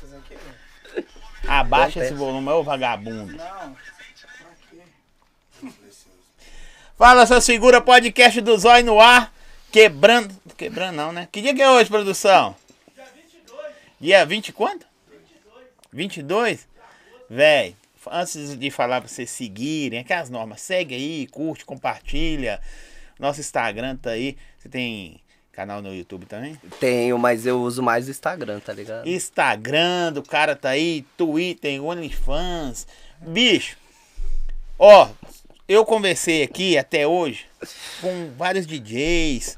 essas aqui. Abaixa esse volume, ô vagabundo. Não. Pra quê? Fala, sua figura podcast do Zóio no ar. Quebrando. Quebrando não, né? Que dia que é hoje, produção? Dia 22. Dia 20 quanto? 22. 22? Véi, antes de falar pra vocês seguirem, aquelas normas, segue aí, curte, compartilha. Nosso Instagram tá aí. Você tem canal no YouTube também? Tenho, mas eu uso mais o Instagram, tá ligado? Instagram do cara tá aí, Twitter, OnlyFans. Bicho, ó, eu conversei aqui até hoje com vários DJs.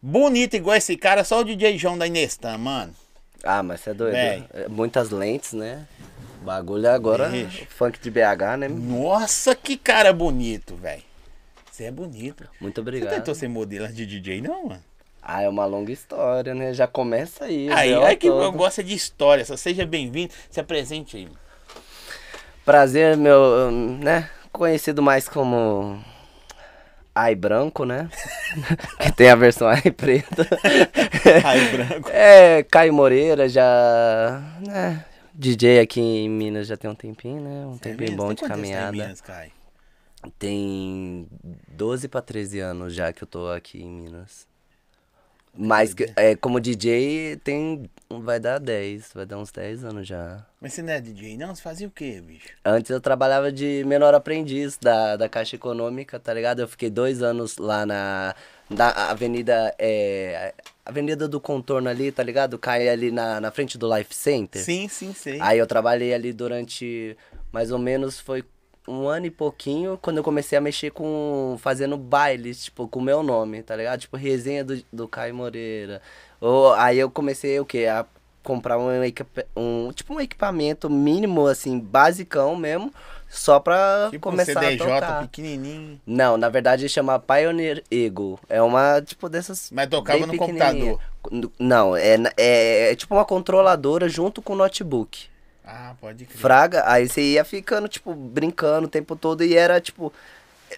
Bonito igual esse cara, só o DJ João da Inestan, mano. Ah, mas você é doido. Véi. É, Muitas lentes, né? O bagulho agora Bicho. funk de BH, né? Nossa, que cara bonito, velho. Você é bonito. Muito Você obrigado. tentou ser modelo de DJ, não, mano? Ah, é uma longa história, né? Já começa aí. Aí, aí que todo. eu gosto de história. Só seja bem-vindo. Se apresente aí. Prazer, meu, né? Conhecido mais como Ai Branco, né? que tem a versão Ai Preta. Ai branco. é, Caio Moreira já, né? DJ aqui em Minas já tem um tempinho, né? Um tempinho É bom de você tá caminhada. Minas, Caio? Tem 12 pra 13 anos já que eu tô aqui em Minas. Mas é, como DJ tem. Vai dar 10, vai dar uns 10 anos já. Mas você não é DJ, não? Você fazia o quê, bicho? Antes eu trabalhava de menor aprendiz da, da Caixa Econômica, tá ligado? Eu fiquei dois anos lá na, na Avenida. É, Avenida do Contorno ali, tá ligado? Cai ali na, na frente do Life Center. Sim, sim, sei. Aí eu trabalhei ali durante mais ou menos foi um ano e pouquinho quando eu comecei a mexer com fazendo bailes, tipo, com o meu nome, tá ligado? Tipo, resenha do, do Caio Moreira. Ou, aí eu comecei o quê? A comprar um, um tipo um equipamento mínimo assim, basicão mesmo, só pra tipo um começar CDJ a tocar. pequenininho. Não, na verdade chama Pioneer Eagle. É uma, tipo, dessas. Mas tocava no computador. Não, é, é, é tipo uma controladora junto com o notebook. Ah, pode crer. Fraga, aí você ia ficando, tipo, brincando o tempo todo e era, tipo.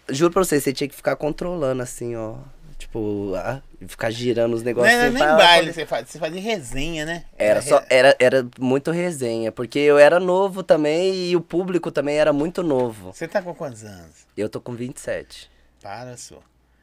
Juro pra você, você tinha que ficar controlando assim, ó. Tipo, ah, ficar girando os Não negócios. era assim, nem pra baile, você fazia, você fazia resenha, né? Era, só, re- era, era muito resenha, porque eu era novo também e o público também era muito novo. Você tá com quantos anos? Eu tô com 27. Para, só.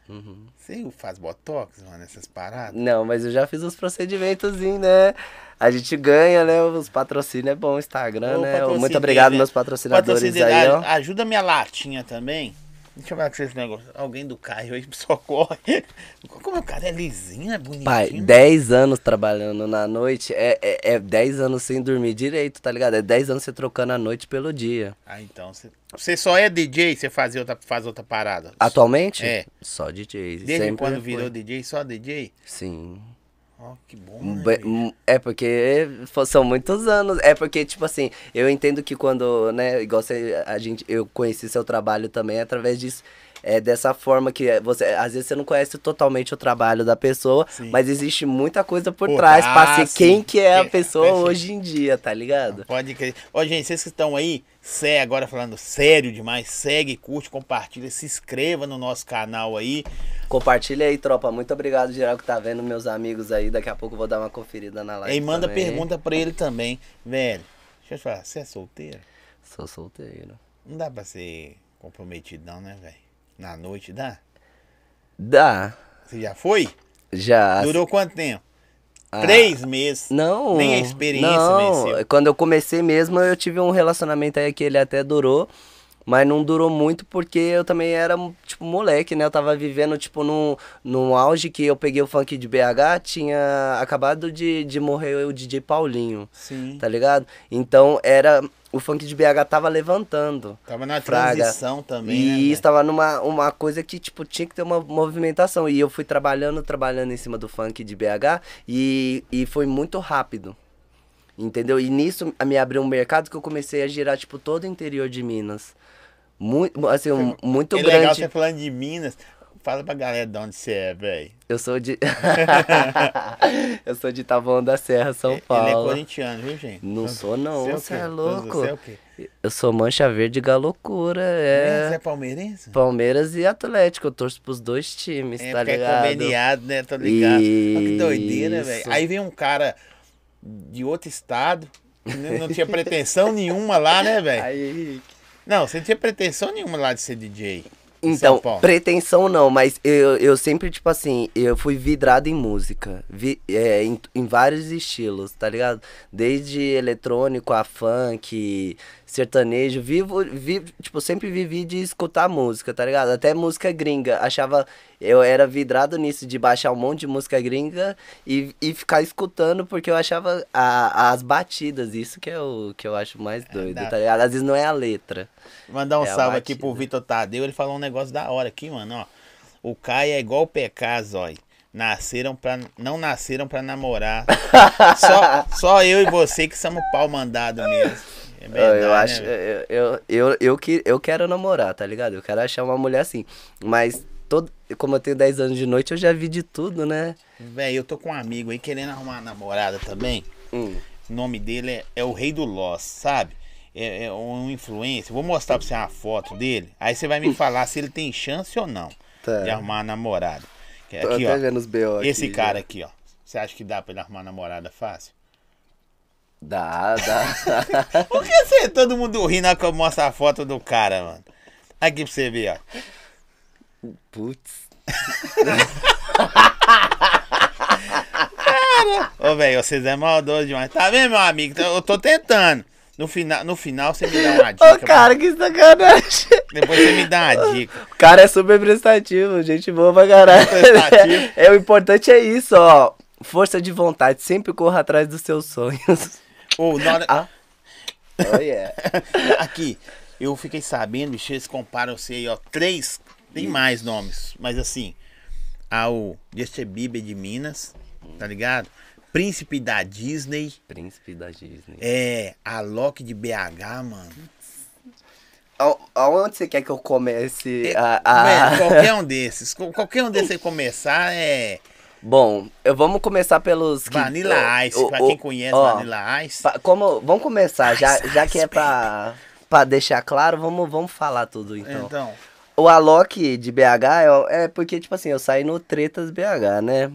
Uhum. Você faz botox, mano, essas paradas? Não, mas eu já fiz os procedimentos, né? A gente ganha, né? Os patrocínios é bom, Instagram, Ô, né? Muito obrigado, aí, meus né? patrocinadores aí, ó. a- Ajuda minha latinha também. Deixa eu ver com esse negócio. Alguém do Caio aí socorre. Como o cara é lisinho, é bonitinho. Pai, 10 anos trabalhando na noite é, é, é 10 anos sem dormir direito, tá ligado? É 10 anos você trocando a noite pelo dia. Ah, então você. Você só é DJ, você fazia outra, faz outra parada? Atualmente? É. Só DJ. Desde sempre quando foi. virou DJ, só DJ? Sim. Que bom. Né, É porque são muitos anos. É porque, tipo assim, eu entendo que quando, né, igual você, a gente, eu conheci seu trabalho também através disso. É dessa forma que você, às vezes você não conhece totalmente o trabalho da pessoa, Sim. mas existe muita coisa por Por trás pra trás, ser quem que é a Que- pessoa perfeito. hoje em dia, tá ligado? Pode crer. Ó, gente, vocês que estão aí, sé- agora falando sério demais, segue, curte, compartilha, se inscreva no nosso canal aí. Compartilha aí, tropa. Muito obrigado, geral, que tá vendo, meus amigos aí. Daqui a pouco eu vou dar uma conferida na live. E manda também. pergunta pra ele também. Velho, deixa eu te falar, você é solteiro? Sou solteiro. Não dá pra ser comprometido não, né, velho? Na noite dá? Dá. Você já foi? Já. Durou quanto tempo? Ah, Três meses. Não. Nem a experiência não. venceu. Quando eu comecei mesmo, eu tive um relacionamento aí que ele até durou. Mas não durou muito porque eu também era, tipo, moleque, né? Eu tava vivendo, tipo, num, num auge que eu peguei o funk de BH, tinha acabado de, de morrer o DJ Paulinho, Sim. tá ligado? Então era. O funk de BH tava levantando. Tava na Fraga. transição também, E né? isso velho? tava numa uma coisa que, tipo, tinha que ter uma movimentação. E eu fui trabalhando, trabalhando em cima do funk de BH e, e foi muito rápido. Entendeu? E nisso me abriu um mercado que eu comecei a girar, tipo, todo o interior de Minas. Muito, assim, um- muito é legal grande. você falando de Minas. Fala pra galera de onde você é, velho. Eu sou de. eu sou de Taboão da Serra, São Ele é Paulo. corintiano, viu, gente? Não sou, não, Você é você é quê? louco. Você é o quê? Eu sou Mancha Verde Galocura, É. é. Você é palmeirense? Palmeiras e Atlético. Eu torço pros dois times, É, tá é ligado? conveniado, né? Tô ligado. Olha que doideira, Isso. velho. Aí vem um cara de outro estado. Não não tinha pretensão nenhuma lá, né, velho? Aí. Não, você não tinha pretensão nenhuma lá de ser DJ. Então, pretensão não, mas eu, eu sempre, tipo assim, eu fui vidrado em música. Vi, é, em, em vários estilos, tá ligado? Desde eletrônico a funk, sertanejo. Vivo, vivo, tipo, sempre vivi de escutar música, tá ligado? Até música gringa. Achava. Eu era vidrado nisso, de baixar um monte de música gringa e, e ficar escutando, porque eu achava a- as batidas, isso que é o que eu acho mais doido, dá- tá ligado? Às vezes não é a letra. Mandar um É salve aqui pro Vitor Tadeu. Ele falou um negócio da hora aqui, mano. Ó, o Caio é igual o PK, Zói. Nasceram pra, não nasceram pra namorar. só, só eu e você que somos pau mandado mesmo. É Eu- verdade, eu né, acho, velho? eu, eu, eu, eu, que, eu quero namorar, tá ligado? Eu quero achar uma mulher assim. Mas, todo, como eu tenho 10 anos de noite, eu já vi de tudo, né? Velho, eu tô com um amigo aí querendo arrumar uma namorada também. Hum. O nome dele é, é o Rei do Lost, sabe? É, é um influencer. Vou mostrar pra você uma foto dele. Aí você vai me falar se ele tem chance ou não Tá. de arrumar uma namorada. Aqui, ó. BO aqui. Esse já. cara aqui, ó. Você acha que dá pra ele arrumar uma namorada fácil? Dá, dá. Por que você, todo mundo ri na hora que eu mostro a foto do cara, mano? Aqui pra você ver, ó. Putz. Ô, velho, vocês é maldoso demais. Tá vendo, meu amigo? Eu tô tentando. No final, no final você me dá uma dica. Ô, cara, que sacanagem. Depois você me dá uma dica. O cara é super prestativo, gente boa pra caralho. Prestativo. É, o importante é isso, ó. Força de vontade, sempre corra atrás dos seus sonhos. Ô, na hora... Ah. Oh, yeah. Aqui, eu fiquei sabendo, eles comparam você aí, ó. Três, tem mais nomes, mas assim, ao Justin Bieber de Minas, tá ligado? Príncipe da Disney, Príncipe da Disney. é, a Loki de BH, mano. A- Aonde você quer que eu comece a... Velho, a... qualquer um desses, qual- qualquer um desses aí começar é Bom, eu, vamos começar pelos... que- Vanilla Ice, o- pra quem conhece ó, Vanilla Ice. Como, vamos começar, já, Ice, já que é Ice, pra, pra deixar claro, vamos, vamos falar tudo então. Então, O Alok de BH é, é porque, tipo assim, eu saí no Tretas BH, né?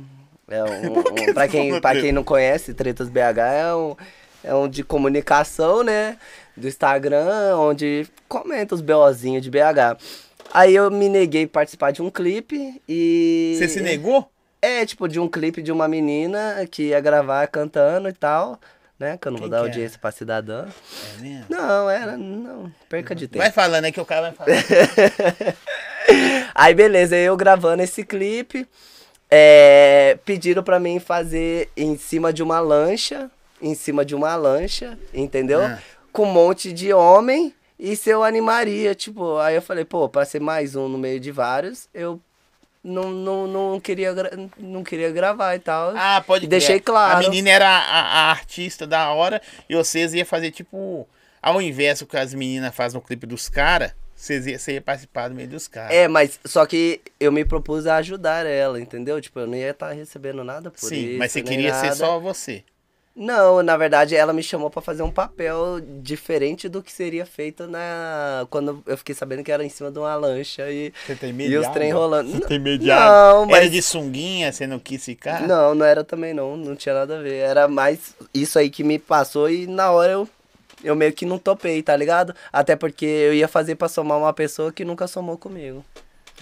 É um, um, pra, quem, pra quem não conhece, Tretas BH é um, é um de comunicação, né? Do Instagram, onde comenta os BOzinhos de BH. Aí eu me neguei a participar de um clipe e. você se negou? É, tipo, de um clipe de uma menina que ia gravar cantando e tal, né? Que eu não Quem vou dar que é? audiência pra cidadã. É mesmo? Não, era. Não, perca de tempo. Vai falando aí que o cara vai falar. Aí beleza, eu gravando esse clipe, é, pediram pra mim fazer em cima de uma lancha, em cima de uma lancha, entendeu? Ah. Com um monte de homem e se eu animaria, tipo, aí eu falei, pô, pra ser mais um no meio de vários, eu não, não, não, queria, não queria gravar e tal. Ah, pode deixei claro. A menina era a, a artista da hora e vocês iam fazer tipo. Ao invés do que as meninas fazem no clipe dos caras, você ia participar do meio dos caras. É, mas só que eu me propus a ajudar ela, entendeu? Tipo, eu não ia estar recebendo nada por Sim, isso. mas você queria ser nada. só você. Não, na verdade ela me chamou pra fazer um papel diferente do que seria feito na quando eu fiquei sabendo que era em cima de uma lancha e Você tem e os trem rolando. Você tem medo de Não, água? Era mas- de sunguinha, você não quis ficar? Não, não era também não, não tinha nada a ver. Era mais isso aí que me passou e na hora eu eu meio que não topei, tá ligado? Até porque eu ia fazer pra somar uma pessoa que nunca somou comigo.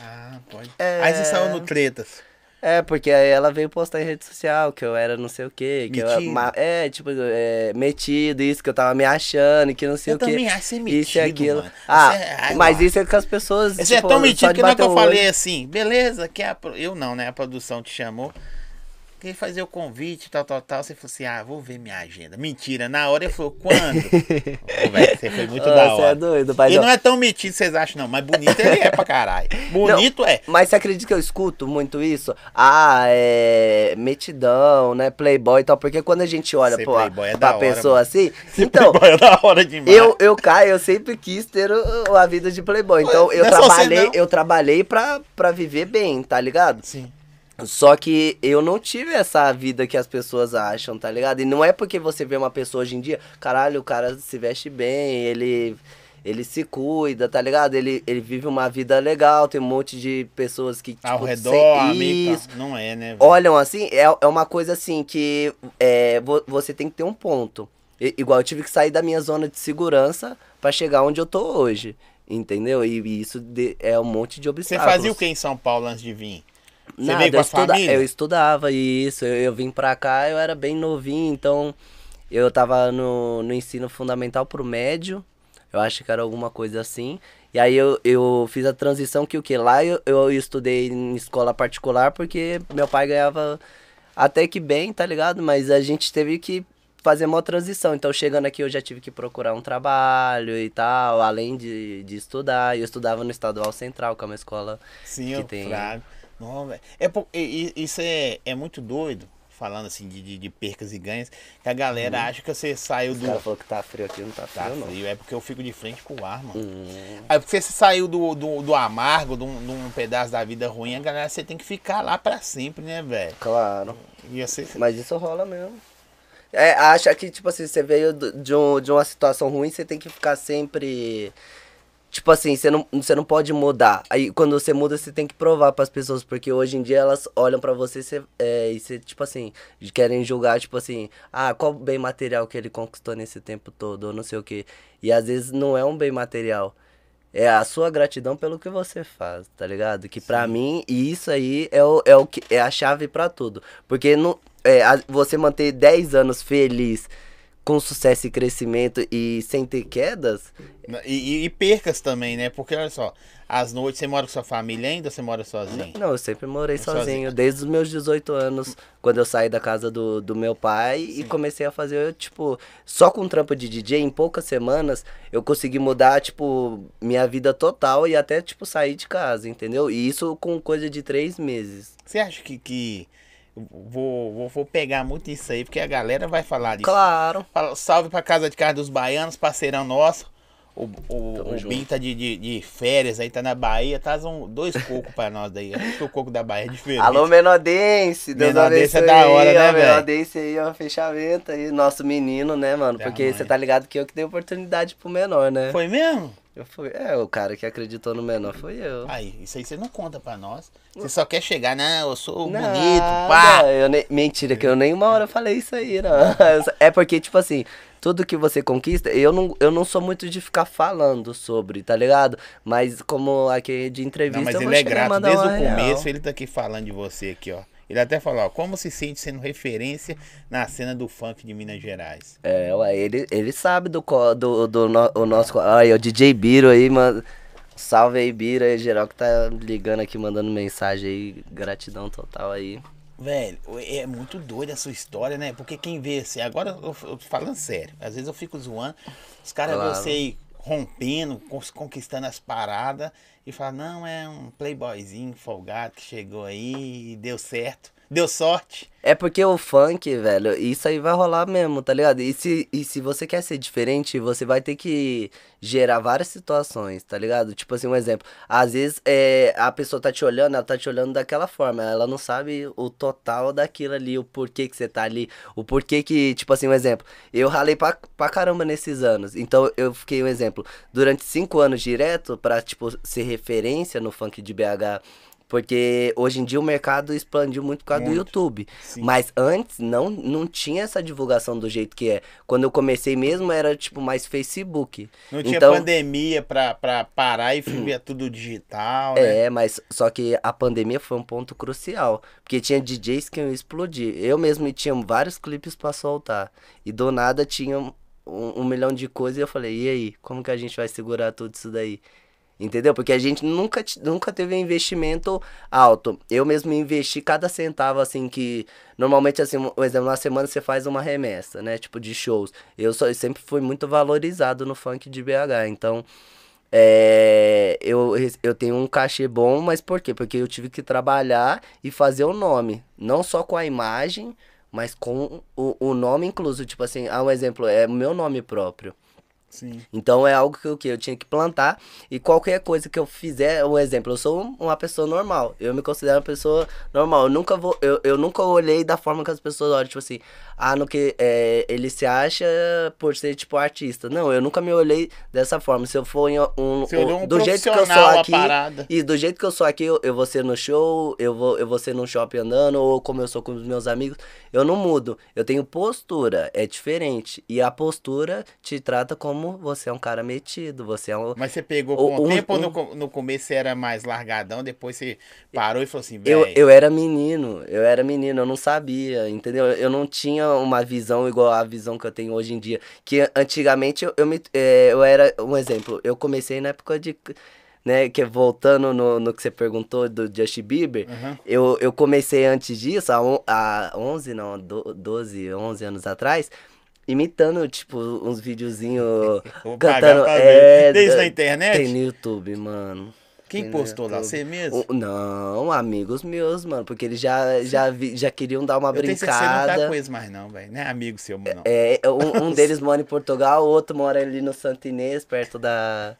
Ah, pode. É. Aí você saiu no Tretas. É, porque aí ela veio postar em rede social que eu era não sei o quê. Que eu, Metido? ma- é, tipo, é, metido, isso, que eu tava me achando, que não sei Eu o quê. também acho Isso metido, e aquilo. mano. Ah, é- mas isso é que as pessoas. Você é tipo, tão só metido que não é que eu falei assim, beleza, que a, eu não, né? A produção te chamou. Queria fazer o convite, tal, tal, tal. Você falou assim, ah, vou ver minha agenda. Mentira, na hora ele falou, quando? Ô, velho, você foi muito Ah, da Você hora. é doido, pai. Ele não é tão metido, vocês acham, não, mas bonito ele é pra caralho. Bonito é. Mas você acredita que eu escuto muito isso? Ah, é. Metidão, né? Playboy e tal. Porque quando a gente olha Ser pô, é pra hora, pessoa mano. assim. Então, Playboy é da hora demais. Eu, eu, Caio, eu sempre quis ter o- a vida de playboy. Então, eu não é trabalhei, não. eu trabalhei pra, pra viver bem, tá ligado? Sim. Só que eu não tive essa vida que as pessoas acham, tá ligado? E não é porque você vê uma pessoa hoje em dia, caralho, o cara se veste bem, ele ele se cuida, tá ligado? Ele, ele vive uma vida legal, tem um monte de pessoas que, tipo, Ao redor, sem- amigo. Não é, né? velho? Olham assim, é, é uma coisa assim que é, vo- você tem que ter um ponto. I- igual eu tive que sair da minha zona de segurança pra chegar onde eu tô hoje. Entendeu? E, e isso de- é um monte de Você obstáculos. fazia o que em São Paulo antes de vir? Você Nada, veio com eu, a estuda- família? eu estudava isso, eu, eu vim pra cá, eu era bem novinho, então eu tava no, no ensino fundamental pro médio, eu acho que era alguma coisa assim. E aí eu, eu fiz a transição que o que? Lá eu, eu estudei em escola particular porque meu pai ganhava até que bem, tá ligado? Mas a gente teve que fazer uma transição. Então chegando aqui eu já tive que procurar um trabalho e tal, além de, de estudar. Eu estudava no Estadual Central, que é uma escola Sim, que eu tem- frago. Não, velho. É, isso é, é muito doido, falando assim de, de, de percas e ganhos, que a galera acha que você saiu O do. cara falou que tá frio aqui, não tá Tá frio não. frio, é porque eu fico de frente com o ar, mano. Hum. Aí porque você saiu do, do, do amargo, de um, pedaço da vida ruim, a galera você tem que ficar lá pra sempre, né, velho? Claro. E você. Mas isso rola mesmo. É, acha que, tipo assim, você veio de, um, de uma situação ruim, você tem que ficar sempre. Tipo assim, você não, você não pode mudar. Aí quando você muda, você tem que provar pras pessoas, porque hoje em dia elas olham pra você é, e você, tipo assim, querem julgar, tipo assim, ah, qual bem material que ele conquistou nesse tempo todo, ou não sei o quê. E às vezes não é um bem material. É a sua gratidão pelo que você faz, tá ligado? Que pra mim, isso aí é, o, é, o que, é a chave pra tudo. Porque não, é, a- você manter 10 anos feliz, com sucesso e crescimento e sem ter quedas, E, e- e percas também, né? Porque olha só, às noites você mora com sua família ainda ou você mora sozinho? Não, eu sempre morei Sozinho. sozinho, desde os meus 18 anos, quando eu saí da casa do, do meu pai e comecei a fazer, eu, tipo, só com trampo de DJ, em poucas semanas, eu consegui mudar, tipo, minha vida total e até, tipo, sair de casa, entendeu? E isso com coisa de três meses. Você acha que. que vou, vou, vou pegar muito isso aí, porque a galera vai falar disso. Claro. Fala, salve pra Casa de Carne dos Baianos, parceirão nosso. O, o, o. Bim tá de, de, de férias aí, tá na Bahia. Traz um, dois cocos pra nós daí. Acho que o coco da Bahia é diferente. Alô, Menodense! Deus Menodense é da hora, aí, né, velho? Menodense aí, ó, fechamento aí, nosso menino, né, mano? Da Porque você tá ligado que eu que dei oportunidade pro menor, né? Foi mesmo? Eu fui, é, o cara que acreditou no menor foi eu. Aí, isso aí você não conta pra nós. Você só quer chegar, não, eu sou Nada, bonito, pá. eu nem- mentira, que eu nem uma hora falei isso aí, não. É porque, tipo assim, tudo que você conquista, eu não, eu não sou muito de ficar falando sobre, tá ligado? Mas como aqui de entrevista, Não, mas eu ele é grato desde o real. começo. Ele tá aqui falando de você aqui, ó. Ele até falou, ó, como se sente sendo referência na cena do funk de Minas Gerais. É, ué, ele, ele sabe do, co- do, do no, o nosso. Aí, o DJ Biro aí, mano. Salve aí, Biro aí, geral que tá ligando aqui, mandando mensagem aí. Gratidão total aí. Velho, é muito doida a sua história, né? Porque quem vê assim, agora eu, falando sério, às vezes eu fico zoando, os caras Claro. você aí rompendo, conquistando as paradas e falam, não, é um playboyzinho folgado que chegou aí e deu certo, deu sorte. É porque o funk, velho, isso aí vai rolar mesmo, tá ligado? E se, e se você quer ser diferente, você vai ter que gerar várias situações, tá ligado? Tipo assim, um exemplo. Às vezes é, a pessoa tá te olhando, ela tá te olhando daquela forma. Ela não sabe o total daquilo ali, o porquê que você tá ali, o porquê que, tipo assim, um exemplo. Eu ralei pra, pra caramba nesses anos. Então eu fiquei um exemplo. Durante cinco anos direto, pra, tipo, ser referência no funk de BH. Porque hoje em dia o mercado expandiu muito por causa do Muito. YouTube. Sim. Mas antes não, não tinha essa divulgação do jeito que é. Quando eu comecei mesmo era tipo mais Facebook. Não tinha então, pandemia pra, pra parar e ver tudo digital, né? É, mas só que a pandemia foi um ponto crucial. Porque tinha DJs que iam explodir. Eu mesmo tinha vários clipes pra soltar. E do nada tinha um, um milhão de coisas e eu falei, e aí, como que a gente vai segurar tudo isso daí? Entendeu? Porque a gente nunca, nunca teve investimento alto. Eu mesmo investi cada centavo, assim, que... Normalmente, assim, um exemplo, na semana você faz uma remessa, né? Tipo, de shows. Eu, só, eu sempre fui muito valorizado no funk de BH. Então, é, eu, eu tenho um cachê bom, mas por quê? Porque eu tive que trabalhar e fazer o nome. Não só com a imagem, mas com o, o nome incluso. Tipo assim, ah, um exemplo, é o meu nome próprio. Sim. Então é algo que eu, que eu tinha que plantar e qualquer coisa que eu fizer, um exemplo, eu sou um- uma pessoa normal, eu me considero uma pessoa normal, eu nunca vou, eu, eu nunca olhei da forma que as pessoas olham, tipo assim, ah, no que é, ele se acha por ser tipo artista. Não, eu nunca me olhei dessa forma. Se eu for em um, olhou um do jeito que eu sou aqui, e do jeito que eu sou aqui, eu, eu vou ser no show, eu vou, eu vou ser num shopping andando, ou como eu sou com os meus amigos, eu não mudo. Eu tenho postura, é diferente. E a postura te trata como você é um cara metido, você é um. Mas você pegou com o Um- tempo ou um- no, co- no começo você era mais largadão, depois você parou e falou assim, Eu, velho. eu era menino, eu era menino, eu não sabia, entendeu? Eu não tinha uma visão igual a visão que eu tenho hoje em dia. Que antigamente eu, eu, me, é, eu era, um exemplo, eu comecei na época de. Né, que voltando no, no que você perguntou do Justin Bieber, Uhum. eu, eu comecei antes disso, há, on, há 11, não, do- 12, 11 anos atrás, imitando, tipo, uns videozinhos cantando. É, isso da- na internet? Tem no YouTube, mano. Quem Tem postou lá? Você mesmo? O- não, amigos meus, mano, porque eles já, já, vi- já queriam dar uma eu que você não tá brincada. com eles mais não, velho. Não é amigo seu, não. É, um, um deles mora em Portugal, o outro mora ali no Santo Inês, perto da.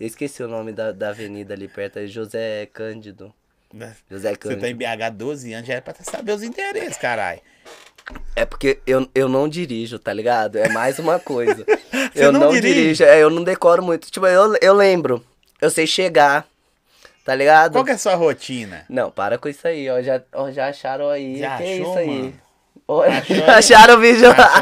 Eu esqueci o nome da, da avenida ali perto, é José Cândido. José Você Cândido. tá em BH há 12 anos, já era pra saber os interesses, caralho. É porque eu, eu não dirijo, tá ligado? É mais uma coisa. Eu não não, dirijo, é, eu não decoro muito. Tipo, eu, eu lembro. Eu sei chegar, tá ligado? Qual que é a sua rotina? Não, para com isso aí, ó. Já, ó, já acharam aí. Já que é achou, isso aí? mano? Achou acharam o vídeo lá.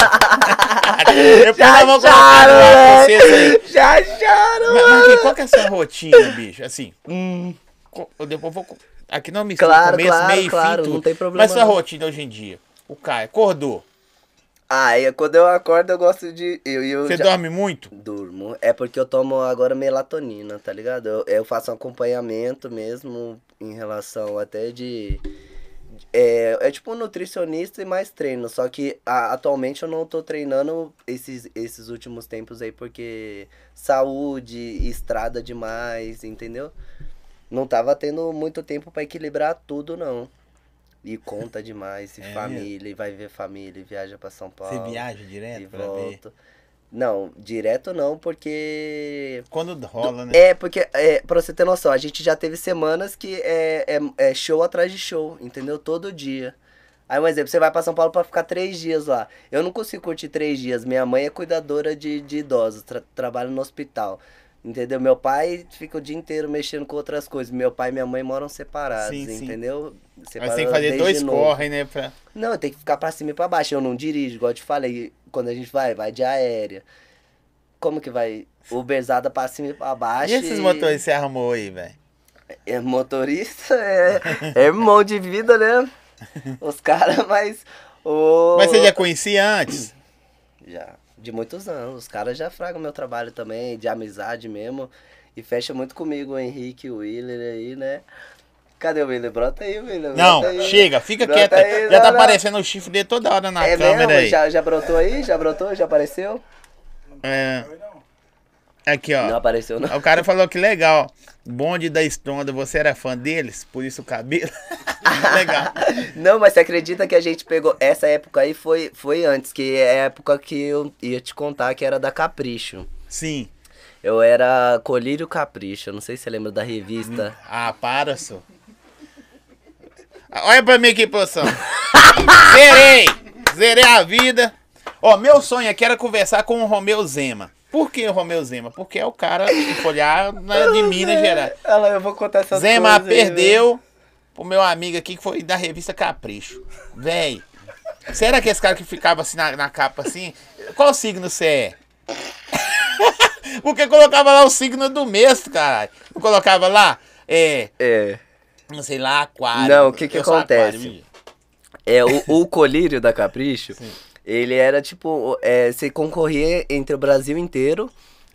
Depois Já eu vou acharam, velho. vocês aí. Já acharam, Mas, mas qual que é a sua rotina, bicho? Assim, Hum, eu depois vou... Aqui não mistura Claro, começo, claro, meio claro, fim, tudo. não tem problema Mas sua rotina hoje em dia? O Caio acordou. Ah, e quando eu acordo eu gosto de. Eu, eu Você já- dorme muito? Durmo. É porque eu tomo agora melatonina, tá ligado? Eu, eu faço um acompanhamento mesmo em relação até de. É, é tipo um nutricionista e mais treino. Só que a- atualmente eu não tô treinando esses, esses últimos tempos aí porque saúde, estrada demais, entendeu? Não tava tendo muito tempo pra equilibrar tudo, não. E conta demais, e É família, e vai ver família, e viaja pra São Paulo. Você viaja e direto pra ver? volta. Não, direto não, porque. Quando rola, né? É, porque, é, pra você ter noção, a gente já teve semanas que é, é, é show atrás de show, entendeu? Todo dia. Aí, um exemplo, você vai pra São Paulo pra ficar três dias lá. Eu não consigo curtir três dias. Minha mãe é cuidadora de, de idosos, tra trabalha no hospital. Entendeu? Meu pai fica o dia inteiro mexendo com outras coisas. Meu pai e minha mãe moram separados, Sim, sim. entendeu? Mas Separados tem que fazer dois novo. corre, né? Pra... Não, tem que ficar pra cima e pra baixo. Eu não dirijo, igual eu te falei. Quando a gente vai, vai de aérea. Como que vai? Uberzada pra cima e pra baixo. E esses motores que você arrumou aí, velho? É motorista, é, é irmão de vida, né? Os caras, mas. O... Mas você já conhecia antes? Já, de muitos anos. Os caras já fragam meu trabalho também, de amizade mesmo. E fecha muito comigo o Henrique o Willer aí, né? Cadê o Willer? Brota aí, Willer. Não, aí. chega, fica Brota quieto. aí, já não, tá não. aparecendo o chifre dele toda hora na É câmera mesmo? aí. Já, já brotou aí? Já brotou? Já apareceu? É. aqui, ó. Não apareceu, não. O cara falou que legal. Bonde da Estonda, você era fã deles, por isso o cabelo. legal. Não, mas você acredita que a gente pegou. Essa época aí foi, foi antes, que é a época que eu ia te contar que era da Capricho. Sim. Eu era Colírio Capricho, não sei se você lembra da revista. Ah, para, só. Olha pra mim aqui, produção. Zerei. Zerei a vida. Ó, meu sonho aqui era conversar com o Romeu Zema. Por que o Romeu Zema? Porque é o cara de folhar né, de Minas Gerais. Ela, eu vou contar essas Zema coisas aí, perdeu pro meu amigo aqui que foi da revista Capricho. Véi, será que esse cara que ficava assim na, na capa assim? Qual signo você é? Porque colocava lá o signo do mês, caralho. Não colocava lá? É, É. não sei lá, aquário. Não, o que que acontece? aquário, É, o, o colírio da Capricho, ele era tipo. É, você concorria entre o Brasil inteiro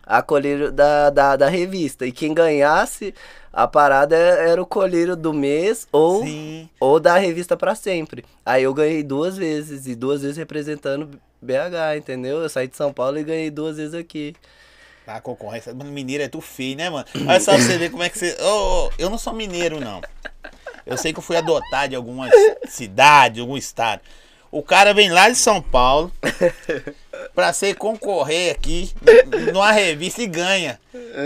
a colírio da, da, da revista. E quem ganhasse a parada era o colírio do mês ou, Sim. ou da revista pra sempre. Aí eu ganhei duas vezes, e duas vezes representando BH, entendeu? Eu saí de São Paulo e ganhei duas vezes aqui. A concorrência. Mano, mineiro é tu feio, né, mano? Olha só pra você ver como é que você. Ô, eu não sou mineiro, não. Eu sei que eu fui adotado de algumas cidades, algum estado. O cara vem lá de São Paulo, pra você concorrer aqui numa revista e ganha.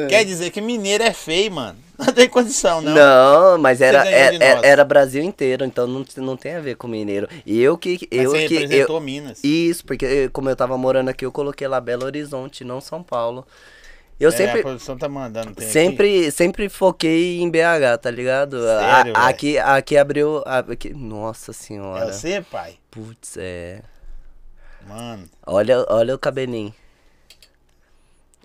Quer dizer que mineiro é feio, mano. Não tem condição, não. Não, mas era, é- é- nós. era Brasil inteiro, então não, não tem a ver com mineiro. E eu que. Mas Eu você que representou eu, Minas. Isso, porque como eu tava morando aqui, eu coloquei lá Belo Horizonte, não São Paulo. Eu É, sempre. a produção tá mandando. tem aqui. Sempre, sempre foquei em BH, tá ligado? A- Sério, velho? aqui, aqui abriu. a- Aqui, nossa É senhora. você, pai? Putz, é. Mano, Olha, olha o cabelinho.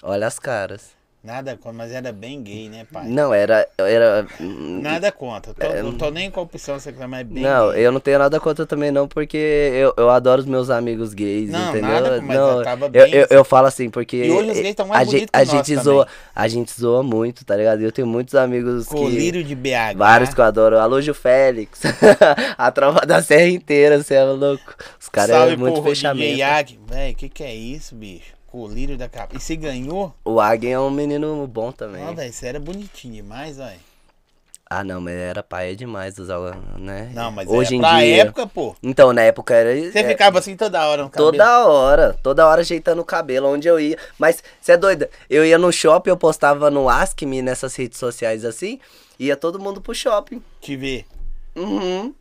Olha as caras. Nada contra, mas era bem gay, né, pai? Não, era. era Nada contra. Tô, não tô nem com a opção você que mas bem É, Não, gay. eu não tenho nada contra também não, porque eu, eu adoro os meus amigos gays, Não, entendeu? nada, mas não, eu, bem, eu, eu falo assim, porque E hoje os gays tão mais a, bonitos gente, que a gente também. zoa, a gente zoa muito, tá ligado? Eu tenho muitos amigos que Colírio de BH. vários que eu adoro. Alô, Gil Félix. a tropa da serra inteira, você é louco. Os caras Salve é muito fechamento. DJ Yag. Véi, que que é isso, bicho? Colírio da capa. E você ganhou? O Agen é um menino bom também. Não, velho, você era bonitinho demais, velho. Ah, não, mas era paia demais usar, né? Não, mas Hoje era em dia. época, pô. Então, na época era Você é- ficava assim toda hora no cabelo. Toda hora, toda hora ajeitando o cabelo, onde eu ia. Mas você é doida? Eu ia no shopping, eu postava no Ask Me nessas redes sociais assim, ia todo mundo pro shopping. Te ver. Uhum.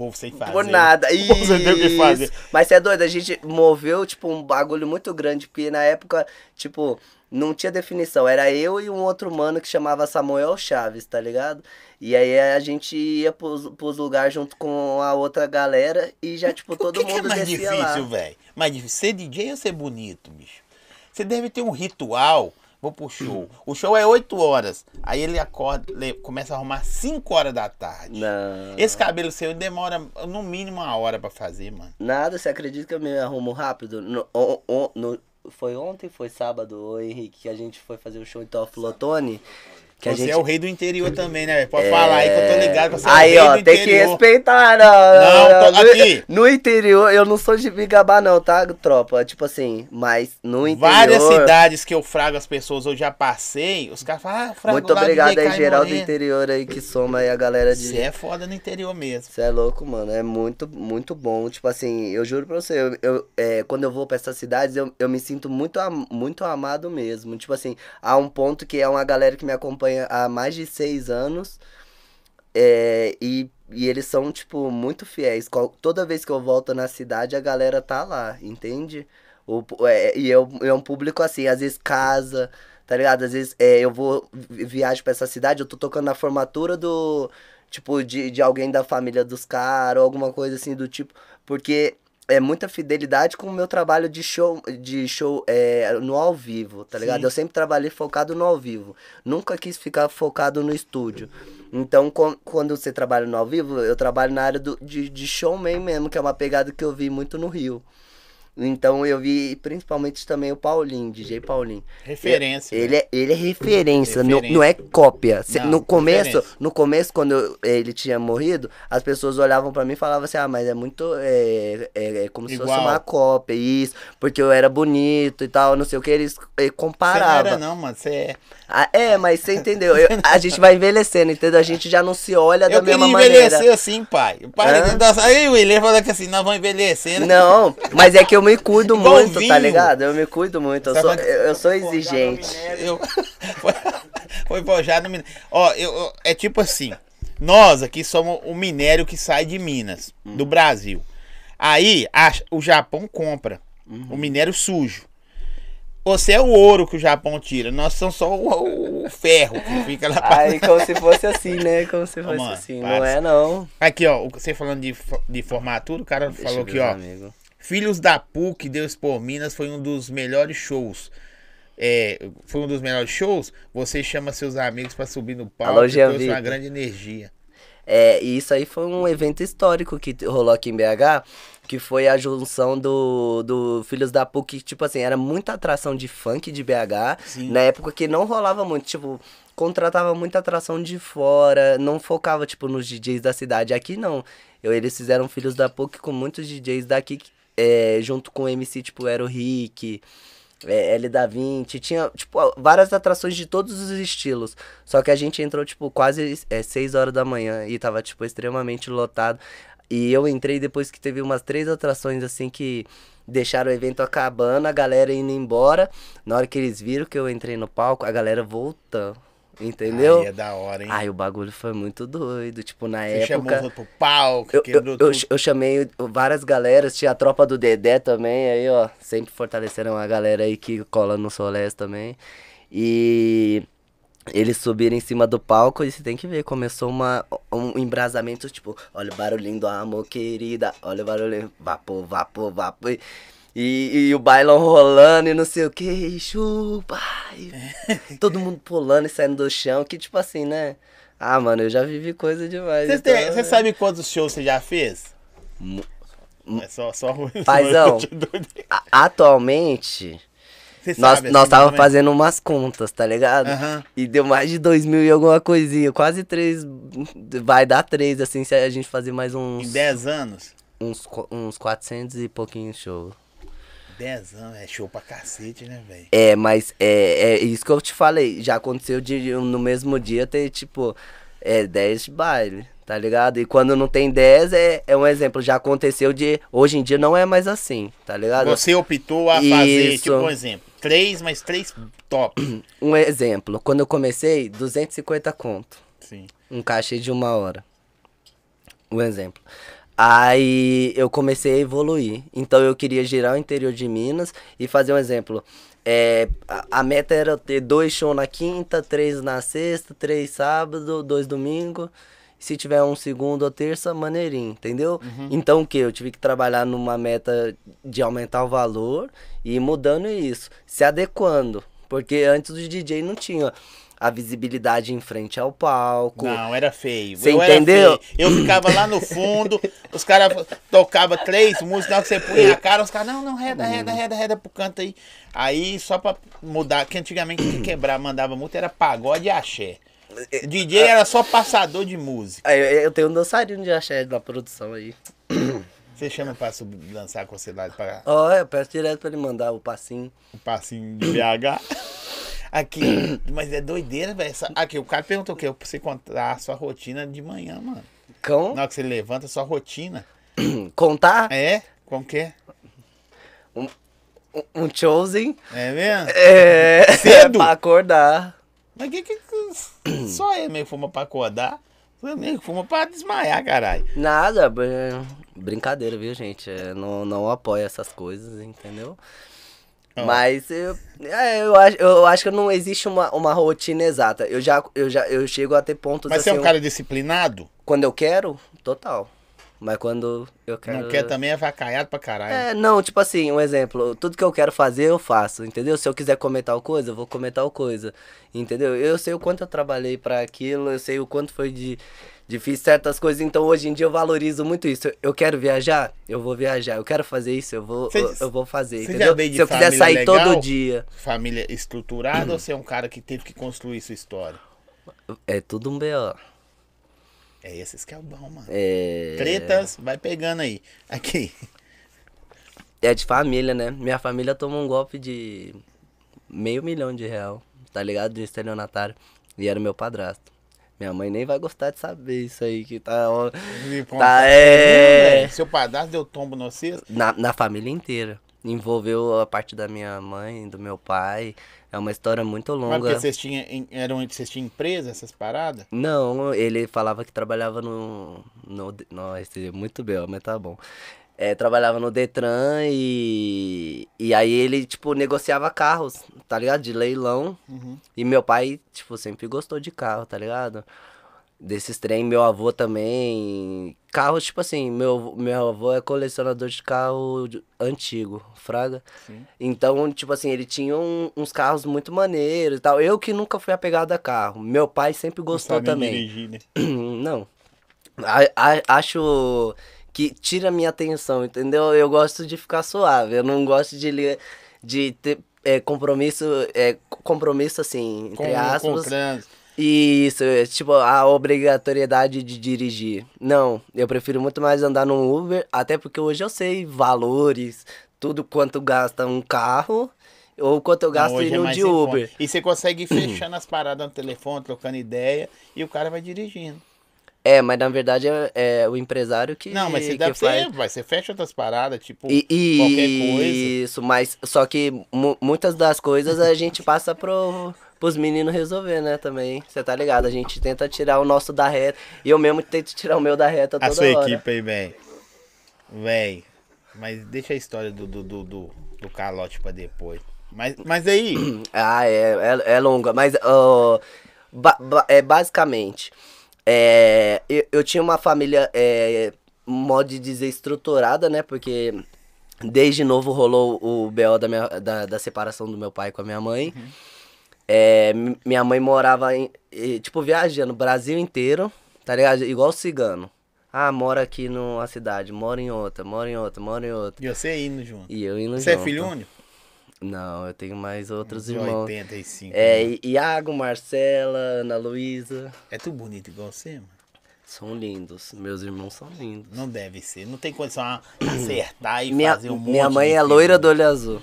O povo sem fazer. Por nada. O povo sem ter o que fazer. Isso. Mas você é doido? A gente moveu, tipo, um bagulho muito grande, porque na época, tipo, não tinha definição. Era eu e um outro mano que chamava Samuel Chaves, tá ligado? E aí a gente ia pros, pros lugares junto com a outra galera e já, tipo, O todo que, que é mundo mais difícil, velho? Mais difícil, ser DJ ou ser bonito, bicho? Você deve ter um ritual. Vou pro show. O show é 8 horas. Aí ele acorda, começa a arrumar 5 horas da tarde. Não. Esse cabelo seu demora no mínimo uma hora pra fazer, mano. Nada, você acredita que eu me arrumo rápido? No, on- on- no- foi ontem, foi sábado, ô Henrique, que a gente foi fazer o show em Toflotone? Que você gente... é o rei do interior também, né? Pode falar aí que eu tô ligado que você Aí, é o ó, tem que interior. respeitar, não. Não, tô no, aqui. no interior, eu não sou de Bigabá, não, tá, tropa? Tipo assim, mas no interior. Várias cidades que eu frago as pessoas, eu já passei, os caras falam, ah, frago Muito obrigado aí, geral do interior aí que soma aí a galera de. Você é foda no interior mesmo. Você é louco, mano. É muito, muito bom. Tipo assim, eu juro pra você, eu, eu, é, quando eu vou pra essas cidades, eu, eu me sinto muito, muito amado mesmo. Tipo assim, há um ponto que é uma galera que me acompanha há mais de seis anos. é, e, e eles são, tipo, muito fiéis. Toda vez que eu volto na cidade, a galera tá lá, entende? O, é, e eu, é um público assim, às vezes casa, tá ligado? Às vezes é, eu vou vi- viajo pra essa cidade, eu tô tocando na formatura do. Tipo, de, de alguém da família dos caras, ou alguma coisa assim do tipo. Porque é muita fidelidade com o meu trabalho de show, de show é, no ao vivo, tá ligado? Sim. Eu sempre trabalhei focado no ao vivo. Nunca quis ficar focado no estúdio. Então, quan- quando você trabalha no ao vivo, eu trabalho na área do, de, de showman mesmo, que é uma pegada que eu vi muito no Rio. Então eu vi principalmente também o Paulinho, DJ Paulinho. Referência. Ele é, ele é referência, Não, Referência. não é cópia. Cê- Não, no começo, referência. no começo quando eu- ele tinha morrido, as pessoas olhavam pra mim e falavam assim: "Ah, mas é muito é, é, é como se fosse Igual. uma cópia, isso, porque eu era bonito e tal, não sei o que eles eh, Você não comparavam". era não, mano. Você é... Ah, é, mas você entendeu? Eu- a gente vai envelhecendo, entendeu? A gente já não se olha da Eu queria mesma envelhecer maneira. assim, pai. O pai Hã? dança. Aí o William falou que assim, nós vamos envelhecendo. Não, mas é que eu me cuido muito, tá vinho. ligado? Eu me cuido muito, eu Tá sou, eu, eu sou exigente. Eu... foi, foi forjado no minério. Ó, eu, eu- é tipo assim. Nós aqui somos o minério que sai de Minas, Hum. do Brasil. Aí a- o Japão compra Uhum. o minério sujo. Você é o ouro que o Japão tira. Nós somos só o, o ferro que fica lá pra... Aí como se fosse assim, né? Como se fosse mano, assim. para. Não é não. Aqui, ó, você falando de, de formatura, o cara Deixa falou aqui, ó. Filhos da PUC, Deus por Minas, foi um dos melhores shows. É, foi um dos melhores shows. Você chama seus amigos pra subir no palco Alô, e trouxe uma grande energia. É, e isso aí foi um evento histórico que rolou aqui em BH, que foi a junção do, do Filhos da PUC, que, tipo assim, era muita atração de funk de BH, Sim. na época que não rolava muito, tipo, contratava muita atração de fora, não focava, tipo, nos DJs da cidade. Aqui não, Eu, eles fizeram Filhos da PUC com muitos DJs daqui, é, junto com o MC, tipo, era o Rick, é, L da 20, tinha, tipo, várias atrações de todos os estilos. Só que a gente entrou, tipo, quase é, 6 horas da manhã e tava, tipo, extremamente lotado. E eu entrei depois que teve umas três atrações assim que deixaram o evento acabando, a galera indo embora. Na hora que eles viram que eu entrei no palco, a galera voltando. Entendeu? Aí é da hora, hein? Aí o bagulho foi muito doido. Tipo, na Você chamou época. outros pro palco, Eu, eu, quebrou eu, tudo. eu chamei várias galeras, tinha a tropa do Dedé também, aí ó, sempre fortaleceram a galera aí que cola no Solés também. E eles subiram em cima do palco e você tem que ver, começou uma, um embrasamento, tipo, olha o barulhinho do amor, querida, olha o barulhinho, vapor, vapor, vapor. E, e o bailão rolando e não sei o que, chupa. e todo mundo pulando e saindo do chão, que tipo assim, né? Ah, mano, eu já vivi coisa demais. Você então, você sabe quantos shows você já fez? Mu- É só, só Paizão. Atualmente, Nós, sabe, nós assim, tava menos? fazendo umas contas, tá ligado? Aham. E deu mais de dois mil e alguma coisinha. Quase três. Vai dar três, assim, se a gente fazer mais uns. Em 10 anos? Uns, uns 400 e pouquinho show. 10 anos, é show pra cacete, né, velho? É, mas é, é isso que eu te falei. Já aconteceu de no mesmo dia ter, tipo, é 10 baile, tá ligado? E quando não tem 10, é, é um exemplo. Já aconteceu de. Hoje em dia não é mais assim, tá ligado? Você optou a fazer, Isso. tipo, um exemplo, três, mas três top. Um exemplo. Quando eu comecei, 250 conto. Sim. um cachê de uma hora. Um exemplo. Aí eu comecei a evoluir. Então eu queria girar o interior de Minas e fazer um exemplo. É, a, a meta era ter dois shows na quinta, três na sexta, três sábado, dois domingo. Se tiver um segundo ou terça, maneirinho, entendeu? Então o que? Eu tive que trabalhar numa meta de aumentar o valor e ir mudando isso, se adequando. Porque antes o DJ não tinha a visibilidade em frente ao palco. Não, era feio. Cê eu era entendeu? feio. Eu ficava lá no fundo, os caras tocavam três músicas, na hora que você punha a cara, os caras, não, não, reda, reda, reda, reda pro canto aí. Aí, só pra mudar, que antigamente que quebrar, mandava muito, era pagode e axé. DJ era só passador de música. Eu- tenho um dançarino de axé na produção aí. Você chama pra sub- dançar com você lá pra Ó, eu peço direto pra ele mandar o passinho. um passinho de BH. Aqui, mas é doideira, velho. Aqui, o cara perguntou o quê? Pra você contar a sua rotina de manhã, mano. Cão? Na hora que você levanta, a sua rotina. Contar É? Como que é? um, um chosen. É mesmo? É. Cedo? pra acordar. Mas que que. que- Só é meio fuma pra acordar? Só meio fuma pra desmaiar, caralho. Nada, br- brincadeira, viu, gente? É, não, não apoio essas coisas, entendeu? Mas eu, é, eu, acho, eu acho que não existe uma, uma rotina exata. Eu já, eu já eu chego a ter pontos Mas você assim. é um cara disciplinado? Quando eu quero, total. Mas quando eu quero. Não quer também é vacaiado pra caralho. É, não, tipo assim, um exemplo, tudo que eu quero fazer eu faço, entendeu? Se eu quiser comer tal coisa, eu vou comer tal coisa, entendeu? Eu sei o quanto eu trabalhei pra aquilo, eu sei o quanto foi de difícil certas coisas, então hoje em dia eu valorizo muito isso. Eu quero viajar, eu vou viajar. Eu quero fazer isso, eu vou, Cê- eu, eu vou fazer, entendeu? Se eu quiser sair legal? todo dia, Família estruturada ou você é um cara que teve que construir sua história? é tudo um BO. É esses que é o bom, mano. É... Tretas, vai pegando aí. Aqui. É de família, né? Minha família tomou um golpe de meio milhão de real, tá ligado? De estelionatário. E era meu padrasto. Minha mãe nem vai gostar de saber isso aí, que tá. ó, Tá, é. Seu padrasto deu tombo no cesto? Na, na família inteira. Envolveu a parte da minha mãe, do meu pai. É uma história muito Mas porque longa. vocês tinham, eram, vocês tinham empresa, essas paradas? Não, ele falava que trabalhava no. no nossa, muito bem, mas tá bom. É, trabalhava no Detran e. E aí ele, tipo, negociava carros, tá ligado? De leilão. Uhum. E meu pai, tipo, sempre gostou de carro, tá ligado? Desses trem, meu avô também. Carros, tipo assim, meu, meu avô é colecionador de carro antigo, fraga. Sim. Então, tipo assim, ele tinha um- uns carros muito maneiros e tal. Eu que nunca fui apegado a carro. Meu pai sempre gostou Não também. dirigir, né? Não. A- a- acho que tira a minha atenção, entendeu? Eu gosto de ficar suave. Eu não gosto de, de ter é, compromisso, é, compromisso assim, entre Com, com aspas. trânsito. Isso, é, tipo, a obrigatoriedade de dirigir. Não, eu prefiro muito mais andar no Uber, até porque hoje eu sei valores, tudo quanto gasta um carro ou quanto eu gasto é indo mais de em conta. Uber. E você consegue ir fechando as paradas no telefone, trocando ideia, e o cara vai dirigindo. É, mas na verdade é, é o empresário que. Não, mas você deve faz. ser, vai, você fecha outras paradas, tipo, E, e- qualquer coisa. Isso, mas só que mu- muitas das coisas a gente passa pro, pros meninos resolver, né, também. Você tá ligado? A gente tenta tirar o nosso da reta. E eu mesmo tento tirar o meu da reta toda A sua hora. equipe aí, velho. Véi. Mas deixa a história do, do, do, do, do calote pra depois. Mas, mas aí, Ah, é, é, é longa, mas ó, ba- ba- é, basicamente, é, eu, eu tinha uma família, é, modo de dizer, estruturada, né? Porque desde novo rolou o BO da, minha, da, da separação do meu pai com a minha mãe. É, mi- minha mãe morava, em, tipo, viajando o Brasil inteiro, tá ligado? Igual cigano. Ah, mora aqui numa cidade, mora em outra, mora em outra, mora em outra. e você indo junto. E eu indo Você é junto. filho único? Não, eu tenho mais outros De irmãos. 85. É, né? Iago, Marcela, Ana Luísa. É tudo bonito igual você, mano. São lindos. Meus irmãos são lindos. Não deve ser. Não tem condição de acertar e Minha, fazer um monte minha mãe é loira do olho azul.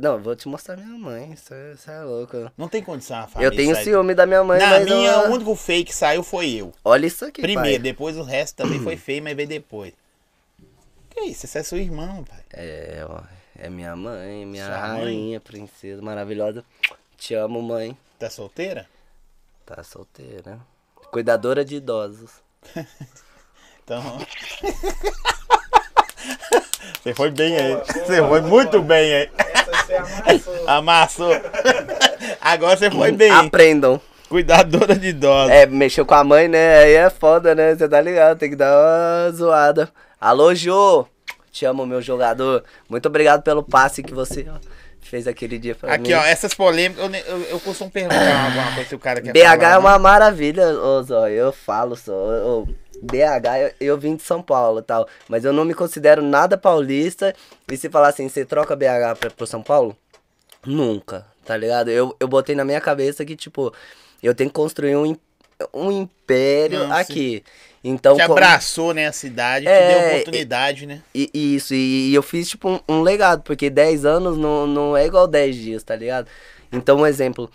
Não, vou te mostrar minha mãe. Isso é, louco. Não tem condição a Eu tenho ciúme da minha mãe, Na minha, ela- o único feio que saiu foi eu. Olha isso aqui, Primeiro, pai. depois o resto também foi feio, mas veio depois. Que isso? Essa é sua irmã, pai. É, ó, é minha mãe, minha Sua mãe? rainha, princesa maravilhosa. Te amo, mãe. Tá solteira? Tá solteira. Cuidadora de idosos. Então. Você foi bem aí. Você foi muito bem aí. Essa você amassou. Amassou. Agora você foi bem. Aprendam. Cuidadora de idosos. É, mexeu com a mãe, né? Aí é foda, né? Você tá ligado? Tem que dar uma zoada. Alô, Jô! Te amo, meu jogador. Muito obrigado pelo passe que você fez aquele dia pra Aqui, mim. ó, essas polêmicas, eu, eu, eu costumo perguntar alguma coisa se o cara quer BH falar, é né? uma maravilha, ô Zóio. Eu falo só. ô, BH, eu, eu vim de São Paulo e tal. Mas eu não me considero nada paulista. E se falar assim, você troca BH pra, pro São Paulo? Nunca, tá ligado? Eu, eu botei na minha cabeça que, tipo, eu tenho que construir um, um império aqui. Então, Te abraçou, né, a cidade, te É, deu oportunidade, né? E, e isso, e, e eu fiz tipo um, um legado, porque 10 anos não, não é igual 10 dias, tá ligado? Então, um exemplo,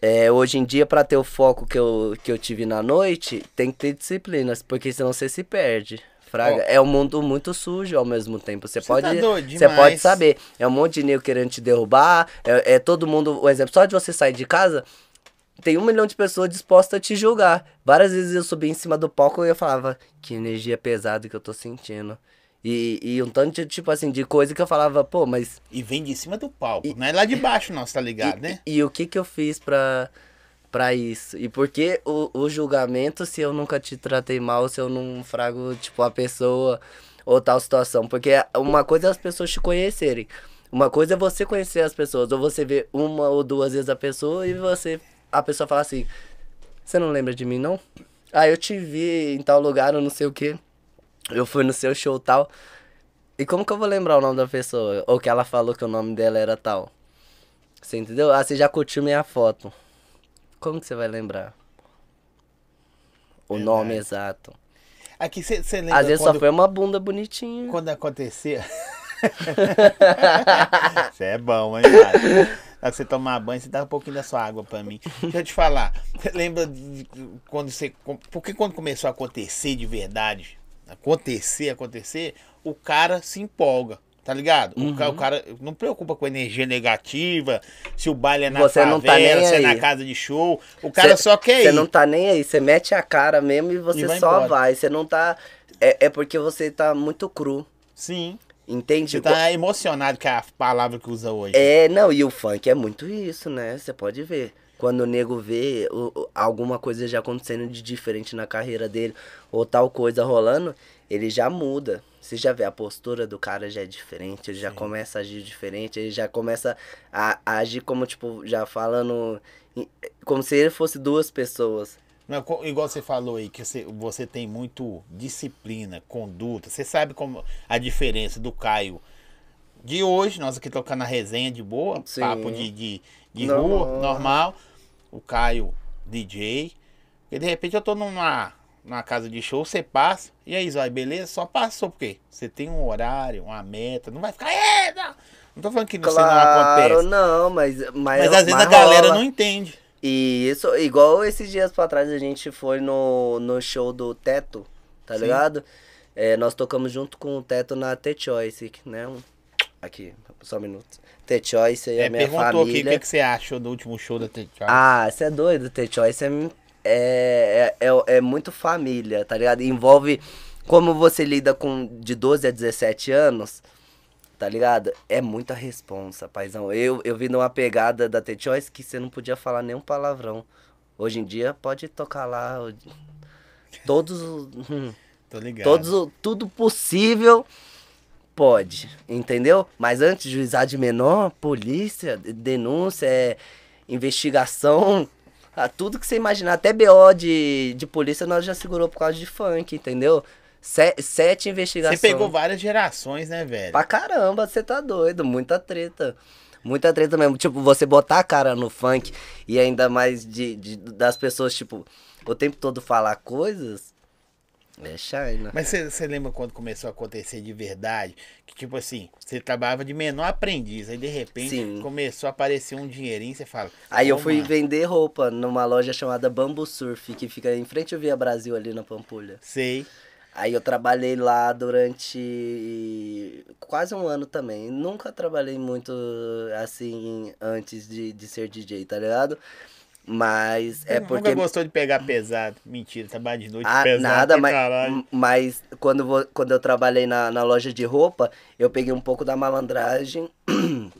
é, hoje em dia, pra ter o foco que eu, que eu tive na noite, tem que ter disciplinas, porque senão você se perde. Fraga, Ó. é um mundo muito sujo ao mesmo tempo. Você Você pode, tá você pode saber. É um monte de nego querendo te derrubar. É, é todo mundo. O exemplo, só de você sair de casa, tem um milhão de pessoas dispostas a te julgar. Várias vezes eu subi em cima do palco e eu falava, que energia pesada que eu tô sentindo. E, e um tanto de, tipo assim, de coisa que eu falava, pô, mas. E vem de cima do palco. Não é lá de baixo, não, você tá ligado, e, né? e, e o que que eu fiz pra, pra isso? E por que o, o julgamento se eu nunca te tratei mal, se eu não frago, tipo, a pessoa ou tal situação? Porque uma coisa é as pessoas te conhecerem. Uma coisa é você conhecer as pessoas, ou você ver uma ou duas vezes a pessoa e você a pessoa fala assim: "Você não lembra de mim não?" Ah, eu te vi em tal lugar, eu não sei o que. Eu fui no seu show tal. E como que eu vou lembrar o nome da pessoa? Ou que ela falou que o nome dela era tal? Você entendeu? Ah, você já curtiu minha foto. Como que você vai lembrar? O Verdade. nome exato. Aqui você lembra Às vezes quando, só foi uma bunda bonitinha. quando acontecia... Você é bom, hein, cara? Na você tomar banho, você dá um pouquinho da sua água pra mim. Deixa eu te falar. Você lembra de quando você. Porque quando começou a acontecer de verdade, acontecer, acontecer, o cara se empolga. Tá ligado? O, Uhum. ca- o cara não preocupa com energia negativa, se o baile é na Você favela, não tá se é na casa de show. O cara Cê- só quer Você ir. não tá nem aí, você mete a cara mesmo e você E vai só embora. vai. Você não tá. É, é porque você tá muito cru. Sim. Entende? Você tá emocionado com a palavra que usa hoje. É, não, e o funk é muito isso, né? Você pode ver. Quando o nego vê o- alguma coisa já acontecendo de diferente na carreira dele, ou tal coisa rolando, ele já muda. Você já vê a postura do cara já é diferente, ele já começa a agir diferente, ele já começa a, a agir como, tipo, já falando. Como se ele fosse duas pessoas. Não, igual você falou aí, que você, você tem muito disciplina, conduta. Você sabe como a diferença do Caio de hoje, nós aqui tocando na resenha de boa, Sim. papo de, de, de Normal. rua, normal. O Caio, DJ. E de repente eu tô numa, numa casa de show, você passa. E aí, Zói, beleza? Só passou, porque você tem um horário, uma meta. Não vai ficar. "É, não." Não tô falando que não, isso não Claro, acontece. não, mas. Mas, Mas às vezes a galera rola. não entende. E isso, igual esses dias pra trás a gente foi no, no show do Teto, tá Sim. ligado? É, nós tocamos junto com o Teto na T-Choice, né? Aqui, só um minuto. T-Choice aí, É, a minha perguntou aqui o família. que, que você achou do último show da T Ah, você é doido, T-Choice é, é, é, é, é muito família, tá ligado? Envolve como você lida com de 12 a 17 anos, tá ligado? É muita responsa, paizão. Eu, eu vi numa pegada da T-Choice que você não podia falar nenhum palavrão. Hoje em dia pode tocar lá todos, os- Tô ligado. todos, tudo possível pode, entendeu? Mas antes, juizado menor, polícia, de- denúncia, é, investigação, ah, tudo que você imaginar, até BO de, de polícia nós já segurou por causa de funk, entendeu? Se- sete Você investigações. pegou várias gerações, né, velho? Pra caramba, você tá doido, muita treta. Muita treta mesmo. Tipo, você botar a cara no funk e ainda mais de, de- das pessoas, tipo, o tempo todo falar coisas. É China. Mas você lembra quando começou a acontecer de verdade? Que tipo assim, você trabalhava de menor aprendiz, aí de repente Sim. começou a aparecer um dinheirinho, você fala. Aí eu "Pô, fui mano, vender roupa numa loja chamada Bamboo Surf, que fica em frente ao Via Brasil ali na Pampulha. Sei. Aí eu trabalhei lá durante quase um ano também. Nunca trabalhei muito assim antes de, de ser DJ, tá ligado? Mas é Nunca porque. gostou de pegar pesado. Mentira, trabalho de noite Ah, pesado. nada, mas, caralho. mas quando, vo- quando eu trabalhei na, na loja de roupa, eu peguei um pouco da malandragem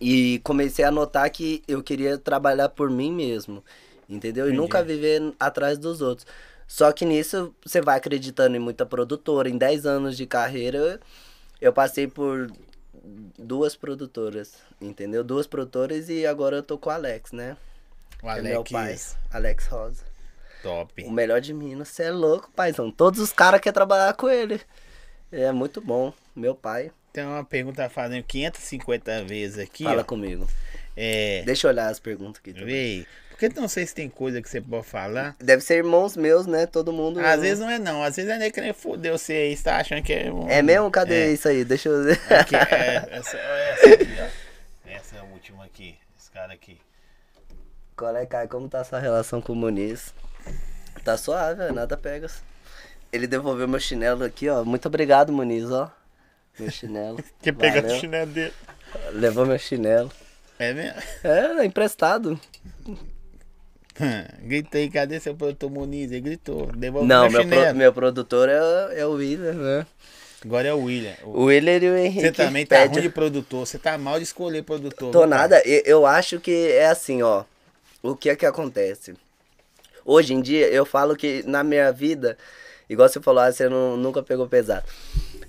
e comecei a notar que eu queria trabalhar por mim mesmo, entendeu? E Entendi. nunca viver atrás dos outros. Só que nisso você vai acreditando em muita produtora. Em 10 anos de carreira, eu passei por duas produtoras, entendeu? Duas produtoras e agora eu tô com o Alex, né? O é meu Alex, pai, Alex Rosa. top. O melhor de Minas, você é louco, paizão. Todos os caras querem trabalhar com ele. É muito bom. Meu pai, Tem uma pergunta fazendo 550 vezes aqui, fala ó. comigo. É. Deixa eu olhar as perguntas aqui. também. Véi, porque não sei se tem coisa que você pode falar. Deve ser irmãos meus, né? Todo mundo. Às vezes não é não, às vezes é nem querer foder você aí, você tá achando que é um... É mesmo? Cadê É. isso aí? Deixa eu ver. Aqui, é, essa, essa aqui, ó. Essa é a última aqui, esse cara aqui. Qual é, Caio? Como tá a sua relação com o Muniz? Tá suave, velho, nada pega. Ele devolveu meu chinelo aqui, ó. Muito obrigado, Muniz, ó. Meu chinelo. Que pega o chinelo dele. Levou meu chinelo. É mesmo? É, emprestado. Grita aí, cadê seu produtor Muniz? Ele gritou, devolve Não, meu meu, pro- meu produtor é, é o William, né? Agora é o William. O- William e o Henrique. Você também tá pede- ruim de produtor, você tá mal de escolher produtor. Tô nada, eu, eu acho que é assim, ó. O que é que acontece? Hoje em dia, eu falo que na minha vida, igual você falou, ah, você não, nunca pegou pesado.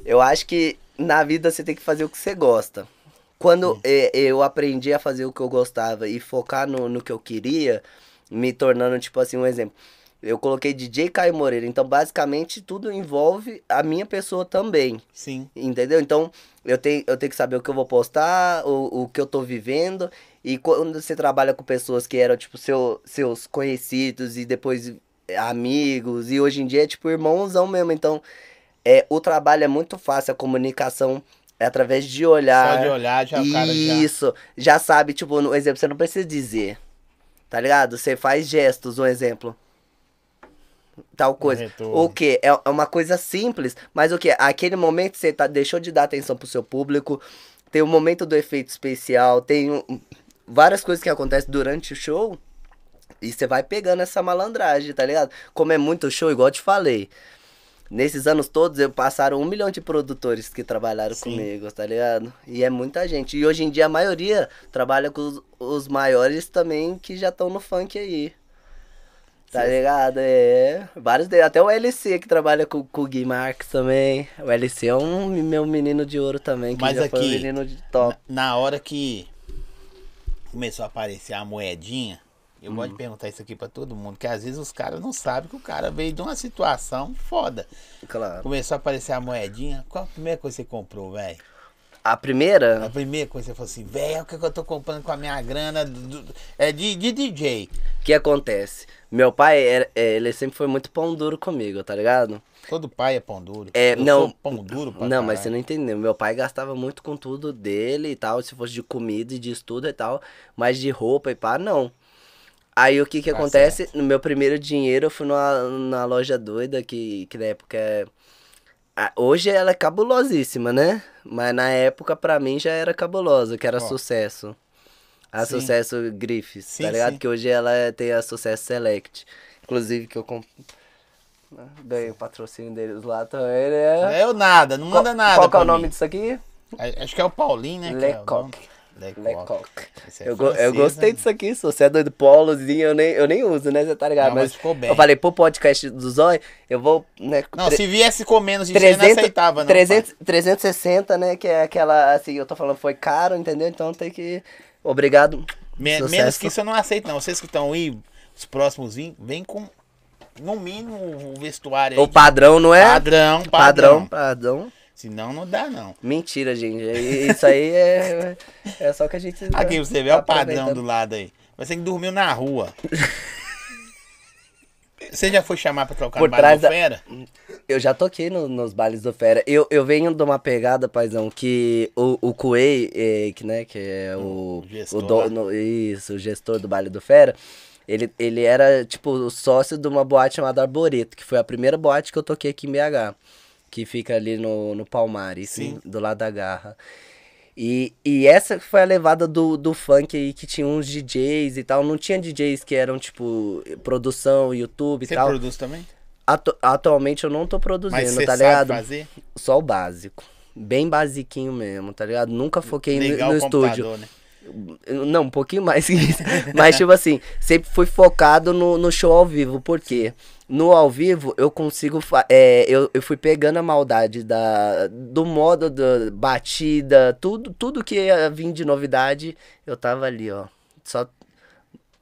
Eu acho que na vida você tem que fazer o que você gosta. Quando eh, eu aprendi a fazer o que eu gostava e focar no, no que eu queria, me tornando, tipo assim, um exemplo. Eu coloquei DJ Caio Moreira, então basicamente tudo envolve a minha pessoa também. Sim. Entendeu? Então, eu tenho, eu tenho que saber o que eu vou postar, o, o que eu tô vivendo. E quando você trabalha com pessoas que eram, tipo, seu, seus conhecidos e depois amigos, e hoje em dia é, tipo, irmãozão mesmo. Então, é, o trabalho é muito fácil, a comunicação é através de olhar. Só de olhar já o cara já... Isso, já sabe, tipo, no exemplo, você não precisa dizer. Tá ligado? Você faz gestos, um exemplo. Tal coisa. O que? É é uma coisa simples, mas o que? Aquele momento você tá, deixou de dar atenção pro seu público. Tem o momento do efeito especial, tem um- várias coisas que acontecem durante o show. E você vai pegando essa malandragem, tá ligado? Como é muito show, igual eu te falei. Nesses anos todos, eu passaram um milhão de produtores que trabalharam Sim. comigo, tá ligado? E é muita gente. E hoje em dia a maioria trabalha com os, os maiores também que já estão no funk aí. Tá ligado? É. Vários deles. Até o LC que trabalha com, com o Gui Marques também. O LC é um meu menino de ouro também, que Mas já foi um aqui, menino de top. Na hora que começou a aparecer a moedinha, eu gosto Uhum. de perguntar isso aqui pra todo mundo, que às vezes os caras não sabem que o cara veio de uma situação foda. Claro. Começou a aparecer a moedinha, qual a primeira coisa que você comprou, velho? A A primeira, primeira coisa você falou assim, velho, o que, eu tô comprando com a minha grana do- do- é de, de DJ. o que acontece? Meu pai, era- é, ele sempre foi muito pão duro comigo, tá ligado? Todo pai é pão duro. É, eu não. pão duro pra Não, mas você caralho. não entendeu. Meu pai gastava muito com tudo dele e tal, se fosse de comida e de estudo e tal, mas de roupa e pá, não. Aí o que que Tá acontece? No meu primeiro dinheiro eu fui numa, na loja doida, que, que na época é. Hoje ela é cabulosíssima, né? Mas na época pra mim já era cabulosa, que era sucesso. A Sim. sucesso Griffiths, Sim, tá ligado? sim. Que hoje ela é- tem a sucesso Select. Inclusive que eu comp... ganhei o patrocínio deles lá também, né? Eu nada, não manda nada. Qual é o nome mim. disso aqui? A- Acho que é o Paulinho, né? é Lecoq. Lecoq. É Eu, go- eu gostei né? disso aqui, se você é doido polozinho, eu nem, eu nem uso, né? Você tá ligado? Não, mas mas ficou bem. eu falei, pro podcast do Zói, eu vou, né? Não, tre- se viesse com menos de 100, eu não aceitava, não. 300, 360, né? Que é aquela, assim, eu tô falando, foi caro, entendeu? Então tem que. Obrigado. Sucesso. menos que isso eu não aceito, não. Vocês que estão aí, os próximos vim, vem com, no mínimo, o vestuário aí. O padrão, não é? Padrão, Padrão, padrão. padrão. Senão não dá, não. Mentira, gente. E- Isso aí é, é só que a gente. Aqui você vê tá o padrão do lado aí. Você que dormiu na rua. Você já foi chamar pra trocar Por no trás do da- Fera? Eu já toquei no- nos bailes do Fera. Eu, eu venho de uma pegada, paizão, que o, o Kuei, eh, que, né, que é o, O gestor o dono, isso, o gestor do baile do Fera, ele, ele era, tipo, o sócio de uma boate chamada Arboreto, que foi a primeira boate que eu toquei aqui em BH, que fica ali no, no Palmares, Sim. do lado da Garra. E, e essa foi a levada do, do funk aí, que tinha uns DJs e tal. Não tinha DJs que eram, tipo, produção, YouTube e Você tal. produz também? Atu- atualmente eu não tô produzindo, Mas você tá sabe ligado? fazer? Só o básico. Bem basiquinho mesmo, tá ligado? Nunca foquei no, Ligar no o estúdio. né? Não, um pouquinho mais que isso. Mas, tipo assim, sempre fui focado no, no show ao vivo. Por quê? No ao vivo, eu consigo. É, eu, eu fui pegando a maldade da, do modo da batida, tudo, tudo que ia vir de novidade, eu tava ali, ó. Só,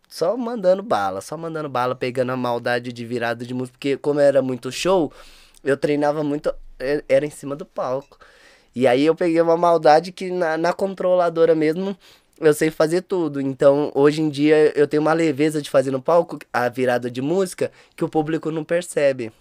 só mandando bala, só mandando bala, pegando a maldade de virada de música. Porque, como era muito show, eu treinava muito. é- Era em cima do palco. E aí eu peguei uma maldade que na, na controladora mesmo eu sei fazer tudo. Então, hoje em dia, eu tenho uma leveza de fazer no palco a virada de música que o público não percebe.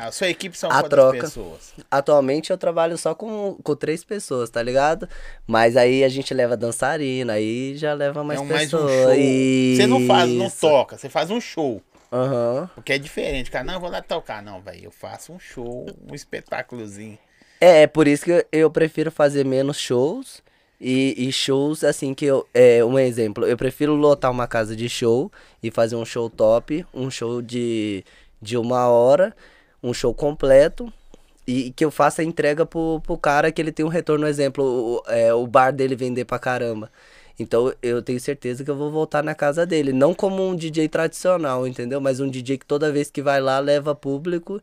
A sua equipe são A quantas troca. pessoas? Atualmente eu trabalho só com, com três pessoas, tá ligado? Mas aí a gente leva dançarina, aí já leva mais é um, mais pessoas. um show. Você não faz, não toca, você faz um show. Aham. O que é diferente, cara. Não, eu vou lá tocar. Não, velho. Eu faço um show, um espetáculozinho. É, é por isso que eu prefiro fazer menos shows. E, e shows, assim, que eu. É, um exemplo, eu prefiro lotar uma casa de show e fazer um show top, um show de, de uma hora, um show completo. E que eu faça a entrega pro, pro cara que ele tem um retorno, exemplo, o, é, o bar dele vender pra caramba. Então eu tenho certeza que eu vou voltar na casa dele. Não como um DJ tradicional, entendeu? Mas um DJ que toda vez que vai lá leva público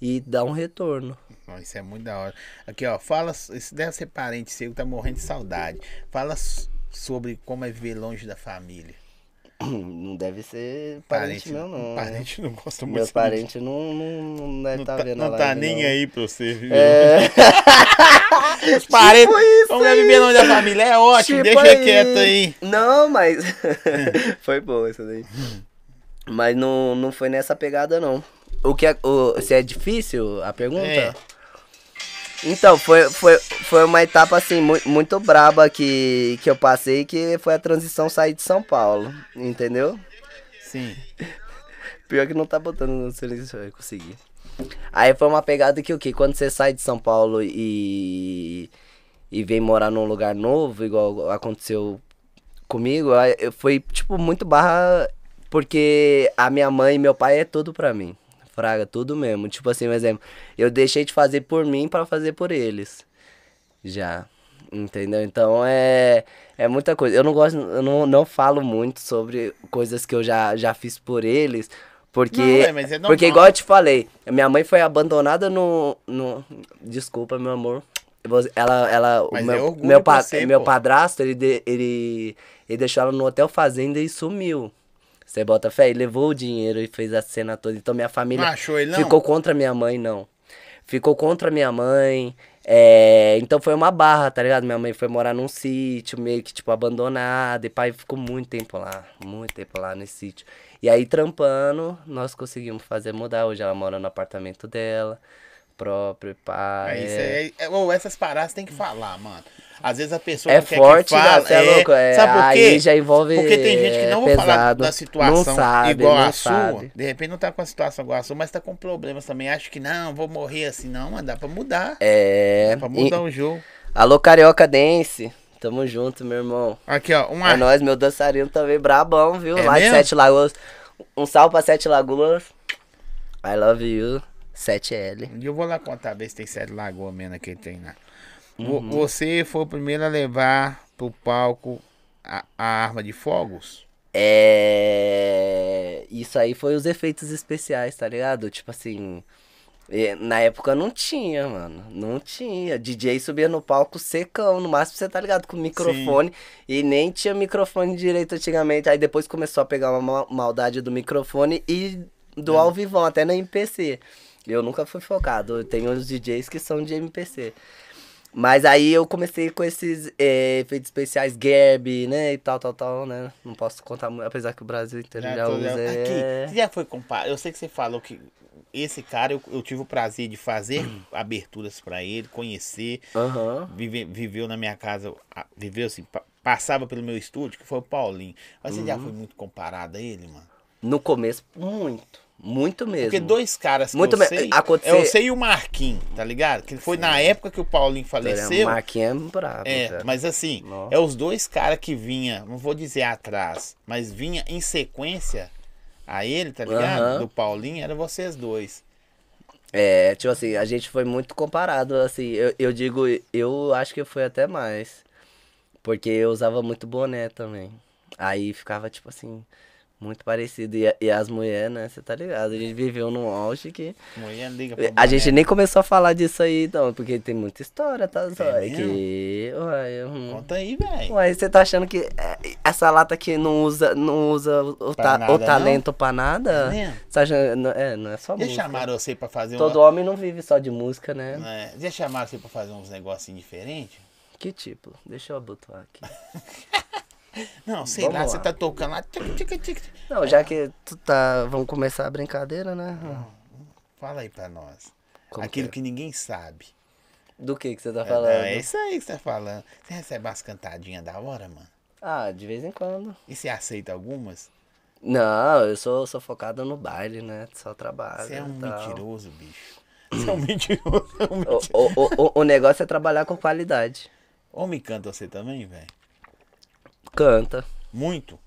e dá um retorno. Ó, Isso é muito da hora. Aqui, ó, fala. Isso deve ser parente seu que tá morrendo de saudade. Fala sobre como é viver longe da família. Não deve ser parente, meu, não. Parente não gosta muito. Meu parente não, não, não deve não tá tá, vendo não tá live, nem não. aí pra você, viu? É, Os parentes. tipo isso é viver longe da família? É ótimo, tipo deixa quieto aí. Não, mas. foi boa isso daí. Mas não, não foi nessa pegada, não. O que é, o, se é difícil a pergunta? É. Então, foi, foi, foi uma etapa assim muito, muito braba que, que eu passei, que foi a transição sair de São Paulo, entendeu? Sim. Pior que não tá botando no silêncio, eu consegui. Aí foi uma pegada que o quê? Quando você sai de São Paulo e, e vem morar num lugar novo, igual aconteceu comigo, eu- foi tipo muito barra, porque a minha mãe e meu pai é tudo pra mim. Fraga, tudo mesmo. Tipo assim, um exemplo, eu deixei de fazer por mim pra fazer por eles. Já. Entendeu? Então é, é muita coisa. Eu não gosto, eu não, não falo muito sobre coisas que eu já, já fiz por eles. Porque, Não, é, é porque igual eu te falei, minha mãe foi abandonada no. no desculpa, meu amor. Ela, ela, Mas é meu, orgulho meu, pa- você, meu padrasto, ele, de- ele, ele deixou ela no Hotel Fazenda e sumiu. Você bota fé? Ele levou o dinheiro e fez a cena toda. Então minha família achou ele, não? ficou contra minha mãe, não. Ficou contra minha mãe. é, Então foi uma barra, tá ligado? Minha mãe foi morar num sítio, meio que, tipo, abandonada. E pai ficou muito tempo lá. Muito tempo lá nesse sítio. E aí, trampando, nós conseguimos fazer mudar. Hoje ela mora no apartamento dela. Próprio, pá. É, isso é- aí, é, ou essas paradas tem que falar, mano. Às vezes a pessoa É forte, que fala? Cê é louco, é, sabe por quê? aí já envolve, Porque tem gente que não é, vou falar da situação sabe, igual a sua. sabe. De repente não tá com a situação igual a sua, mas tá com problemas também. Acho que não, vou morrer assim, não, mano. Dá pra mudar. É. Dá pra mudar o jogo. Alô, Carioca Dance. Tamo junto, meu irmão. Aqui, ó, um É ar. nóis, meu dançarino também brabão, viu? É Lá de mesmo? Sete Lagoas. Um salve pra Sete Lagoas. I love you. 7L. E eu vou lá contar, ver se tem sete lagoas mesmo que tem lá. Uhum. Você foi o primeiro a levar pro palco a, a arma de fogos? É. Isso aí foi os efeitos especiais, tá ligado? Tipo assim. é, Na época não tinha, mano. Não tinha. DJ subia no palco secão. No máximo você tá ligado com microfone. E nem tinha microfone direito antigamente. Aí depois começou a pegar uma ma- maldade do microfone e do ao vivão, até na MPC. Eu nunca fui focado. Tem uns DJs que são de MPC. Mas aí eu comecei com esses é, efeitos especiais, Gab, né, e tal, tal, tal, né. Não posso contar muito, apesar que o Brasil inteiro já, tô- usa. Aqui, é... você já foi comparado? Eu sei que você falou que esse cara eu, eu tive o prazer de fazer aberturas pra ele, conhecer, Aham. vive- viveu na minha casa, viveu assim, pa- passava pelo meu estúdio, que foi o Paulinho. Mas você Uhum. já foi muito comparado a ele, mano? No começo, muito. Muito mesmo. Porque dois caras que Muito eu me- sei, acontecer- eu sei e o Marquinhos, tá ligado? Que foi na época que o Paulinho faleceu. Marquinhos é brabo, É, cara. mas assim, Nossa. é os dois caras que vinha, não vou dizer atrás, mas vinha em sequência a ele, tá ligado? Do Paulinho, era vocês dois. É, tipo assim, a gente foi muito comparado, assim, eu, eu digo, eu acho que foi até mais. Porque eu usava muito boné também. Aí ficava, tipo assim, muito parecido. E, e as mulheres, né, você tá ligado? A gente viveu num auge que. Mulher liga pro A gente nem começou a falar disso aí, não, porque tem muita história, tá? Só É é que. Uai, hum. Conta aí, velho. Uai, você tá achando que é, essa lata aqui não usa, não usa o, Pra ta- nada, o talento pra É nada? Você tá achando, não- é, não é só Já música. chamaram você pra fazer Todo uma... homem não vive só de música, né? É, já chamaram você pra fazer uns negocinhos diferentes? Que tipo? Deixa eu abotoar aqui. Não, sei Vamos lá, lá. você tá tocando lá. Não, já que tu tá. Vamos começar a brincadeira, né? Fala aí pra nós. Como Aquilo que que ninguém sabe. Do que que você tá É, falando? é isso aí que você tá falando. Você recebe umas cantadinhas da hora, mano? Ah, de vez em quando. E você aceita algumas? Não, eu sou, sou focado no baile, né? Só trabalho. Você é um tal. mentiroso, bicho. Você é um mentiroso. é um O, mentiroso. o, o, o- o negócio é trabalhar com qualidade. Homem canta você também, velho? Canta. Muito?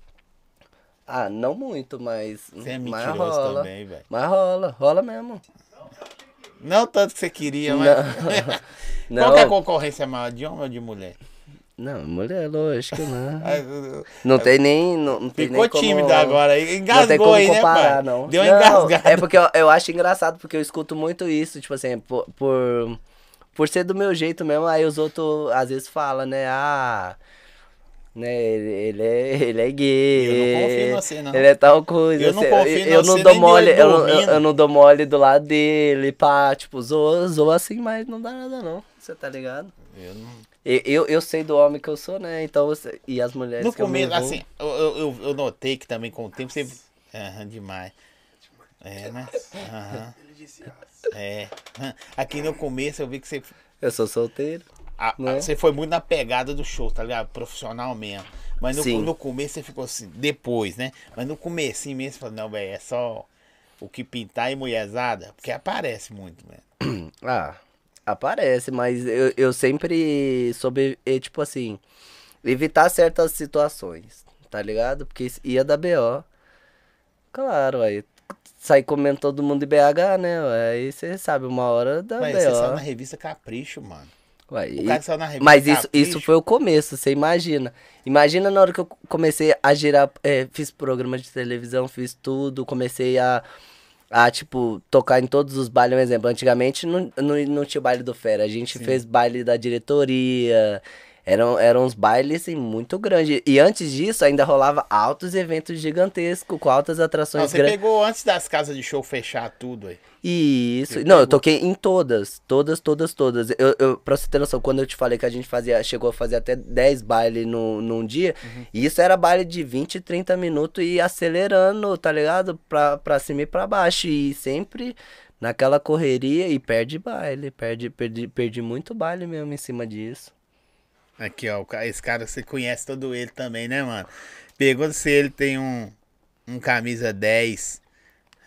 Ah, não muito, mas. Você é mas mentiroso rola. também, velho. Mas rola, rola mesmo. Não tanto que você queria, mas. Não. Qual que é a Não, concorrência maior, de homem ou de mulher? não, mulher, lógico, né? Eu- eu- Não tem nem. Não, não tem Ficou nem como, tímido agora. Não tem Engasgou como aí, né, comparar, pai? não. Deu uma Não, engasgada. É porque eu, eu acho engraçado, porque eu escuto muito isso, tipo assim, por, por, por ser do meu jeito mesmo, aí os outros às vezes falam, né, ah. Né, ele, ele, é, ele é gay. Eu não confio em você, não. Ele é tal coisa. Eu não assim, confio em eu, eu você não dou mole, eu eu, não- eu, eu não dou mole do lado dele, pá, tipo, zoa, zoa assim, mas não dá nada não. Você tá ligado? Eu não- Eu, eu, eu sei do homem que eu sou, né? Então, você- e as mulheres No que eu me começo, assim, eu, eu, eu- notei que também com o tempo você. Aham, demais. É, né? Aham. Ele disse, ah, É. Aqui no começo eu vi que você. Eu sou solteiro. A- a- Né? Você foi muito na pegada do show, tá ligado? Profissional mesmo. Mas no, no começo você ficou assim, depois, né? Mas no começo mesmo você falou, não, velho, é só o que pintar e mulherzada, porque aparece muito, velho. Ah, aparece, mas eu, eu sempre soube, tipo assim, evitar certas situações, tá ligado? Porque ia dar BO. Claro, aí sair comendo todo mundo de BH, né? Aí você sabe, uma hora dá Mas você saiu na BO. revista Capricho, mano. Ué, O cara saiu na revista Mas isso, Capricho, isso foi o começo, você imagina. Imagina na hora que eu comecei a girar, é, fiz programa de televisão, fiz tudo, comecei a, a tipo, tocar em todos os bailes. Um exemplo, antigamente não, não, não tinha o baile do Fera, a gente fez baile da diretoria, eram, eram uns bailes, assim, muito grandes. E antes disso, ainda rolava altos eventos gigantescos, com altas Não, atrações você grandes. pegou antes das casas de show fechar tudo aí. Isso. Não, eu toquei em todas. Todas, todas, todas. Eu, eu, pra você ter noção, quando eu te falei que a gente fazia, chegou a fazer até 10 bailes no, num dia, Uhum. e isso era baile de 20, 30 minutos e acelerando, tá ligado? Pra, pra cima e pra baixo. E sempre naquela correria e perde baile. Perde, perdi, perdi muito baile mesmo em cima disso. Aqui, ó. Esse cara você conhece todo ele também, né, mano? Pergunta se ele tem um, um camisa 10.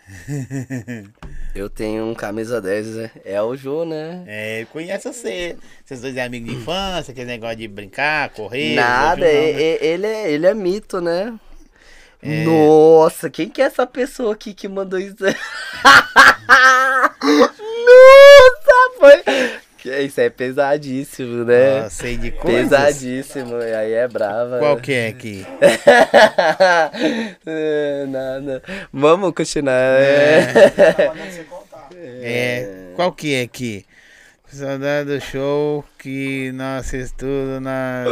Eu tenho um camisa 10, né? é o Jô, né? É, conhece você. Vocês dois é amigos de infância, aquele negócio de brincar, correr. Nada, não, né? ele, é, ele é mito, né? Nossa, quem que é essa pessoa aqui que mandou isso? Nossa, foi. Que Isso é pesadíssimo, né? Sei de coisas. Pesadíssimo, e aí é brava. Qual que é aqui? É, Nada. Vamos continuar. É. Contar. É. Qual que é aqui? Saudade do show que nós estudo na.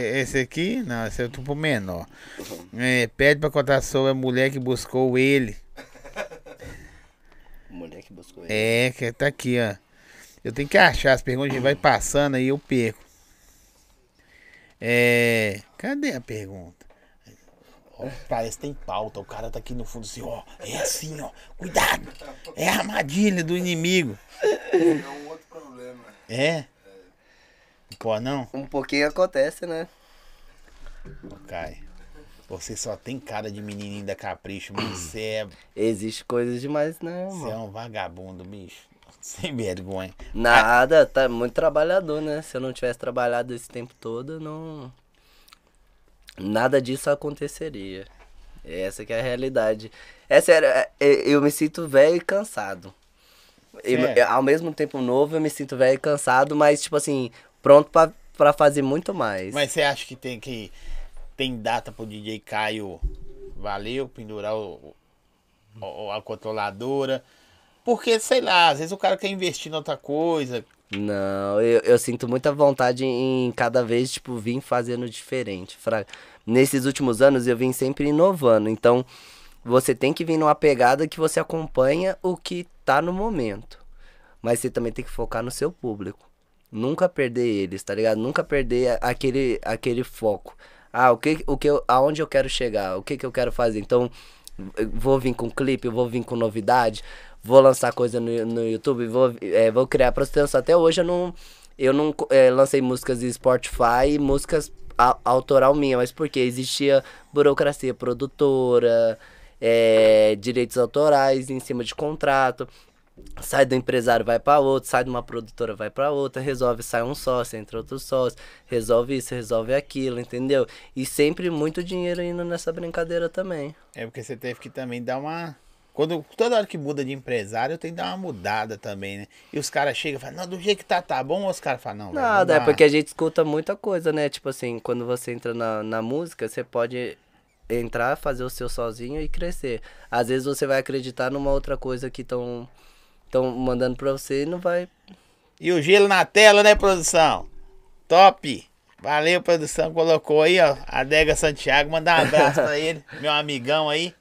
Esse aqui? Não, esse é tipo menor. É, pede pra contar sobre a mulher que buscou ele. Mulher que buscou ele. É, que tá aqui, ó. Eu tenho que achar as perguntas, a gente vai passando aí eu perco. É. Cadê a pergunta? Ó, parece que tem pauta. O cara tá aqui no fundo assim, ó. É assim, ó. Cuidado! É a armadilha do inimigo. É um outro problema. É? Pô, não? Um pouquinho acontece, né? Ô, Caio. Você só tem cara de menininho da capricho, mas você é, Existe coisas demais, né, você é um vagabundo, bicho. Sem vergonha. Nada, tá muito trabalhador, né? Se eu não tivesse trabalhado esse tempo todo, não. Nada disso aconteceria. Essa que é a realidade. É sério, é- é- eu me sinto velho e cansado. Eu- Sério? eu- ao mesmo tempo novo, eu me sinto velho e cansado, mas, tipo assim, pronto pra, pra fazer muito mais. Mas você acha que tem que. Tem data pro DJ Caio valeu, pendurar o, o- a controladora? Porque, sei lá, às vezes o cara quer investir em outra coisa. Não, eu, eu sinto muita vontade em cada vez, tipo, vir fazendo diferente. fraga. Nesses últimos anos eu vim sempre inovando. Então, você tem que vir numa pegada que você acompanha o que tá no momento. Mas você também tem que focar no seu público. Nunca perder eles, tá ligado? Nunca perder aquele, aquele foco. Ah, o que, o que eu, aonde eu quero chegar? O que, que eu quero fazer? Então, vou vir com clipe, vou vir com novidade, vou lançar coisa no, no YouTube, vou, é, vou criar sustentar. Até hoje eu não, eu não é, lancei músicas de Spotify e músicas a- autoral minha, mas porque existia burocracia produtora, é, direitos autorais em cima de contrato. Sai do empresário, vai pra outro, sai de uma produtora, vai pra outra, resolve, sai um sócio, entra outro sócio, resolve isso, resolve aquilo, entendeu? E sempre muito dinheiro indo nessa brincadeira também. É porque você teve que também dar uma. Quando, toda hora que muda de empresário, tem que dar uma mudada também, né? E os caras chegam e falam, não, do jeito que tá, tá bom, ou os caras falam, não, Nada, é porque a gente escuta muita coisa, né? Tipo assim, quando você entra na, na música, você pode entrar, fazer o seu sozinho e crescer. Às vezes você vai acreditar numa outra coisa que estão estão mandando pra você e não vai. E o gelo na tela, né, produção? Top! Valeu, produção. Colocou aí, ó. Adega Santiago. Mandar um abraço pra ele, meu amigão aí.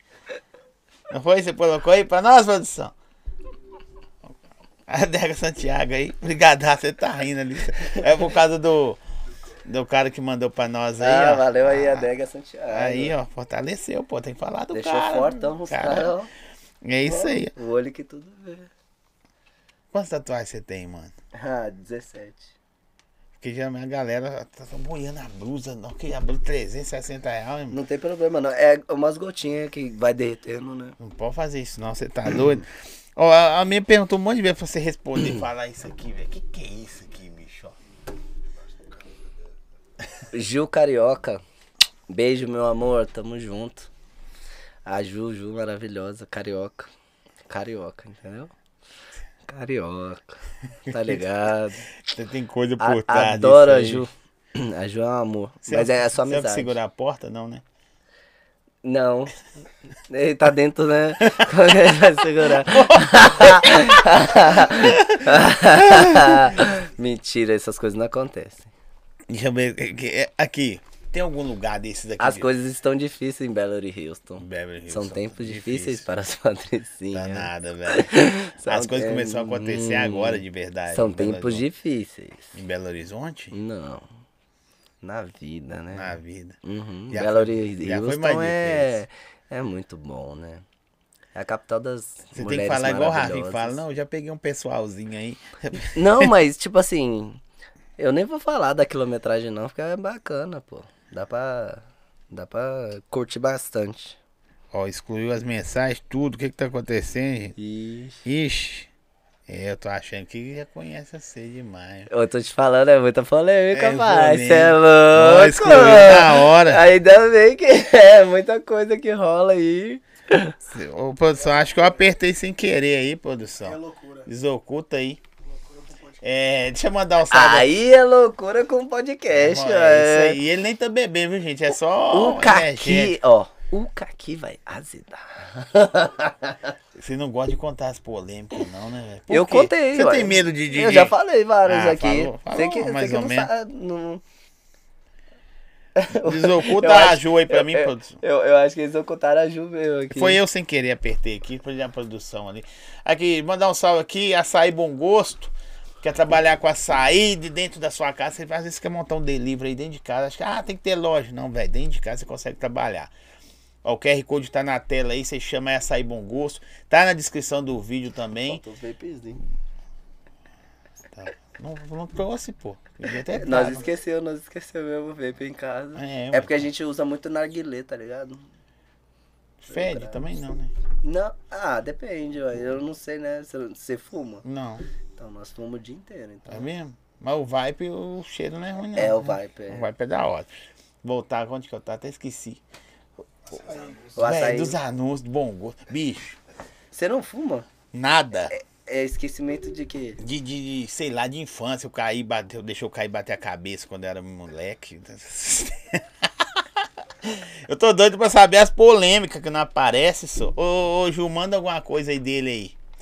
Não foi? Você colocou aí pra nós, produção? Adega Santiago aí. Obrigado, você tá rindo ali. É por causa do, do cara que mandou pra nós aí, ah, ó. valeu aí, Adega Santiago. Aí, ó, fortaleceu, pô. Tem que falar do Deixou cara. fortão os Cara, caras, ó. É isso aí. O olho que tudo vê. Quantas tatuagens você tem, mano? Ah, 17. Porque geralmente a galera tá boiando a blusa, não, que a blusa 360 reais, irmão. Não tem problema, não. É umas gotinhas que vai derretendo, né? Não pode fazer isso, não, você tá doido. Ó, a, a minha perguntou um monte de vezes pra você responder e falar isso aqui, velho. Que que é isso aqui, bicho? Gil Carioca. Beijo, meu amor. Tamo junto. A Ju, Ju, maravilhosa. Carioca. Carioca, entendeu? Carioca. Tá ligado? Você tem coisa por trás adoro a. Ju. A Ju é um amor. Você Mas é só Você amizade. segurar a porta, não, né? Não. Ele tá dentro, né? Como é ele vai segurar? Mentira, essas coisas não acontecem. Deixa eu ver. é é- Aqui, tem algum lugar desses aqui? As de- coisas estão difíceis em Belo Horizonte. Beverly São tempos difíceis para as Tá patricinhas. nada, velho. As coisas começaram a acontecer agora de verdade. São tempos difíceis. Em Belo Horizonte? Não. Na vida, né? Na vida. Uhum. Já Belo foi- já foi Horizonte mais é, é muito bom, né? É a capital das Você tem que falar igual o maravilhosas. fala. Não, eu já peguei um pessoalzinho aí. Não, mas tipo assim, eu nem vou falar da quilometragem não, porque é bacana, pô. Dá pra, dá pra curtir bastante. Ó, excluiu as mensagens, tudo. O que que tá acontecendo, gente? Ixi. Ixi. É, eu tô achando que já conhece você demais. Eu tô te falando, é muita polêmica, É pai. Cê polêmica. é Ó, louco. excluiu na hora. Ainda bem que é muita coisa que rola aí. Ô, produção, acho que eu apertei sem querer aí, É produção. loucura. Desoculta aí. É, deixa eu mandar um salve. Aí é loucura com podcast, Ó, é. é isso aí. Ele nem tá bebendo, viu, gente? É só. O caqui, ó. O caqui vai azedar. Você não gosta de contar as polêmicas, não, né, velho? Por Eu quê? contei, Você ué. tem medo de. de Eu já falei várias Ah, aqui. falou, falou Você que, mais que ou não menos. sabe. Não... Desoculta Eu a acho- Ju aí pra eu- mim, eu- produção. Eu, eu acho que eles ocultaram a Ju meu aqui. Foi eu sem querer, apertei aqui, foi a produção ali. Aqui, mandar um salve aqui, açaí bom gosto. Quer trabalhar com açaí de dentro da sua casa, você às vezes quer montar um delivery aí dentro de casa. Acho que ah, tem que ter loja. Não, velho, dentro de casa você consegue trabalhar. Ó, o QR Code tá na tela aí, você chama aí açaí bom gosto. Tá na descrição do vídeo também. Faltou o vapezinho. Tá. Não, não trouxe, pô. Nós esqueceu, nós esqueceu mesmo o vape em casa. É, É porque a gente usa muito narguilé, tá ligado? Fede também não, né? Não, ah, depende, eu não sei, né? Você, fuma? Não. Então nós fumamos o dia inteiro, É então. mesmo? Mas o Vibe, o cheiro não é ruim, não. É, o né? Vibe, é. O Vibe é da hora. Voltar, onde que eu tava? Até esqueci. O. Véi, dos anúncios, do bom gosto. Bicho, Você não fuma? nada. É esquecimento de quê? De, de, de, sei lá, de infância. Eu caí, bateu, deixou eu cair e bater a cabeça quando eu era moleque. eu tô doido pra saber as polêmicas que não aparecem, só. Ô, ô, Ju, manda alguma coisa aí dele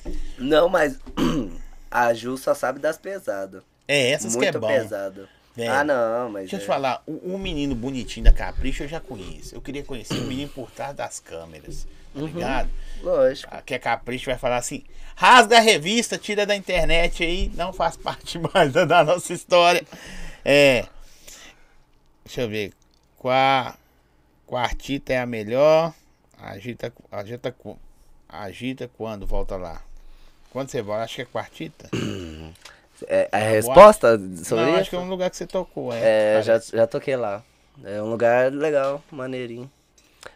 aí. Não, mas a Ju só sabe das pesadas. É, essas Muito que é bom. pesado. Velho, Ah, não, mas. Deixa eu é- te falar, o, o menino bonitinho da Capricho eu já conheço. Eu queria conhecer o menino por trás das câmeras, tá Uhum. ligado? Lógico. Ah, Que a Capricho vai falar assim: rasga a revista, tira da internet aí, não faz parte mais da, nossa história. É. Deixa eu ver. Qua, quartita é a melhor. Agita, agita, agita quando volta lá. Quando você volta, acho que é quartita. É, a resposta sobre não, isso? acho que é um lugar que você tocou. É, É, já, já toquei lá. É um lugar legal, maneirinho.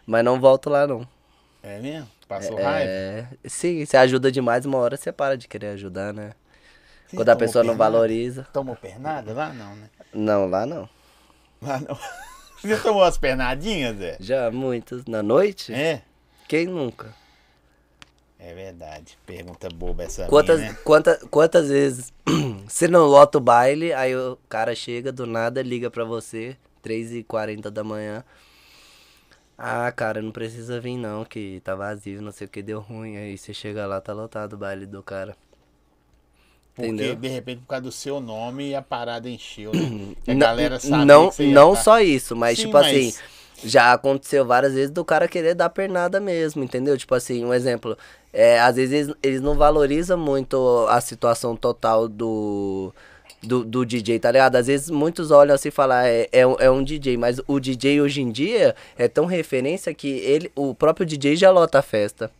Mas não volto lá, não. é mesmo? Passou raiva? É, sim, você ajuda demais, uma hora você para de querer ajudar, né? Você Quando a pessoa não pernada? valoriza. Tomou pernada? Lá não, né? Não, lá não. Lá não. Você tomou as pernadinhas, Zé? Já muitos. Na noite? É? Quem nunca? É verdade. Pergunta boba essa Quantas, minha, né? quanta, quantas vezes você não lota o baile, aí o cara chega do nada, liga pra você, 3h40 da manhã. Ah, cara, não precisa vir não, que tá vazio, não sei o que, deu ruim. Aí você chega lá, tá lotado o baile do cara. Porque, entendeu? de repente, por causa do seu nome, a parada encheu, né? Que a N- galera sabe não, que você ia não tá- só isso, mas Sim, tipo mas- assim, já aconteceu várias vezes do cara querer dar pernada mesmo, entendeu? Tipo assim, um exemplo, é, às vezes eles, eles não valorizam muito a situação total do, do, do DJ, tá ligado? Às vezes muitos olham assim e falam, ah, é, é, um- é um DJ, mas o DJ hoje em dia é tão referência que ele, o próprio DJ já lota a festa.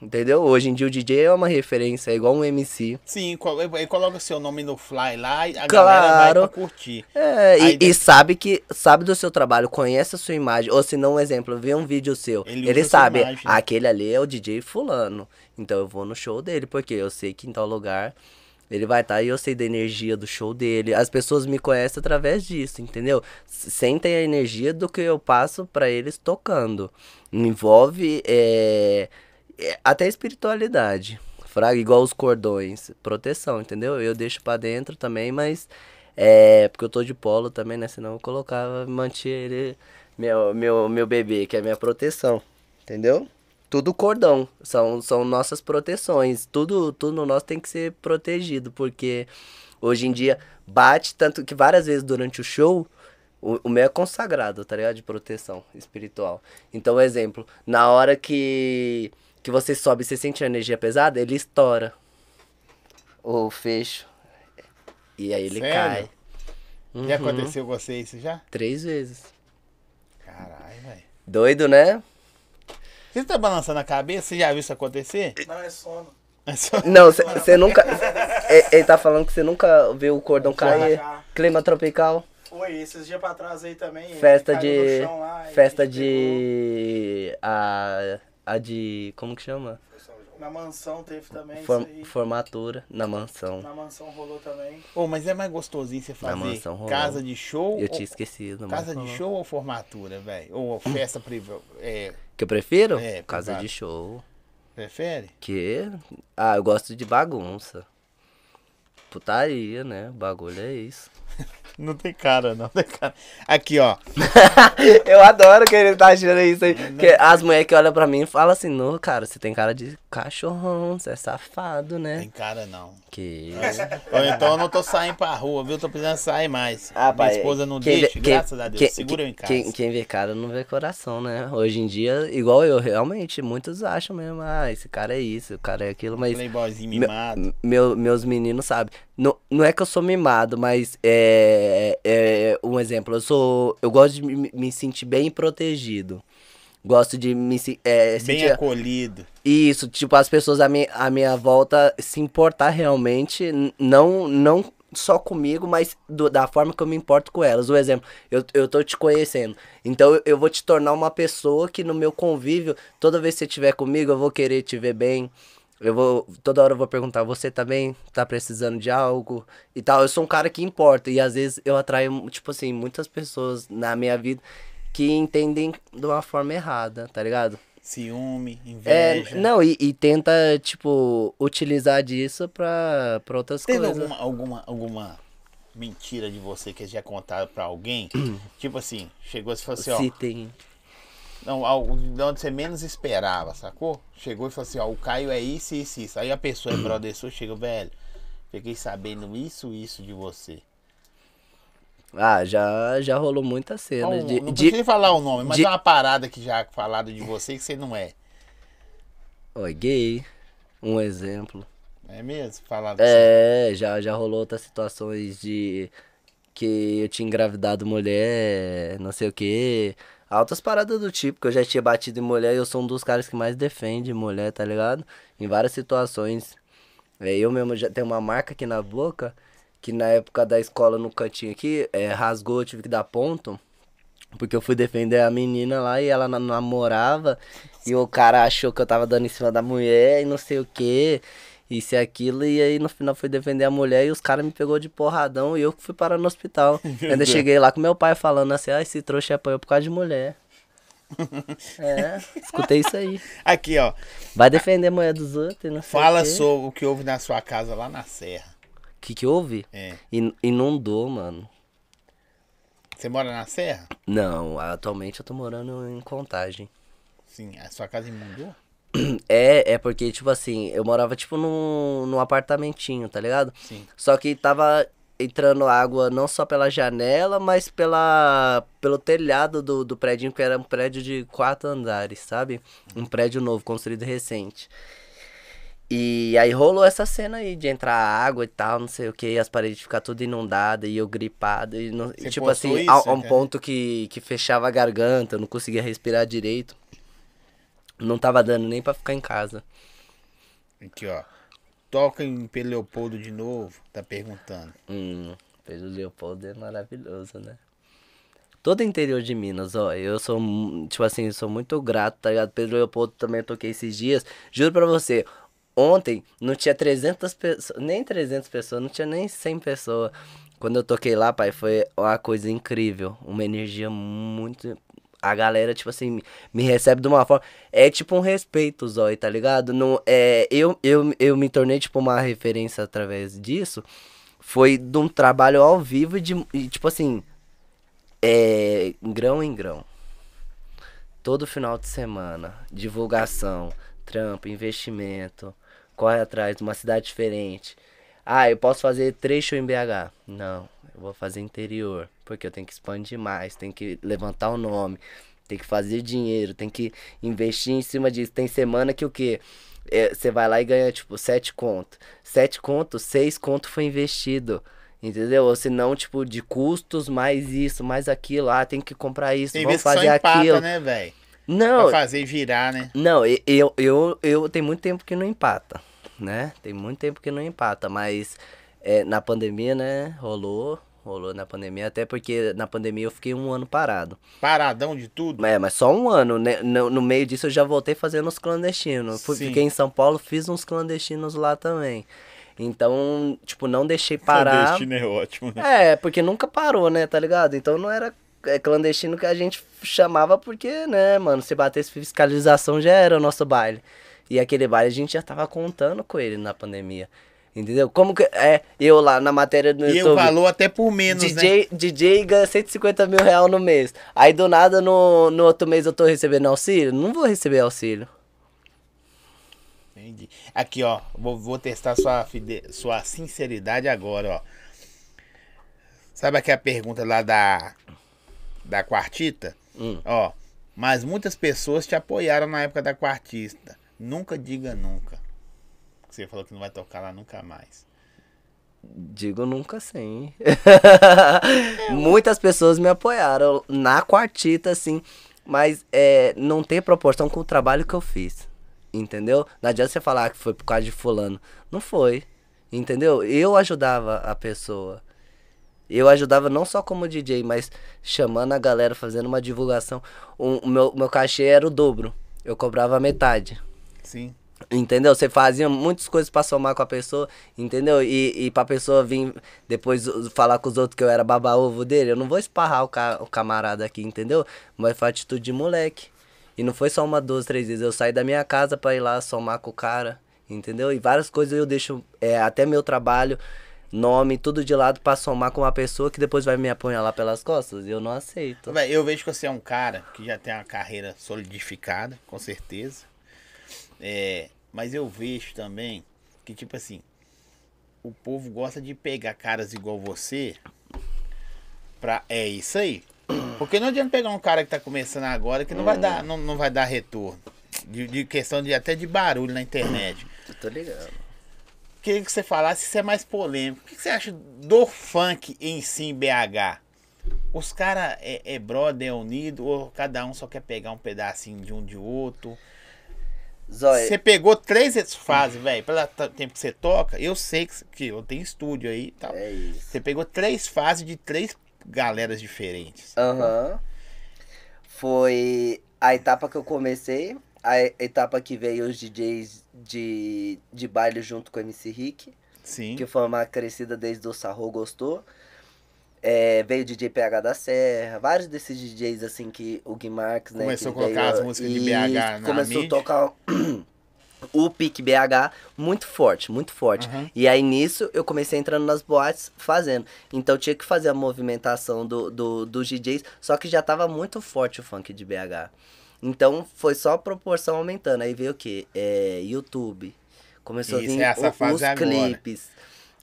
Entendeu? Hoje em dia o DJ é uma referência, é igual um MC. Sim, aí coloca seu nome no fly lá e a galera vai Claro. pra curtir. É, e, de- e sabe que sabe do seu trabalho, conhece a sua imagem. Ou se não, um exemplo, vê um vídeo seu. Ele Ele, sabe, imagem, né? aquele ali é o DJ fulano. Então eu vou no show dele, porque eu sei que em tal lugar ele vai estar e eu sei da energia do show dele. As pessoas me conhecem através disso, entendeu? Sentem a energia do que eu passo pra eles tocando. Envolve é, até espiritualidade. Fraga, igual os cordões. Proteção, entendeu? Eu deixo pra dentro também, mas. É. Porque eu tô de polo também, né? Senão eu colocava, mantinha ele. Meu, meu, meu bebê, que é minha proteção. Entendeu? Tudo cordão. São, são nossas proteções. Tudo, tudo nosso tem que ser protegido. Porque hoje em dia bate tanto que várias vezes durante o show. O, o meu é consagrado, tá ligado? De proteção espiritual. Então, exemplo, na hora que, que você sobe e você sente a energia pesada, ele estoura o fecho. E aí ele Sério? cai. Já Uhum. aconteceu com você isso já? Três vezes. Caralho, velho. Doido, né? Você tá balançando a cabeça? Você já viu isso acontecer? Não, é sono. É só- Não, você nunca. Ele, ele tá falando que você nunca viu o cordão cair. já. Clima tropical. Foi, esses dias pra trás aí também. Festa de. lá, Festa de. A. A de. Como que chama? Na mansão teve também aí. formatura na mansão. Na mansão rolou também. Ô, mas é mais gostosinho você fazer mansão rolou. casa de show. Eu ou- tinha esquecido. Casa de show ou formatura, velho? Ou festa privada? É, Que eu prefiro? É, Casa privado. de show. prefere? Que? Ah, eu gosto de bagunça. Putaria, né? O bagulho é isso. Não tem cara, não tem cara. Aqui, ó. eu adoro que ele tá achando isso aí. Que as mulheres que olham pra mim falam assim, não, cara, você tem cara de cachorrão, você é safado, né? Tem cara, não. Que. Ou então eu não tô saindo pra rua, viu? Tô precisando sair mais. Ah, Minha pai, esposa não quem deixa, vê- graças a Deus. quem- Segura eu em casa. Quem, quem vê cara não vê coração, né? Hoje em dia, igual eu, realmente, muitos acham mesmo, ah, esse cara é isso, o cara é aquilo, mas. Playboyzinho mimado. meu- meus meninos sabem. Não, não é que eu sou mimado, mas é, é um exemplo. Eu sou. Eu gosto de me, me sentir bem protegido. Gosto de me é, Bem sentir. acolhido. Isso, tipo, as pessoas à minha, à minha volta se importar realmente, não, não só comigo, mas do- da forma que eu me importo com elas. O exemplo, eu, eu tô te conhecendo, então eu, eu vou te tornar uma pessoa que no meu convívio, toda vez que você estiver comigo, eu vou querer te ver bem. Eu vou, toda hora eu vou perguntar, você tá bem? Tá precisando de algo? E tal, eu sou um cara que importa, e às vezes eu atraio, tipo assim, muitas pessoas na minha vida que entendem de uma forma errada, tá ligado? Ciúme, É, inveja. não, e, e tenta, tipo, utilizar disso pra, pra outras Teve coisas. alguma, alguma, alguma mentira de você que já contaram pra alguém? tipo assim, chegou e falou assim, ó. Se tem. Não, algo de onde você menos esperava, sacou? Chegou e falou assim, ó, o Caio é isso, isso, isso. Aí a pessoa é brother sua, chega, velho, fiquei sabendo isso, isso de você. Ah, já, já rolou muita cena. Não, de, não de... falar o nome, mas de- é uma parada que já falaram de você que você não é. Oi, gay. Um exemplo. É mesmo? Falaram É, já, já rolou outras situações de que eu tinha engravidado mulher, não sei o que. Altas paradas do tipo, que eu já tinha batido em mulher e eu sou um dos caras que mais defende mulher, tá ligado? Em várias situações. É, eu mesmo já tenho uma marca aqui na boca, que na época da escola no cantinho aqui, é, rasgou, eu tive que dar ponto. Porque eu fui defender a menina lá e ela na- namorava. E o cara achou que eu tava dando em cima da mulher e não sei o que. Isso e aquilo. E aí no final fui defender a mulher e os caras me pegou de porradão e eu que fui parar no hospital. Ainda cheguei lá com meu pai falando assim, ah, esse trouxa apanhou por causa de mulher. é, escutei isso aí. Aqui, ó. Vai defender a mulher dos outros e não sei Fala o sobre o que houve na sua casa lá na Serra. O que que houve? É. In- Inundou, mano. Você mora na Serra? Não, atualmente eu tô morando em Contagem. Sim, a sua casa imundou? É, é porque, tipo assim, eu morava, tipo, num, num apartamentinho, tá ligado? Sim. Só que tava entrando água não só pela janela, mas pela, pelo telhado do, do prédio, que era um prédio de quatro andares, sabe? Um prédio novo, construído recente. E aí rolou essa cena aí de entrar água e tal, não sei o que, as paredes ficar tudo inundadas e eu gripado. E não, Você tipo assim, isso, a, um ponto que, que fechava a garganta, eu não conseguia respirar direito. Não tava dando nem pra ficar em casa. Aqui, ó. Toca em Pedro Leopoldo de novo, tá perguntando. Hum, Pedro Leopoldo é maravilhoso, né? Todo interior de Minas, ó, eu sou, tipo assim, sou muito grato, tá ligado? Pedro Leopoldo também eu toquei esses dias. Juro pra você, ontem não tinha 300 pessoas, nem 300 pessoas, não tinha nem 100 pessoas. Quando eu toquei lá, pai, foi uma coisa incrível, uma energia muito... A galera, tipo assim, me recebe de uma forma... É tipo um respeito, Zói, tá ligado? Não, é, eu, eu, eu me tornei, tipo, uma referência através disso foi de um trabalho ao vivo de, e, tipo assim, é, grão em grão. Todo final de semana, divulgação, trampo, investimento, corre atrás de uma cidade diferente. Ah, eu posso fazer shows em BH. Não, eu vou fazer interior, porque eu tenho que expandir mais, tenho que levantar o nome, tem que fazer dinheiro, tem que investir em cima disso. Tem semana que o quê? Você vai lá e ganha, tipo, sete conto. Sete conto, seis conto foi investido. Entendeu? Ou se não, tipo, de custos, mais isso, mais aquilo. Ah, tem que comprar isso, Tem vamos fazer empata, aquilo. né, velho? Não, Pra fazer virar, né? Não, e- eu, eu, eu tem muito tempo que não empata, né? Tem muito tempo que não empata, mas é, na pandemia, né, rolou, rolou na pandemia, até porque na pandemia eu fiquei um ano parado. Paradão de tudo. É, mas só um ano, né? No, no meio disso eu já voltei fazendo os clandestinos. Fui, fiquei em São Paulo, fiz uns clandestinos lá também. Então, tipo, não deixei parar. Clandestino é ótimo, né? É, porque nunca parou, né, tá ligado? Então não era é, clandestino que a gente chamava porque, né, mano, se batesse fiscalização já era o nosso baile. E aquele baile a gente já tava contando com ele na pandemia. Entendeu? Como que. É, eu lá na matéria do E o YouTube. valor até por menos, né? DJ, DJ ganha 150 mil reais no mês. Aí do nada no, no outro mês eu tô recebendo auxílio? Não vou receber auxílio. Entendi. Aqui, ó. Vou, vou testar sua, fide... sua sinceridade agora, ó. Sabe aquela pergunta lá da. Da quartita? Hum. Ó. Mas muitas pessoas te apoiaram na época da quartista. Nunca diga nunca. Você falou que não vai tocar lá nunca mais. Digo nunca sim. Muitas pessoas me apoiaram na quartita, assim, mas é, não tem proporção com o trabalho que eu fiz. Entendeu? Não adianta você falar que foi por causa de fulano. Não foi. Entendeu? Eu ajudava a pessoa. Eu ajudava não só como DJ, mas chamando a galera, fazendo uma divulgação. O, o meu, meu cachê era o dobro. Eu cobrava metade. Sim. Entendeu? Você fazia muitas coisas pra somar com a pessoa, entendeu? E, e pra pessoa vir depois falar com os outros que eu era baba-ovo dele, eu não vou esparrar o, ca o camarada aqui, entendeu? Mas foi atitude de moleque. E não foi só uma, duas, três vezes. Eu saí da minha casa pra ir lá somar com o cara, entendeu? E várias coisas eu deixo, é, até meu trabalho, nome, tudo de lado pra somar com uma pessoa que depois vai me apunhalar pelas costas. Eu não aceito. Eu vejo que você é um cara que já tem uma carreira solidificada, com certeza. É, mas eu vejo também que, tipo assim, o povo gosta de pegar caras igual você pra. É isso aí. Porque não adianta pegar um cara que tá começando agora que não vai dar, não, não vai dar retorno. De, de questão de até de barulho na internet. Eu tô ligado. Queria que você falasse se é mais polêmico. O que que você acha do funk em si em BH? Os caras é, é brother, é unido, ou cada um só quer pegar um pedacinho de um de outro? Zóia, Você pegou três fases, velho, pelo tempo que você toca, eu sei que, que eu tenho estúdio aí e tal. é isso. Você pegou três fases de três galeras diferentes. Aham. Foi a etapa que eu comecei, a etapa que veio os DJs de, de baile junto com o MC Rick, Sim. que foi uma crescida desde o Sarro Gostou. É, veio o DJ PH da Serra, vários desses DJs assim que o Gui Marques, né? Começou a colocar veio- as músicas de BH na Começou mídia. a tocar o pique BH muito forte, muito forte. Uhum. E aí nisso eu comecei entrando nas boates fazendo. Então tinha que fazer a movimentação do, do, dos DJs, só que já tava muito forte o funk de BH. Então foi só a proporção aumentando. Aí veio o quê? É, YouTube. Começou Isso, a vir essa o- os agora. clipes.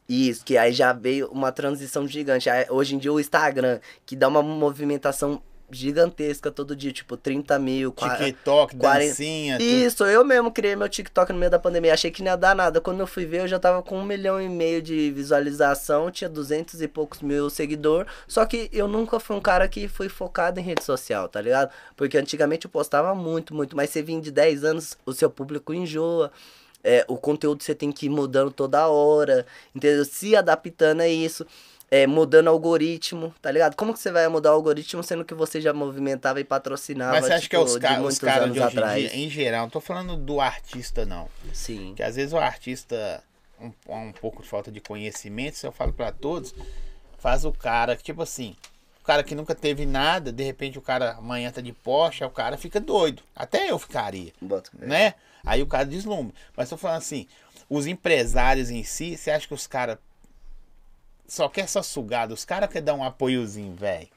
Isso, que aí já veio uma transição gigante. Aí, hoje em dia o Instagram, que dá uma movimentação gigantesca todo dia, tipo 30 mil, 40, TikTok, 40 dancinha, isso, eu mesmo criei meu TikTok no meio da pandemia. Achei que não ia dar nada. Quando eu fui ver, eu já tava com um milhão e meio de visualização, tinha duzentos e poucos mil seguidores. Só que eu nunca fui um cara que foi focado em rede social, tá ligado? Porque antigamente eu postava muito, muito. Mas você vinha de 10 anos, o seu público enjoa. É, o conteúdo você tem que ir mudando toda hora, entendeu? Se adaptando a isso. É, mudando algoritmo, tá ligado? Como que você vai mudar o algoritmo sendo que você já movimentava e patrocinava Mas você acha que é tipo, os, de ca os caras de hoje atrás? em dia, em geral, não tô falando do artista, não. Sim. Que às vezes o artista, um, um pouco de falta de conhecimento, se eu falo pra todos, faz o cara, tipo assim, o cara que nunca teve nada, de repente o cara amanhã tá de Porsche, o cara fica doido. Até eu ficaria, Bota né? Aí o cara deslumbra. Mas tô falando assim, os empresários em si, você acha que os caras só quer só sugado? Os caras querem dar um apoiozinho, velho.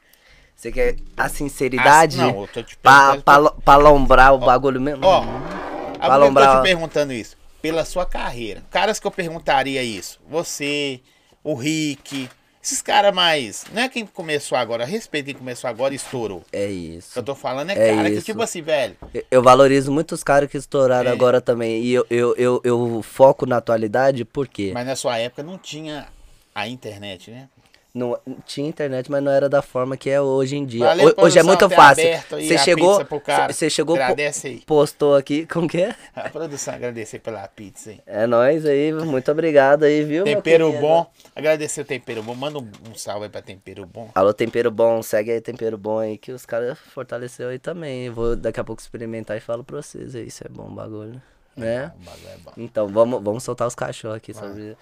Você quer a sinceridade Ah, não, eu tô te perguntando- pra, lo- pra lombrar o bagulho mesmo? Ó, Pra Agora eu tô lombrar- te perguntando isso. Pela sua carreira. Caras que eu perguntaria isso. Você, o Rick. Esses caras mais. Não é quem começou agora. Respeita quem começou agora e estourou. É O que isso. eu tô falando é, É cara que, isso. tipo assim, velho. Eu- Eu valorizo muito os caras que estouraram É. agora também. E eu, eu, eu, eu foco na atualidade por quê? Mas na sua época não tinha a internet, né? Não, tinha internet, mas não era da forma que é hoje em dia. Valeu, Ho- hoje é muito fácil. Você chegou, você chegou, Agradece aí. postou aqui, como que é? A produção agradecer pela pizza aí. É nóis aí, muito obrigado aí, viu? Tempero bom. Agradecer o tempero bom. Manda um, um salve aí pra tempero bom. Alô, tempero bom, segue aí tempero bom aí, que os caras fortaleceu aí também. Vou daqui a pouco experimentar e falo pra vocês aí, se é bom o bagulho, né? O bagulho é bom. Então, vamos, vamos soltar os cachorros aqui sobre.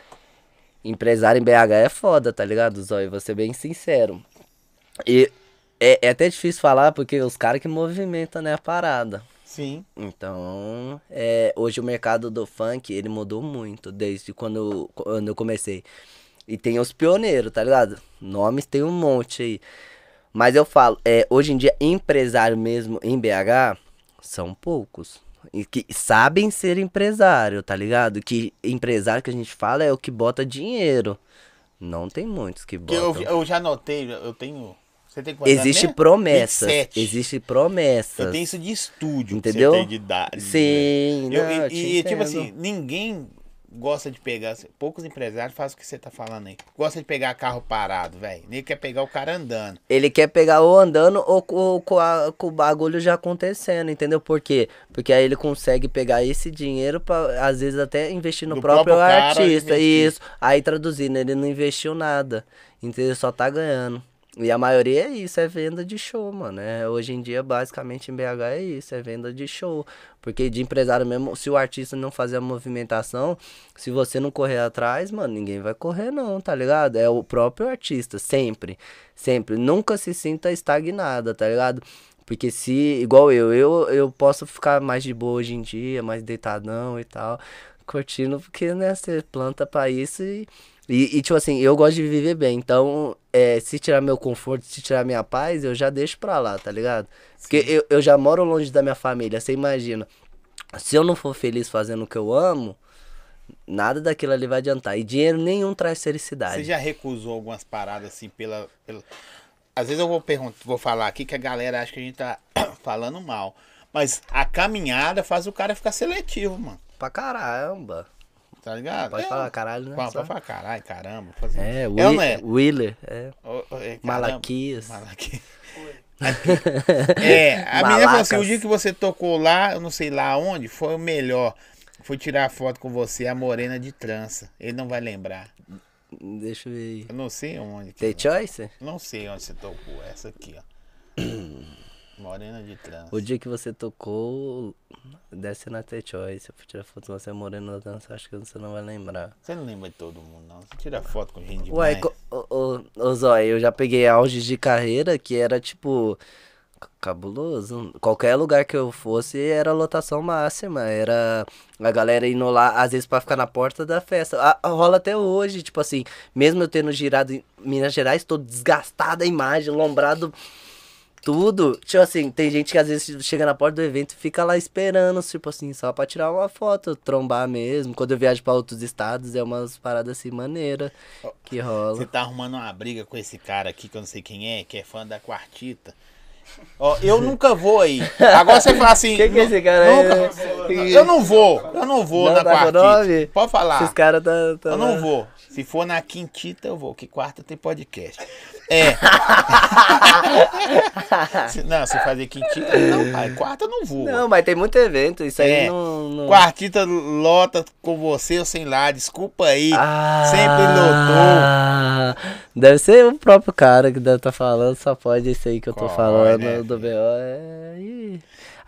Empresário em BH é foda, tá ligado, Zóio? Vou ser bem sincero. E é, é até difícil falar porque os caras que movimentam, né, a parada. Sim. Então, é, hoje o mercado do funk, ele mudou muito desde quando, eu- quando eu comecei. E tem os pioneiros, tá ligado? Nomes tem um monte aí. Mas eu falo, é, hoje em dia, empresário mesmo em BH, são poucos. E que sabem ser empresário, tá ligado? Que empresário que a gente fala é o que bota dinheiro. Não tem muitos que Porque eu, botam. eu já notei, eu tenho. Você tem quantos anos Existe mesmo? promessas. 27. Existe promessas. Eu tenho isso de estúdio, Entendeu? Que você tem de idade. Sim, Eu- não, e, eu te e, tipo assim, ninguém gosta de pegar. Poucos empresários fazem o que você tá falando aí. Gosta de pegar carro parado, velho. Nem quer pegar o cara andando. Ele quer pegar ou andando ou, ou com, a- com o bagulho já acontecendo, entendeu? Por quê? Porque aí ele consegue pegar esse dinheiro pra, às vezes, até investir no Do próprio, próprio artista. Isso. Aí traduzindo, ele não investiu nada. Então ele só tá ganhando. E a maioria é isso, é venda de show, mano. É, hoje em dia, basicamente, em BH é isso, é venda de show. Porque de empresário mesmo, se o artista não fazer a movimentação, se você não correr atrás, mano, ninguém vai correr não, tá ligado? É o próprio artista, sempre. Sempre. Nunca se sinta estagnada, tá ligado? Porque se, igual eu, eu, eu posso ficar mais de boa hoje em dia, mais deitadão e tal, curtindo, porque, né, você planta pra isso e, e, e, tipo assim, eu gosto de viver bem. Então, é, se tirar meu conforto, se tirar minha paz, eu já deixo pra lá, tá ligado? Porque eu, eu já moro longe da minha família, você imagina. Se eu não for feliz fazendo o que eu amo, nada daquilo ali vai adiantar. E dinheiro nenhum traz felicidade. Você já recusou algumas paradas assim pela. pela... Às vezes eu vou perguntar, vou falar aqui que a galera acha que a gente tá falando mal. Mas a caminhada faz o cara ficar seletivo, mano. Pra caramba. Tá ligado? Pode É, falar caralho, né? Pode, falar caralho, caramba. Fazer... É, é ou Wi- não é? Wheeler, é. É. Malaquias. Malaquias. É, a menina falou assim, o dia que você tocou lá, eu não sei lá onde, foi o melhor. Fui tirar foto com você, a morena de trança. Ele não vai lembrar. Deixa eu ver aí. Eu não sei onde. que- Tem choice? Não sei onde você tocou. Essa aqui, ó. Morena de trança. O dia que você tocou, desce na T-Choice. Eu fui tirar foto com você moreno na dança, acho que você não vai lembrar. Você não lembra de todo mundo, não. Você tira foto com gente Ué, demais. co- ô, ô, ô Zói, eu já peguei auges de carreira que era tipo. Cabuloso. Qualquer lugar que eu fosse era lotação máxima. Era a galera indo lá, às vezes, pra ficar na porta da festa. A- a- rola até hoje, tipo assim, mesmo eu tendo girado em Minas Gerais, tô desgastada a imagem, lombrado tudo. Tipo assim, tem gente que às vezes chega na porta do evento e fica lá esperando, tipo assim, só pra tirar uma foto, trombar mesmo. Quando eu viajo pra outros estados, é umas paradas assim maneiras que rola. Você tá arrumando uma briga com esse cara aqui, que eu não sei quem é, que é fã da Quartita. Ó, eu nunca vou aí. Agora você fala assim. Quem que é esse cara aí? nunca- Eu não vou. Eu não vou Não na tá Quartita. Pode falar. Esses caras tá, tá Eu não vou. Se for na quintita, eu vou, que quarta tem podcast. É. Não, se fazer quintita, não, pai. Quarta eu não vou. Não, mas tem muito evento, isso aí É. não. não... Quartita lota com você ou sem lá, desculpa aí. Ah, Sempre lotou. Deve ser o próprio cara que deve estar falando, só pode esse aí que eu tô Corre, falando do BO. É...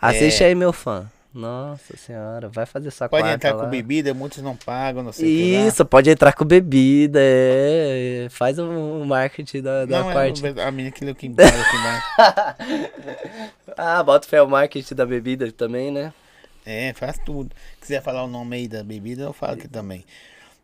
Assiste É. aí, meu fã. Nossa senhora, vai fazer sua Pode entrar lá. com bebida, muitos não pagam, não sei que. Isso, pode entrar com bebida, é. Faz o marketing da, da Não, parte. é a menina que leu aqui embaixo. Aqui embaixo. Ah, bota fé o marketing da bebida também, né? É, faz tudo. Quiser falar o nome aí da bebida, eu falo aqui também.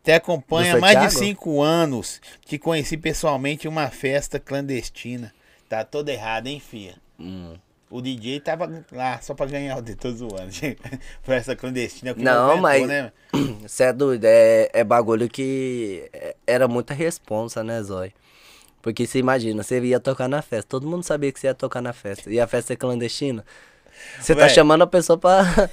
Te acompanha há mais de cinco anos. Te conheci pessoalmente em uma festa clandestina. Tá todo errado, hein, fia? Hum. O DJ tava lá só pra ganhar o dedo, tô zoando. festa clandestina. é o que Não, mas- Né? Você é doido, é, é bagulho que é- era muita responsa, né, Zói? Porque você imagina, você ia tocar na festa, todo mundo sabia que você ia tocar na festa. E a festa é clandestina. Você tá chamando a pessoa pra.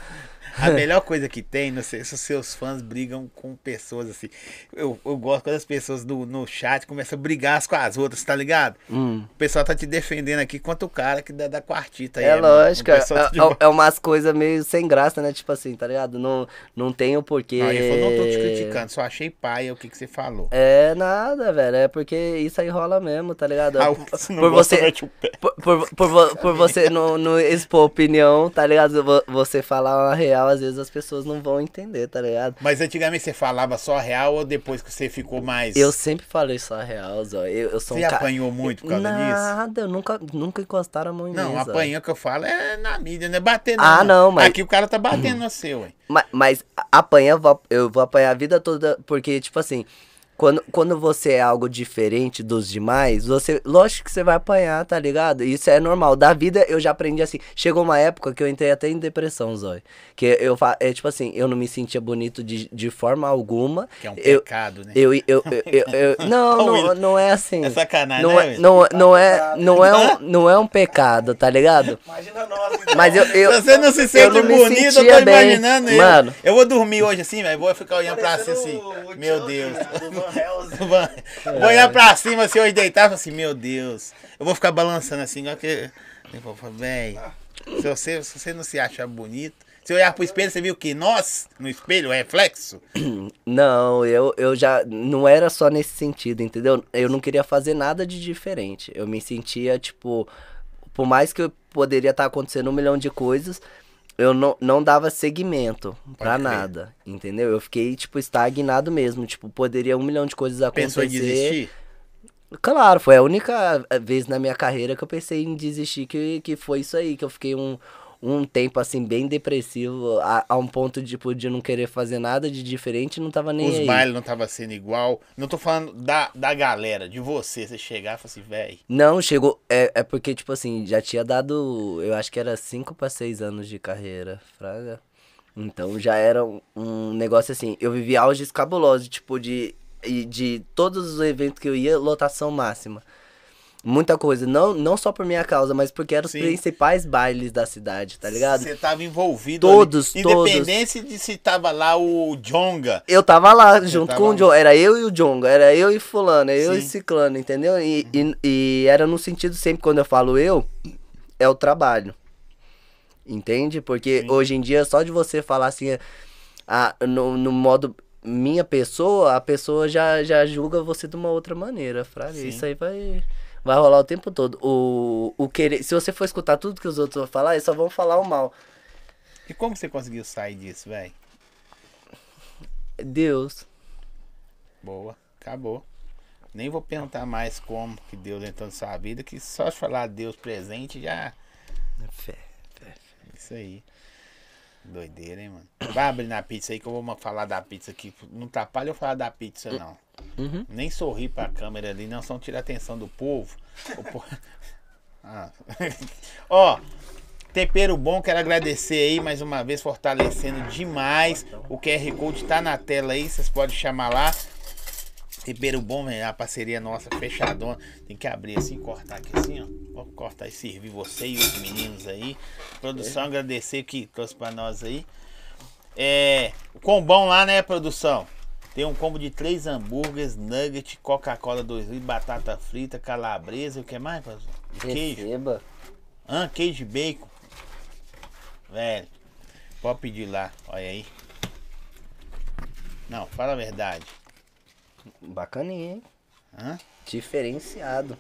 A melhor coisa que tem, não sei se os seus fãs brigam com pessoas assim. Eu, eu gosto quando as pessoas do, no chat começam a brigar as com as outras, tá ligado? Hum. O pessoal tá te defendendo aqui quanto o cara que dá da quartita aí. É lógico, é, é- é umas coisas meio sem graça, né? Tipo assim, tá ligado? Não, não tem o porquê. Não, ele falou, não tô te criticando, só achei paia o que, que você falou. É nada, velho. É porque isso aí rola mesmo, tá ligado? Ah, por, não por você, por, por, por por você não, não expor opinião, tá ligado? Vo- Você falar uma real, às vezes as pessoas não vão entender, tá ligado? Mas antigamente você falava só a real ou depois que você ficou mais. Eu sempre falei só a real, Zó. Eu, eu sou Você um apanhou muito por causa disso? Nada, nunca, nunca encostaram a mão em Não, mim, Zó. apanhar que eu falo é na mídia, não é bater não. Ah, não, mas- Aqui o cara tá batendo no seu. Ma- Mas, apanhar, eu vou- eu vou apanhar a vida toda, porque, tipo assim, quando, quando você é algo diferente dos demais, você, lógico que você vai apanhar, tá ligado? Isso é normal. Da vida eu já aprendi assim. Chegou uma época que eu entrei até em depressão, Zói. Que eu, fa- é tipo assim, eu não me sentia bonito de, de forma alguma. Que é um eu, pecado, né? eu, eu, eu, eu- eu- não, Ô, não, não é assim. É sacanagem, não, né, é, não, não, é, não, é um, não é um pecado, tá ligado? Imagina nós, então. Mas eu, eu, você não se sente não me bonito, eu tô bem. imaginando eu. Mano. Eu vou dormir hoje assim, velho. Vou ficar olhando pra cima Parecendo assim. o- o Meu Deus. Vou olhar pra cima assim, hoje deitar e falar assim, meu Deus. Eu vou ficar balançando assim, igual que. Eu falar, véi, se você, se você não se acha bonito. Se olhar pro espelho, você viu que nós, no espelho, é reflexo? Não, eu, eu já. Não era só nesse sentido, entendeu? Eu não queria fazer nada de diferente. Eu me sentia, tipo. Por mais que eu poderia estar acontecendo um milhão de coisas, eu não, não dava seguimento pra crer. nada, entendeu? Eu fiquei, tipo, estagnado mesmo. Tipo, poderia um milhão de coisas acontecer. Pensou em desistir? Claro, foi a única vez na minha carreira que eu pensei em desistir, que, que foi isso aí, que eu fiquei um, um tempo assim bem depressivo, a, a um ponto tipo, de não querer fazer nada de diferente não tava nem Os aí. bailes não tava sendo igual. Não tô falando da, da galera, de você. Você chegar e falar assim, véi. Não, chegou. É, é porque, tipo assim, já tinha dado. Eu acho que era 5 para 6 anos de carreira, Fraga. Então já era um, um negócio assim. Eu vivi auges cabulosos, tipo, de. e De todos os eventos que eu ia, lotação máxima. Muita coisa. Não, não só por minha causa, mas porque eram os Sim. principais bailes da cidade, tá ligado? Você tava envolvido Todos, ali. todos. Independente de se tava lá o Jonga. Eu tava lá junto tava com o. John. Era eu e o Jonga, era eu e fulano, eu e ciclano, entendeu? E, e, e era no sentido sempre, quando eu falo eu, é o trabalho. Entende? Porque Sim. hoje em dia, só de você falar assim, ah, no, no modo minha pessoa, a pessoa já, já julga você de uma outra maneira, fraga. Isso aí vai, vai rolar o tempo todo. O, o querer, se você for escutar tudo que os outros vão falar, eles só vão falar o mal. E como você conseguiu sair disso, velho? Deus. Boa, acabou. Nem vou perguntar mais como que Deus entrou na sua vida, que só falar Deus presente já. Fé. Isso aí. Doideira, hein, mano. Vai abrir na pizza aí que eu vou falar da pizza aqui. Não atrapalha eu falar da pizza, não. Uhum. Nem sorrir pra câmera ali, não, só tirar a atenção do povo. O po- Ah. Ó, tempero bom, quero agradecer aí mais uma vez, fortalecendo demais. O QR Code tá na tela aí, vocês podem chamar lá. Tempero bom, velho, a parceria nossa fechadona. Tem que abrir assim, cortar aqui assim, ó. Vou cortar e servir você e os meninos aí. Produção, agradecer que trouxe pra nós aí. É. O combão lá, né, produção? Tem um combo de três hambúrgueres, nugget, Coca-Cola 2 litros, batata frita, calabresa, o que mais, produção? Queijo. Receba. Ah, queijo e bacon. Velho, pode pedir lá, olha aí. Não, fala a verdade. Bacaninha, hein? Hã? Diferenciado.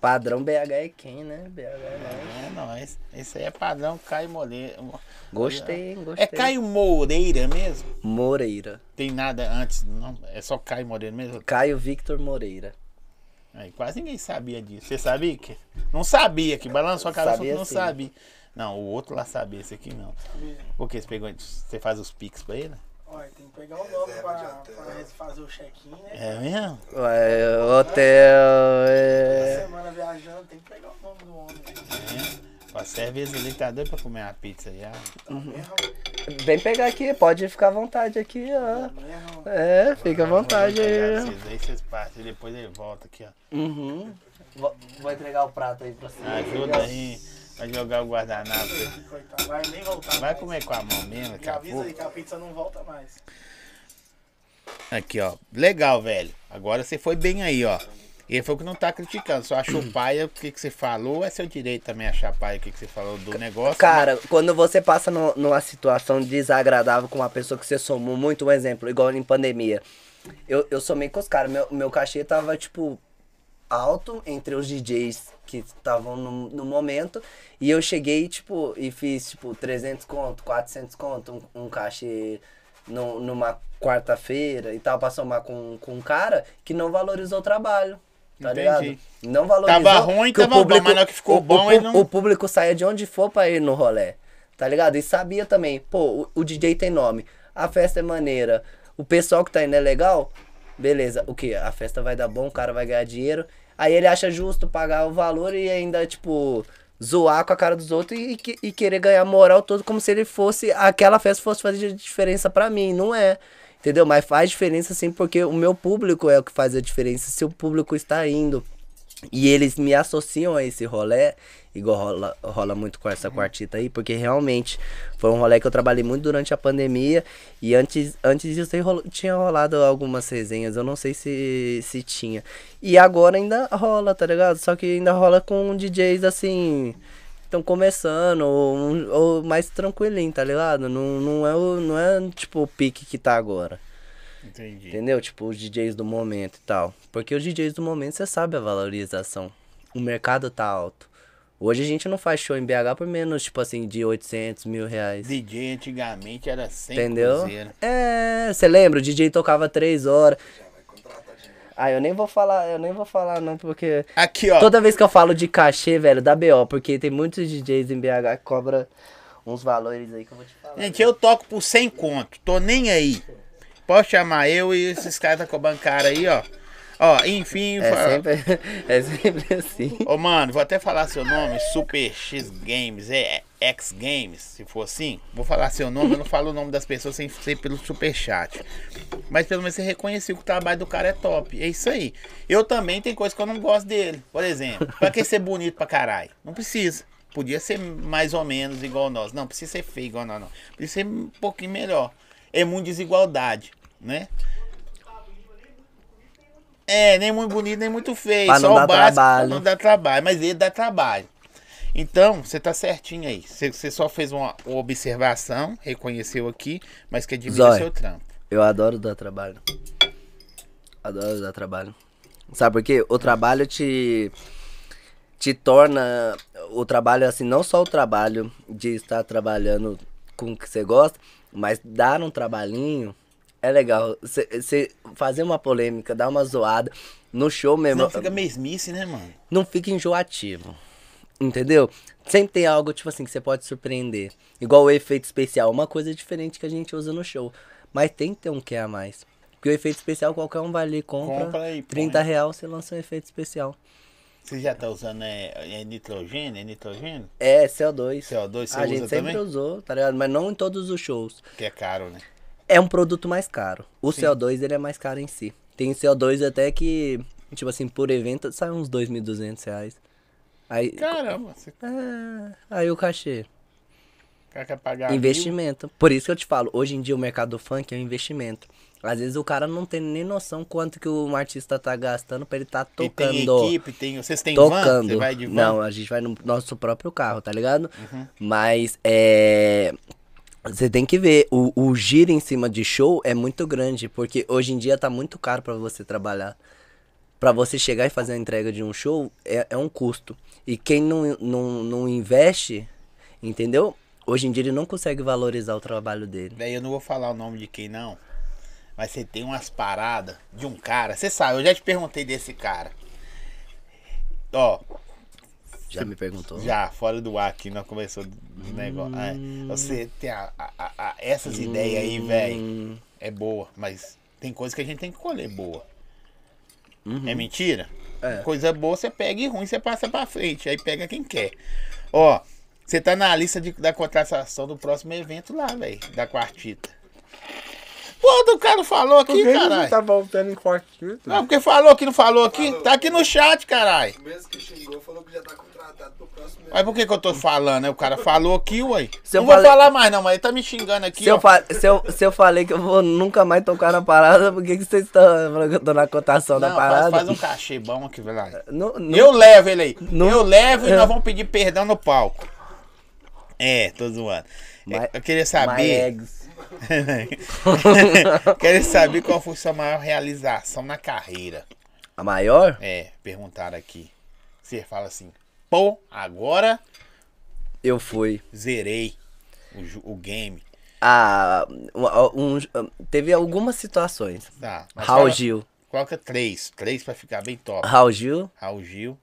Padrão BH é quem, né? BH é nóis. É nóis. Esse aí é padrão Caio Moreira. Gostei, hein? Gostei. É Caio Moreira mesmo? Moreira. Tem nada antes, não? É só Caio Moreira mesmo? Caio Victor Moreira. Aí, quase ninguém sabia disso. Você sabia que? Não sabia que balançou a cabeça Sabia não sim. sabia. Não, o outro lá sabia, esse aqui não. Por que você pegou? Você faz os pics pra ele? Olha, tem que pegar o nome pra, pra fazer o check-in, né? É mesmo? Ué, hotel. É... semana viajando, tem que pegar o nome do homem. É. Ó, serve esse ali, tá doido pra comer uma pizza já. Mesmo, Vem pegar aqui, pode ficar à vontade aqui, ó. mesmo. É, fica à vontade aí. Vocês aí vocês partem, depois ele volta aqui, ó. Uhum. Vou, vou entregar o prato aí pra você. Ajuda aí. Vai jogar o guardanapo. Coitado, vai nem voltar. Vai mais. comer com a mão mesmo, daqui avisa pouco. aí que a pizza não volta mais. Aqui, ó. Legal, velho. Agora você foi bem aí, ó. Ele foi o que não tá criticando. Só achou paia o que, que você falou. É seu direito também achar paia o que, que você falou do negócio. Cara, quando você passa no- numa situação desagradável com uma pessoa que você somou muito, um exemplo, igual em pandemia. Eu, eu somei com os caras, meu, meu cachê tava, tipo, alto entre os DJs que estavam no, no momento. E eu cheguei, tipo, e fiz, tipo, 300 conto, 400 conto, um, um cachê num- numa quarta-feira e tal, pra somar com, com um cara que não valorizou o trabalho. Tá Entendi. ligado? Não valorizou. Tava ruim, que o tava bom, mas na hora que ficou o- bom, o, não- o público saia de onde for pra ir no rolê. Tá ligado? E sabia também, pô, o, o DJ tem nome, a festa é maneira, o pessoal que tá indo é legal, beleza, o que? A festa vai dar bom, o cara vai ganhar dinheiro. Aí ele acha justo pagar o valor e ainda, tipo, zoar com a cara dos outros e, e querer ganhar moral todo como se ele fosse, aquela festa fosse fazer diferença pra mim. Não é. Entendeu? Mas faz diferença sim, porque o meu público é o que faz a diferença. Se o público está indo e eles me associam a esse rolê, igual rola, rola muito com essa quartita aí, porque realmente foi um rolê que eu trabalhei muito durante a pandemia. E antes, antes disso rolo- tinha rolado algumas resenhas, eu não sei se, se tinha. E agora ainda rola, tá ligado? Só que ainda rola com DJs assim. Estão começando, ou, ou mais tranquilinho, tá ligado? Não, não, é o, não é tipo o pique que tá agora. Entendi. Entendeu? Tipo, os DJs do momento e tal. Porque os DJs do momento, você sabe a valorização. O mercado tá alto. Hoje a gente não faz show em BH por menos, tipo assim, de 800 mil reais. DJ antigamente era 100 Entendeu? cruzeiro. É, você lembra? O DJ tocava 3 horas. Ah, eu nem vou falar, eu nem vou falar não, porque... Aqui, ó. Toda vez que eu falo de cachê, velho, dá BO, porque tem muitos DJs em BH que cobra uns valores aí que eu vou te falar. Gente, eu toco por 100 conto. Tô nem aí. Pode chamar eu e esses caras tá cobrando cara aí, ó. Ó, enfim. É fala- sempre, é sempre assim. Ô, mano, vou até falar seu nome, Super X Games, é X Games, se for assim. Vou falar seu nome, eu não falo o nome das pessoas sem ser pelo super chat. Mas pelo menos você reconheceu que o trabalho do cara é top. É isso aí. Eu também tem coisa que eu não gosto dele. Por exemplo, pra que ser bonito pra caralho? Não precisa. Podia ser mais ou menos igual nós. Não, precisa ser feio igual nós, não. Precisa ser um pouquinho melhor. É muita desigualdade, né? É, nem muito bonito, nem muito feio. Pra não só dar o básico, trabalho. não dá trabalho. Mas ele dá trabalho. Então, você tá certinho aí. Você, você só fez uma, observação, reconheceu aqui, mas que admira Zói. seu trampo. Eu adoro dar trabalho. Adoro dar trabalho. Sabe por quê? O trabalho te te torna o trabalho assim, não só o trabalho de estar trabalhando com o que você gosta, mas dar um trabalhinho é legal. Você fazer uma polêmica, dar uma zoada no show mesmo. Não fica mesmice, né, mano? não fica enjoativo. Entendeu? Sempre tem algo, tipo assim, que você pode surpreender. Igual o efeito especial, uma coisa diferente que a gente usa no show. Mas tem que ter um que a mais. Porque o efeito especial qualquer um vai ali, compra. Compra põe. 30 real você lança um efeito especial. Você já tá usando é, é nitrogênio? É nitrogênio? É, CO2. CO2 você a gente usa sempre também? usou, tá ligado? Mas não em todos os shows. Que é caro, né? É um produto mais caro. O CO2 ele é mais caro em si. Tem CO2 até que, tipo assim, por evento sai uns 2.200 reais. Aí, Caramba, você é, aí o cachê. o cara quer pagar mil. Investimento. Por isso que eu te falo, hoje em dia o mercado do funk é um investimento. Às vezes o cara não tem nem noção quanto que o artista tá gastando pra ele tá E tocando. tem equipe, tem... Vocês têm van? tocando. Você vai de van? Não, a gente vai no nosso próprio carro, tá ligado? Uhum. Mas é. Você tem que ver, o, o giro em cima de show é muito grande, porque hoje em dia tá muito caro pra você trabalhar. Pra você chegar e fazer a entrega de um show é, é um custo. E quem não, não, não investe, entendeu? Hoje em dia ele não consegue valorizar o trabalho dele. Daí eu não vou falar o nome de quem não. Mas você tem umas paradas de um cara. Você sabe, eu já te perguntei desse cara. Ó, Já me perguntou? já, fora do ar aqui, nós começou do negócio. É, você tem a, a- a- essas ideias aí, velho. É boa, mas tem coisa que a gente tem que colher boa. É mentira? É. Coisa boa você pega e ruim você passa pra frente. Aí pega quem quer. Ó, você tá na lista de- da contratação do próximo evento lá, velho. Da quartita. Pô, do cara falou aqui, caralho. tá voltando em quarto? Não, porque falou que não falou aqui. Tá aqui no chat, caralho. O mesmo que xingou falou que já tá contratado. pro próximo Mas por que, que eu tô falando? né? O cara falou aqui, eu não vou falei- falar mais, não, mas ele tá me xingando aqui. Se eu, ó. fa- se, eu, se eu falei que eu vou nunca mais tocar na parada, por que, que vocês estão falando que eu tô na cotação da Não, parada? faz, faz um cachê bom aqui, vai lá. Não- não- Eu levo ele aí. Não- Eu levo e É. nós vamos pedir perdão no palco. É, tô zoando. Eu queria saber. queria saber qual foi sua maior realização na carreira. A maior? É, perguntaram aqui. Você fala assim, pô, agora Eu fui. zerei o, o game. Ah, um- um- teve algumas situações. Tá. Raul fala- Gil. Coloca três. Três pra ficar bem top. Raul Gil, Raul Gil.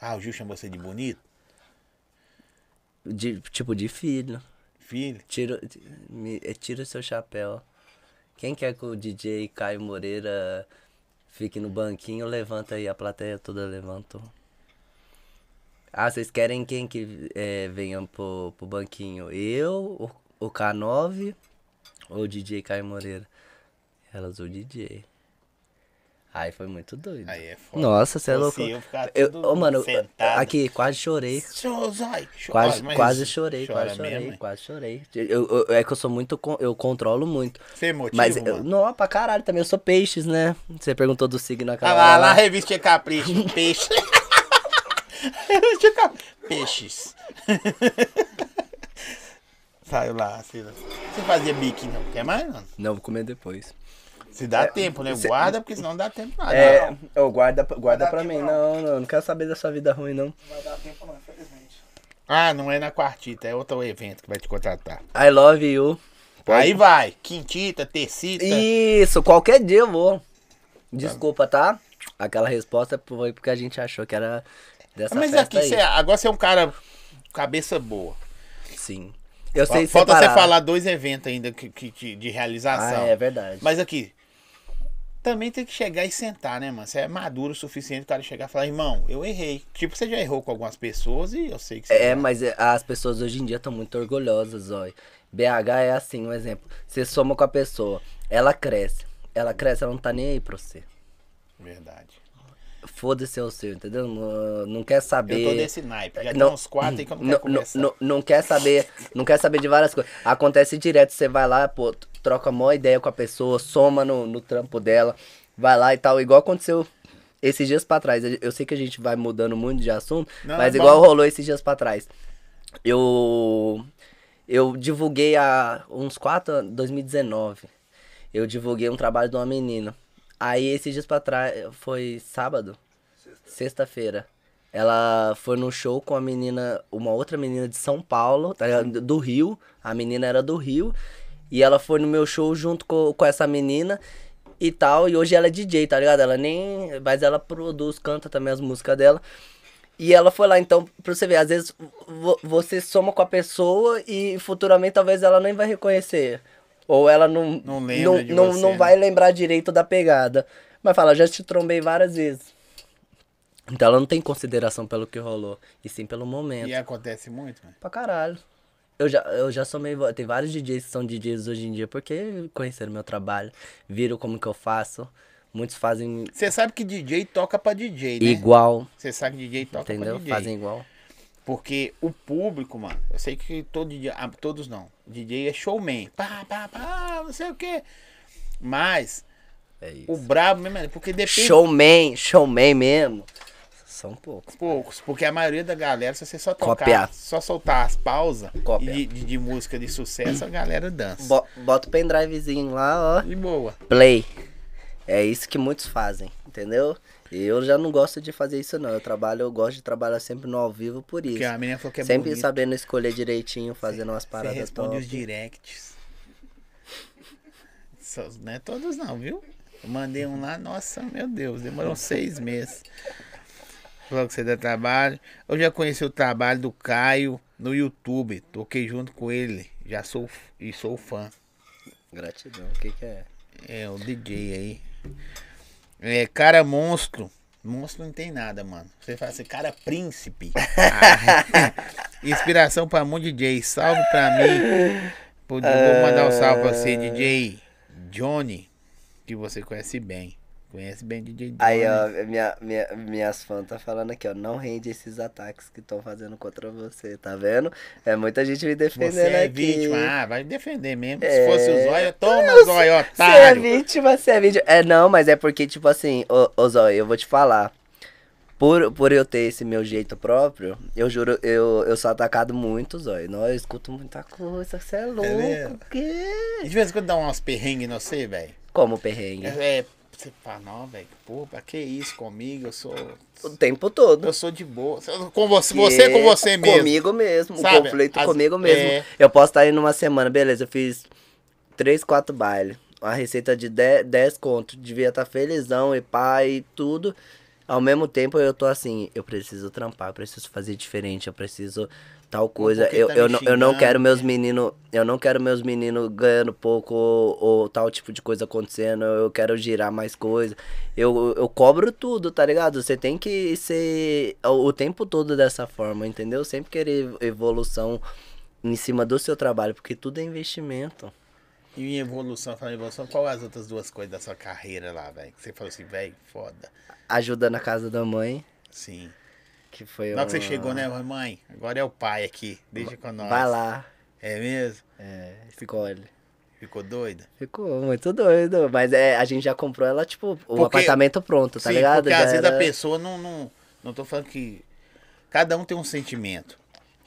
Raul Gil chamou você de bonito? de, tipo de filho. Filho. Tira, me, eh, tira o seu chapéu. Quem quer que o DJ Caio Moreira fique no banquinho, levanta aí. A plateia toda levantou. Ah, vocês querem quem que eh, venha pro, pro banquinho? Eu, o, o K9 ou o DJ Caio Moreira? Elas, o DJ. Aí foi muito doido. Aí é foda. Nossa, você é Fosse louco. eu ficar Eu, ô, mano, sentado. aqui, quase chorei. Quase, quase chorei, quase chorei, mesmo, quase chorei. Eu, eu- é que eu sou muito, eu controlo muito. Você é emotivo, Mas, eu, mano? não, pra caralho também, eu sou peixes, né? Você perguntou do signo Ah lá, lá, lá. revista Capricho, peixe. Peixes. Saiu lá, assim. Você fazia bique, não? Quer mais, não? Não, vou comer depois. Se dá tempo, né? Guarda, porque senão não dá tempo nada. É, eu guarda, guarda pra mim. não. Não, não, não quero saber dessa vida ruim, não. Não vai dar tempo não, infelizmente. Ah, não é na quartita, é outro evento que vai te contratar. I love you. Aí vai, quintita, tercita. Isso, qualquer dia eu vou. Desculpa, tá? Aquela resposta foi porque a gente achou que era dessa Mas festa aqui, aí. você, agora você é um cara cabeça boa. Sim. Eu sei Falta separar. você falar dois eventos ainda que, que- que- de realização. Ah, é verdade. Mas aqui, também tem que chegar e sentar, né, mano? Você é maduro o suficiente o cara chegar e falar, irmão, eu errei. Tipo, você já errou com algumas pessoas e eu sei que você. É, mas é, as pessoas hoje em dia estão muito orgulhosas, ó. BH é assim, um exemplo. Você soma com a pessoa, ela cresce. Ela cresce, ela não tá nem aí pra você. Verdade. Foda-se é o seu, entendeu? Não, não quer saber. Eu tô desse naipe. Já tem Não- uns quatro aí que eu não não, quero não, não, não quer saber, não quer saber de várias coisas. Acontece direto, você vai lá, pô, troca a maior ideia com a pessoa, soma no, no trampo dela, vai lá e tal, igual aconteceu esses dias pra trás. Eu- sei que a gente vai mudando muito de assunto, Não, mas é igual bom. rolou esses dias pra trás. Eu eu divulguei há uns 4 anos, 2019. Eu divulguei um trabalho de uma menina. Aí esses dias pra trás, foi sábado, sexta-feira. Ela foi no show com a menina, uma outra menina de São Paulo, tá do Rio. A menina era do Rio. E ela foi no meu show junto com, com essa menina e tal. E hoje ela é DJ, tá ligado? Ela nem. Mas ela produz, canta também as músicas dela. E ela foi lá, então, pra você ver, às vezes vo- você soma com a pessoa e futuramente talvez ela nem vai reconhecer. Ou ela não, Não lembra não, não, você, não né? vai lembrar direito da pegada. Mas fala, já te trombei várias vezes. Então ela não tem consideração pelo que rolou, e sim pelo momento. E acontece muito, mano. Pra caralho. Eu já, eu já somei. va- Tem vários DJs que são DJs hoje em dia porque conheceram meu trabalho, viram como que eu faço. Muitos fazem Você sabe que DJ toca pra DJ, né? igual, Você sabe que DJ toca entendeu? pra DJ. Fazem igual. Porque o público, mano, eu sei que todo DJ, ah, todos não. DJ é showman. Pá, pá, pá, não sei o quê. Mas É o brabo mesmo, é porque depende Showman, showman mesmo. São poucos. poucos. Porque a maioria da galera, se você só tocar, Copiar. só soltar as pausas de, de, de música de sucesso, a galera dança. Bo- Bota o pendrivezinho lá, ó. De boa. Play. É isso que muitos fazem, entendeu? E eu já não gosto de fazer isso não. Eu trabalho, eu gosto de trabalhar sempre no ao vivo por isso. Porque a menina falou que é sempre bonito. sabendo escolher direitinho, fazendo umas Você paradas responde top. os directs. Não é todos não, viu? Eu mandei um lá, nossa, meu Deus, demorou seis meses. Falou que você dá trabalho. Eu já conheci o trabalho do Caio no YouTube. Toquei junto com ele. Já sou e sou fã. Gratidão, o que que é? É, o DJ aí. É, cara monstro. Monstro não tem nada, mano. Você fala assim, cara príncipe. Ah, Inspiração pra muito DJ. Salve pra mim. Vou mandar um salve pra você, DJ Johnny, que você conhece bem. Conhece bem DJ Aí, Dona, ó, minha, minha, minhas fãs tá falando aqui, ó. Não rende esses ataques que estão fazendo contra você, tá vendo? É muita gente me defendendo Você é aqui. vítima, ah, vai defender mesmo. Se É. fosse o Zóio, toma, Eu Zóio, Você é otário. vítima, você é vítima. É, não, mas é porque, tipo assim, ô, ô Zóio, eu vou te falar. Por, por eu ter esse meu jeito próprio, eu juro, eu, eu sou atacado muito, Zóio. Não, eu escuto muita coisa, você é louco, mesmo? o quê? De vez em quando dá umas perrengues em você, velho. Como perrengue? É, é, você fala, não, velho, pô, pra que isso comigo? Eu sou. O tempo todo. Eu sou de boa. Com você, você com você mesmo. Comigo mesmo, Sabe, o conflito as- comigo mesmo. é. Eu posso estar aí numa semana, beleza, eu fiz três, quatro bailes. Uma receita de 10, 10 conto. Devia estar felizão e pai e tudo. Ao mesmo tempo eu tô assim, eu preciso trampar, eu preciso fazer diferente, eu preciso tal coisa. Eu, tá eu, não, eu não quero meus né? meninos, eu não quero meus meninos ganhando pouco ou, ou tal tipo de coisa acontecendo. Eu quero girar mais coisa. Eu, eu cobro tudo, tá ligado? Você tem que ser o, o tempo todo dessa forma, entendeu? Sempre querer evolução em cima do seu trabalho, porque tudo é investimento. E em evolução, falando em evolução, qual as outras duas coisas da sua carreira lá, velho? Que você falou assim, velho, foda. Ajuda na casa da mãe, Sim. Que foi Na hora que você uma- chegou, né, mãe? Agora é o pai aqui, deixa com nós. Vai lá, É mesmo? é, escolhe. Ficou doida? Ficou muito doido, mas é, a gente já comprou ela, tipo, o Porque- apartamento pronto, tá Sim, ligado? porque Já às vezes era- a pessoa não, não. Não tô falando que. Cada um tem um sentimento.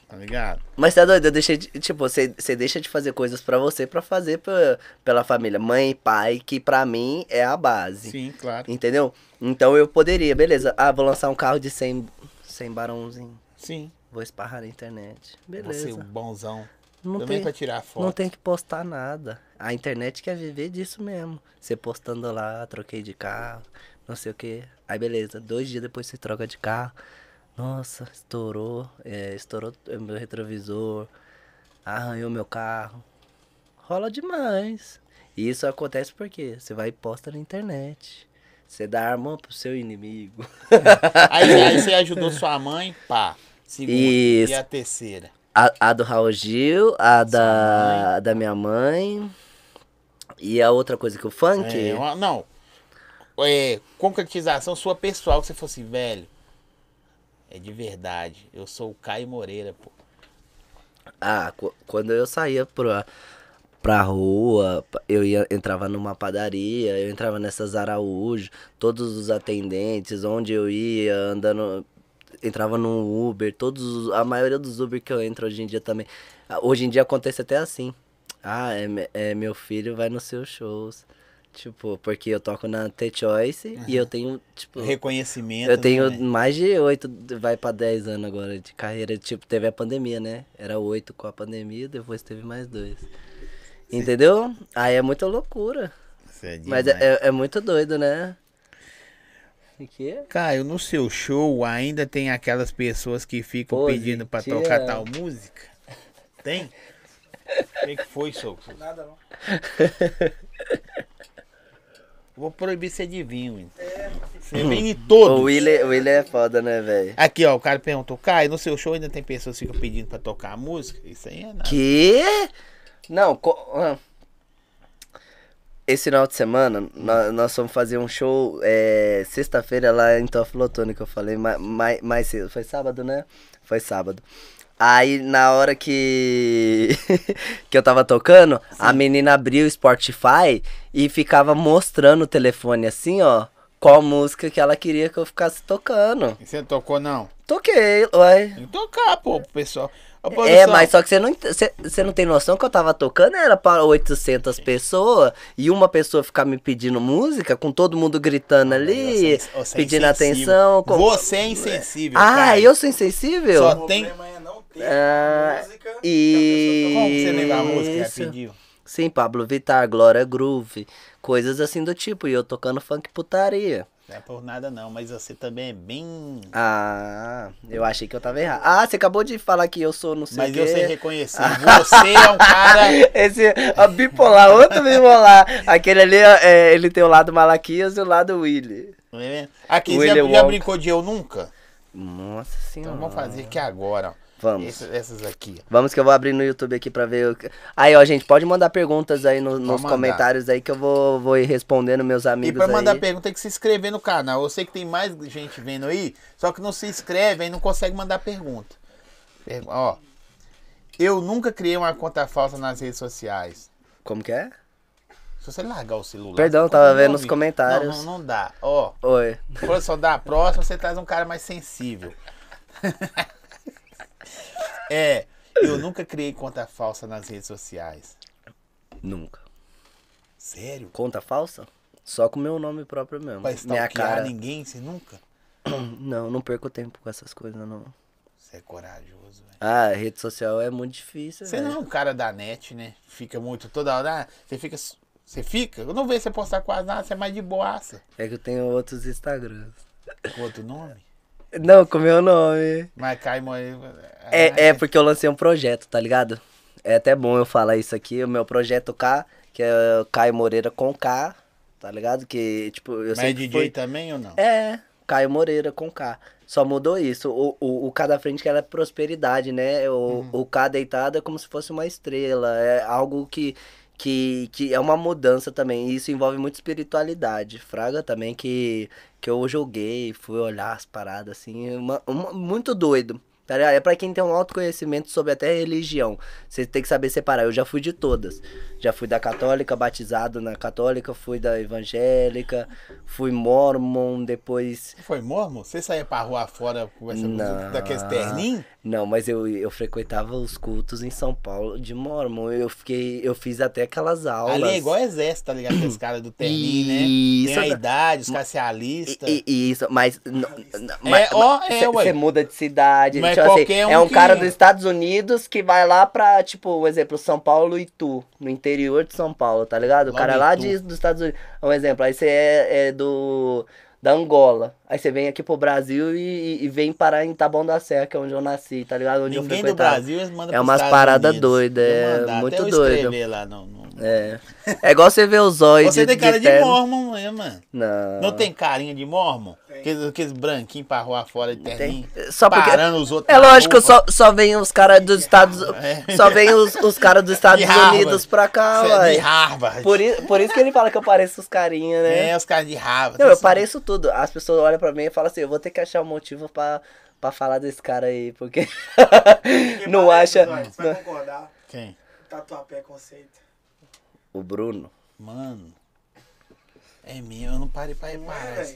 Tá ligado? Mas tá doido, eu deixei de, tipo, você você deixa de fazer coisas pra você pra fazer pra, pela família. Mãe e pai, que pra mim é a base. Sim, claro. Entendeu? Então eu poderia, beleza. Ah, vou lançar um carro de 100, 100 barãozinho. Sim. Vou esparrar na internet. Você Beleza. o bonzão. Não Também tem, pra tirar foto. não tem que postar nada. A internet quer viver disso mesmo. Você postando lá, troquei de carro, não sei o que. Aí beleza, dois dias depois você troca de carro. Nossa, estourou, é, estourou o meu retrovisor, arranhou meu carro. Rola demais. E isso acontece porque você vai e posta na internet. Você dá arma pro seu inimigo. Aí, aí você ajudou sua mãe, pá. Segunda. Isso. E a terceira. A, a do Raul Gil, a da, da minha mãe. E a outra coisa que o funk. É, uma- não. É, concretização sua pessoal, que você fosse velho. É de verdade. Eu sou o Caio Moreira, pô. Ah, qu- quando eu saía pra, pra rua, eu ia, entrava numa padaria, eu entrava nessas Araújo, todos os atendentes, onde eu ia, andando, entrava num Uber, todos, os- a maioria dos Uber que eu entro hoje em dia também. Ah, Hoje em dia acontece até assim. Ah, é, é meu filho vai nos seus shows. Tipo, porque eu toco na T-Choice e eu tenho, tipo... Reconhecimento. Eu tenho né? mais de oito, vai pra 10 anos agora de carreira. Tipo, teve a pandemia, né? Era oito com a pandemia, depois teve mais dois. Entendeu? Aí é muita loucura. É Mas é, é, é muito doido, né? O quê? Caio, no seu show ainda tem aquelas pessoas que ficam Pose, pedindo pra tocar tal música? Tem? O que, que foi, Sou? Nada não. Vou proibir você de vinho. hein? Você vem em todos. O Willy, o é foda, né, velho? Aqui, ó, o cara perguntou, Caio, no seu show ainda tem pessoas que ficam pedindo pra tocar a música? Isso aí é nada. Que? Não, ah. esse final de semana nós, nós fomos fazer um show é, sexta-feira lá em Toflotone, que eu falei mais, mais, cedo. Foi sábado, né? Foi sábado. Aí na hora que que eu tava tocando, a menina abriu o Spotify e ficava mostrando o telefone assim, ó, qual música que ela queria que eu ficasse tocando. E Você não tocou, não? Toquei, uai. Tem que tocar, pô, pro pessoal. É, mas só que você não, você, você não tem noção que eu tava tocando era para 800 pessoas e uma pessoa ficar me pedindo música com todo mundo gritando ali, Você- você é pedindo insensível. atenção. com- Você é insensível, Ah, Caio. eu sou insensível? Só O tem- é não ter Ah, música. e- Como você lembra a música que pediu? Sim, Pablo Vittar, Glória Groove, coisas assim do tipo. E eu tocando funk putaria. Não é por nada não, mas você também é bem... Ah, eu achei que eu tava errado. Ah, você acabou de falar que eu sou não sei Mas quê. eu sei reconhecer. Você é um cara... Esse ó, bipolar, outro bipolar. Aquele ali, ó, é, ele tem o lado Malaquias e o lado Willy. É? Aqui, já, Willy já Wonka. brincou de Eu Nunca? Nossa senhora. Então vamos fazer aqui agora, ó. Vamos. Esse- essas aqui, ó. Vamos que eu vou abrir no YouTube aqui pra ver. o que- Aí, ó, gente, pode mandar perguntas aí no- nos mandar. comentários aí que eu vou, vou ir respondendo meus E amigos pra mandar aí. pergunta tem que se inscrever no canal. Eu sei que tem mais gente vendo aí, só que não se inscreve aí não consegue mandar pergunta. Pergu- Ó, eu nunca criei uma conta falsa nas redes sociais. Como que é? Se você largar o celular. Perdão, tava vendo nos comentários. Não, não, não dá. Ó, Oi. produção da próxima, você traz um cara mais sensível. é, eu nunca criei conta falsa nas redes sociais. Nunca. Sério? Conta falsa? Só com meu nome próprio mesmo. Pra Minha cara. ninguém, você nunca? Não, não perco tempo com essas coisas, não. Você é corajoso, velho. Ah, rede social é muito difícil, Você não é um cara da net, né? Fica muito toda hora. ah, Você fica. Você fica? Eu não vejo você postar quase nada, você é mais de boaça. É que eu tenho outros Instagrams. Com outro nome? Não, com meu nome. Mas cai morrer. É, é porque eu lancei um projeto, tá ligado? É até bom eu falar isso aqui, o meu projeto K, que é Caio Moreira com K, tá ligado? Que, tipo, eu Mas é sempre DJ fui... também ou não? É, Caio Moreira com K. Só mudou isso. O, o, o K da frente que era prosperidade, né? O, o K deitado é como se fosse uma estrela. É algo que, que, que é uma mudança também. E isso envolve muita espiritualidade. Fraga também que, que eu joguei, fui olhar as paradas assim. Uma, uma- muito doido. Tá? É pra quem tem um autoconhecimento sobre até religião. Você tem que saber separar. Eu já fui de todas. Já fui da católica, batizado na católica, fui da evangélica, fui mormon, depois. Foi mormo? Você saía pra rua fora com daqueles terninhos? Não, mas eu, eu frequentava os cultos em São Paulo de mormon. Eu fiquei. Eu fiz até aquelas aulas. Ali é igual exército, tá ligado? Aqueles caras do terninho, né? Isso, Tem a da- idade, os. E, isso, mas. n- n- É, mas- ó, é, cê- ué. cê muda de cidade. Mas tipo assim, qualquer um é um que- cara dos Estados Unidos que vai lá pra, tipo, um exemplo, São Paulo e Tu, no interior de São Paulo, tá ligado? O Lá cara lá de, dos Estados Unidos. Um exemplo, aí você é, é do. Da Angola. Aí você vem aqui pro Brasil e, e vem parar em Taboão da Serra, que é onde eu nasci, tá ligado? Onde eu Ninguém do frequentava. Brasil eles mandam É pros umas paradas doidas, Eu é mandar, muito até eu doido. lá no, no- É. É igual você ver os olhos Você de, tem cara de, terno. mormon mesmo, mano. Não. Não tem carinha de mormon? Aqueles, aqueles branquinhos pra rua fora de terninho. Só porque- Parando os outros É lógico, só, só vem os caras dos Estados É. Só vem os, os caras dos Estados De. Unidos pra cá, é de. Harvard. Por, por isso que ele fala que eu pareço os carinha, né? É, os caras de Harvard. Não, eu pareço tudo. As pessoas olham pra mim e falam assim, eu vou ter que achar um motivo pra, pra falar desse cara aí, porque não parece, acha... Zóio, Você vai concordar. Quem? Tatuapé conceito. O Bruno. Mano. É mesmo, eu não parei pra Não é, reparar.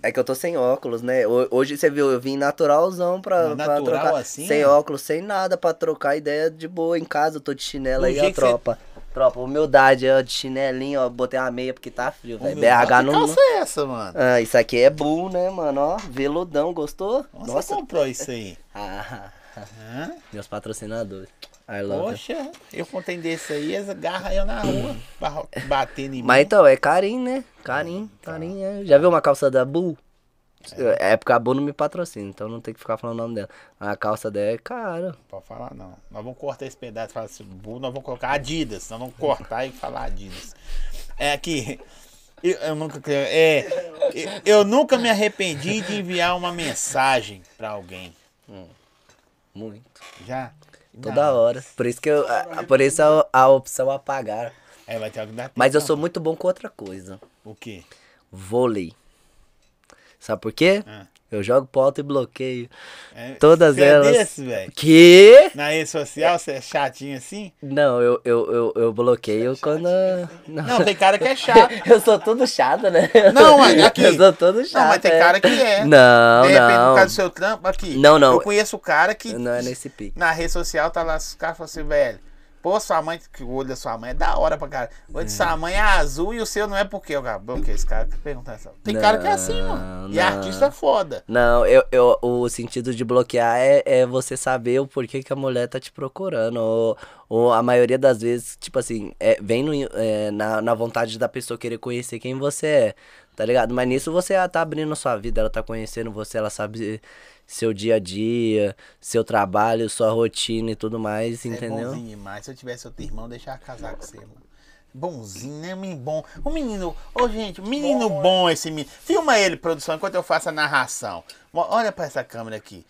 É que eu tô sem óculos, né? Ho- Hoje você viu, eu vim naturalzão pra, Mas pra natural trocar. assim, sem é? óculos, sem nada, pra trocar ideia de boa em casa. Eu tô de chinelo Do aí, a tropa. Tropa, humildade, ó, de chinelinho, ó. Botei uma meia porque tá frio, velho. BH Que não. calça é essa, mano? Ah, isso aqui é bull, né, mano? Ó, veludão, gostou? Nossa. você comprou isso aí? Ah, Hã? meus patrocinadores. I love. Poxa, eu contei desse aí, eles agarram eu na rua, ba- batendo em Mas mim. então, é carinho, né? Carinho, carinho. É. Já viu uma calça da Bull? É porque a Bull não me patrocina, então não tem que ficar falando o nome dela. A calça dela é cara. Pode falar não. Nós vamos cortar esse pedaço e falar assim, burro, nós vamos colocar Adidas. Nós vamos cortar e falar Adidas. É aqui. Eu, eu nunca é, eu, nunca me arrependi de enviar uma mensagem pra alguém. Muito. Já? Toda Não. hora. Por isso que eu. a- por isso a, a opção apagar. É, vai ter que Mas eu sou muito bom com outra coisa. O quê? Vôlei. Sabe por quê? Ah. Eu jogo pro alto e bloqueio. É, Todas você elas. É desse, velho? Que? Na rede social, você é chatinho assim? Não, eu, eu, eu, eu bloqueio quando. Não. Não, tem cara que é chato. Eu sou tudo chato, né? Não, mas aqui- Eu sou todo chato. Não, mas tem é. cara que é. Não, De repente, não. por causa do seu trampo, aqui. Não, não. Eu conheço o cara que Não é nesse pique. na rede social tá lá, os caras falam assim, velho. Pô, sua mãe, que o olho da sua mãe é da hora pra cara. O olho de sua mãe é azul e o seu não é por quê? Eu cara, que esse cara que pergunta essa? Tem cara que é assim, mano. E Não, artista é foda. Não, eu, eu, o sentido de bloquear é, é você saber o porquê que a mulher tá te procurando. Ou, ou a maioria das vezes, tipo assim, é, vem no, é, na, na vontade da pessoa querer conhecer quem você é, tá ligado? Mas nisso você tá abrindo sua vida, ela tá conhecendo você, ela sabe seu dia a dia, seu trabalho, sua rotina e tudo mais, Você É entendeu? bonzinho demais. Se eu tivesse outro irmão, eu deixava casar com você, mano. Bonzinho, né? Menino bom. O menino. Ô, gente, menino bom esse menino. Filma ele, produção, enquanto eu faço a narração. Olha pra essa câmera aqui.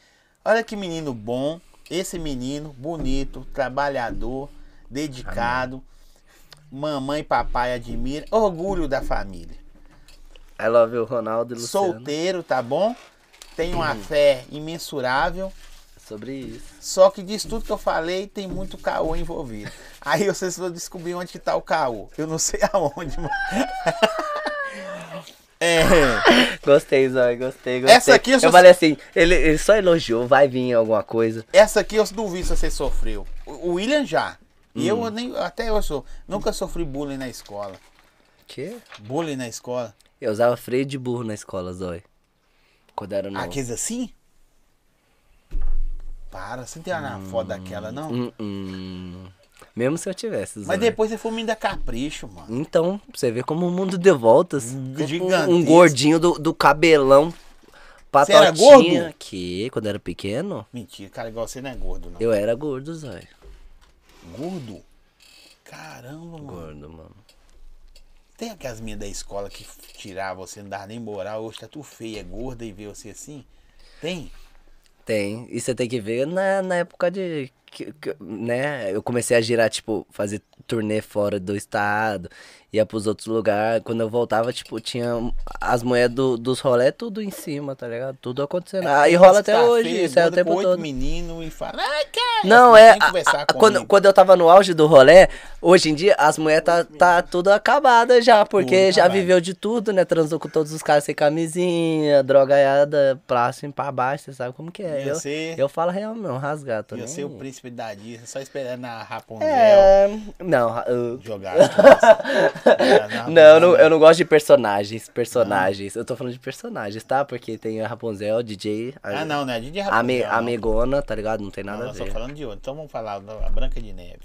Olha que menino bom. Esse menino, bonito, trabalhador, dedicado. Mamãe e papai admira. Orgulho da família. I love you, Ronaldo e Luciano. Solteiro, tá bom? Tem uma fé imensurável. Sobre isso. Só que disso tudo que eu falei, tem muito caô envolvido. Aí vocês vão descobrir onde que tá o caô. Eu não sei aonde, mas... É. Gostei, Zói, gostei, gostei. Essa aqui eu eu, falei assim, ele, ele só elogiou, vai vir alguma coisa. Essa aqui eu duvido se você sofreu. O William já. E eu nem. Até eu sou. Nunca sofri bullying na escola. Quê? Bullying na escola. Eu usava freio de burro na escola, Zói. Quando era novo. Aqueles assim? Para, você não tem uma foto daquela, não? Hum, hum. Mesmo se eu tivesse. Mas depois você foi me dar capricho, mano. Então, você vê como o mundo deu voltas. Um-. Um gordinho do, do cabelão. Você era Patotinha. gordo? Que? Quando era pequeno? Mentira, cara, igual você não é gordo, não. Eu era gordo, Zói. Gordo? Caramba, mano. Gordo, mano. Tem aquelas minhas da escola que tiravam você, não dava nem moral, hoje tá tu feia, gorda e vê você assim? Tem? Tem. E você tem que ver na, na época de. que- que- né? Eu comecei a girar, tipo, fazer turnê fora do estado, ia pros outros lugares. Quando eu voltava, tipo, tinha as mulheres do, dos rolê tudo em cima, tá ligado? Tudo acontecendo. Aí Tem rola até hoje, feia, isso é o tempo todo. menino e fala, ai, que é Não, isso? é. A- a- quando, quando eu tava no auge do rolê, hoje em dia as mulheres tá, tá tudo acabada já, porque Tudo já acabado. viveu de tudo, né? Transou com todos os caras sem camisinha, drogaiada pra cima e pra baixo, você sabe como que é. Ia Eu, ser- eu falo real não, rasgar também. Ia ser o príncipe da Disney, só esperando a Rapunzel É. Não, eu- jogar. não, eu não, eu não gosto de personagens. Personagens. Eu tô falando de personagens, tá? Porque tem a Rapunzel, DJ. A, Ah, não, não é de a, Rapunzel. me, não. a Megona, tá ligado? Não tem Não, nada a nós ver. estamos falando de outro. Então vamos falar da Branca de Neve.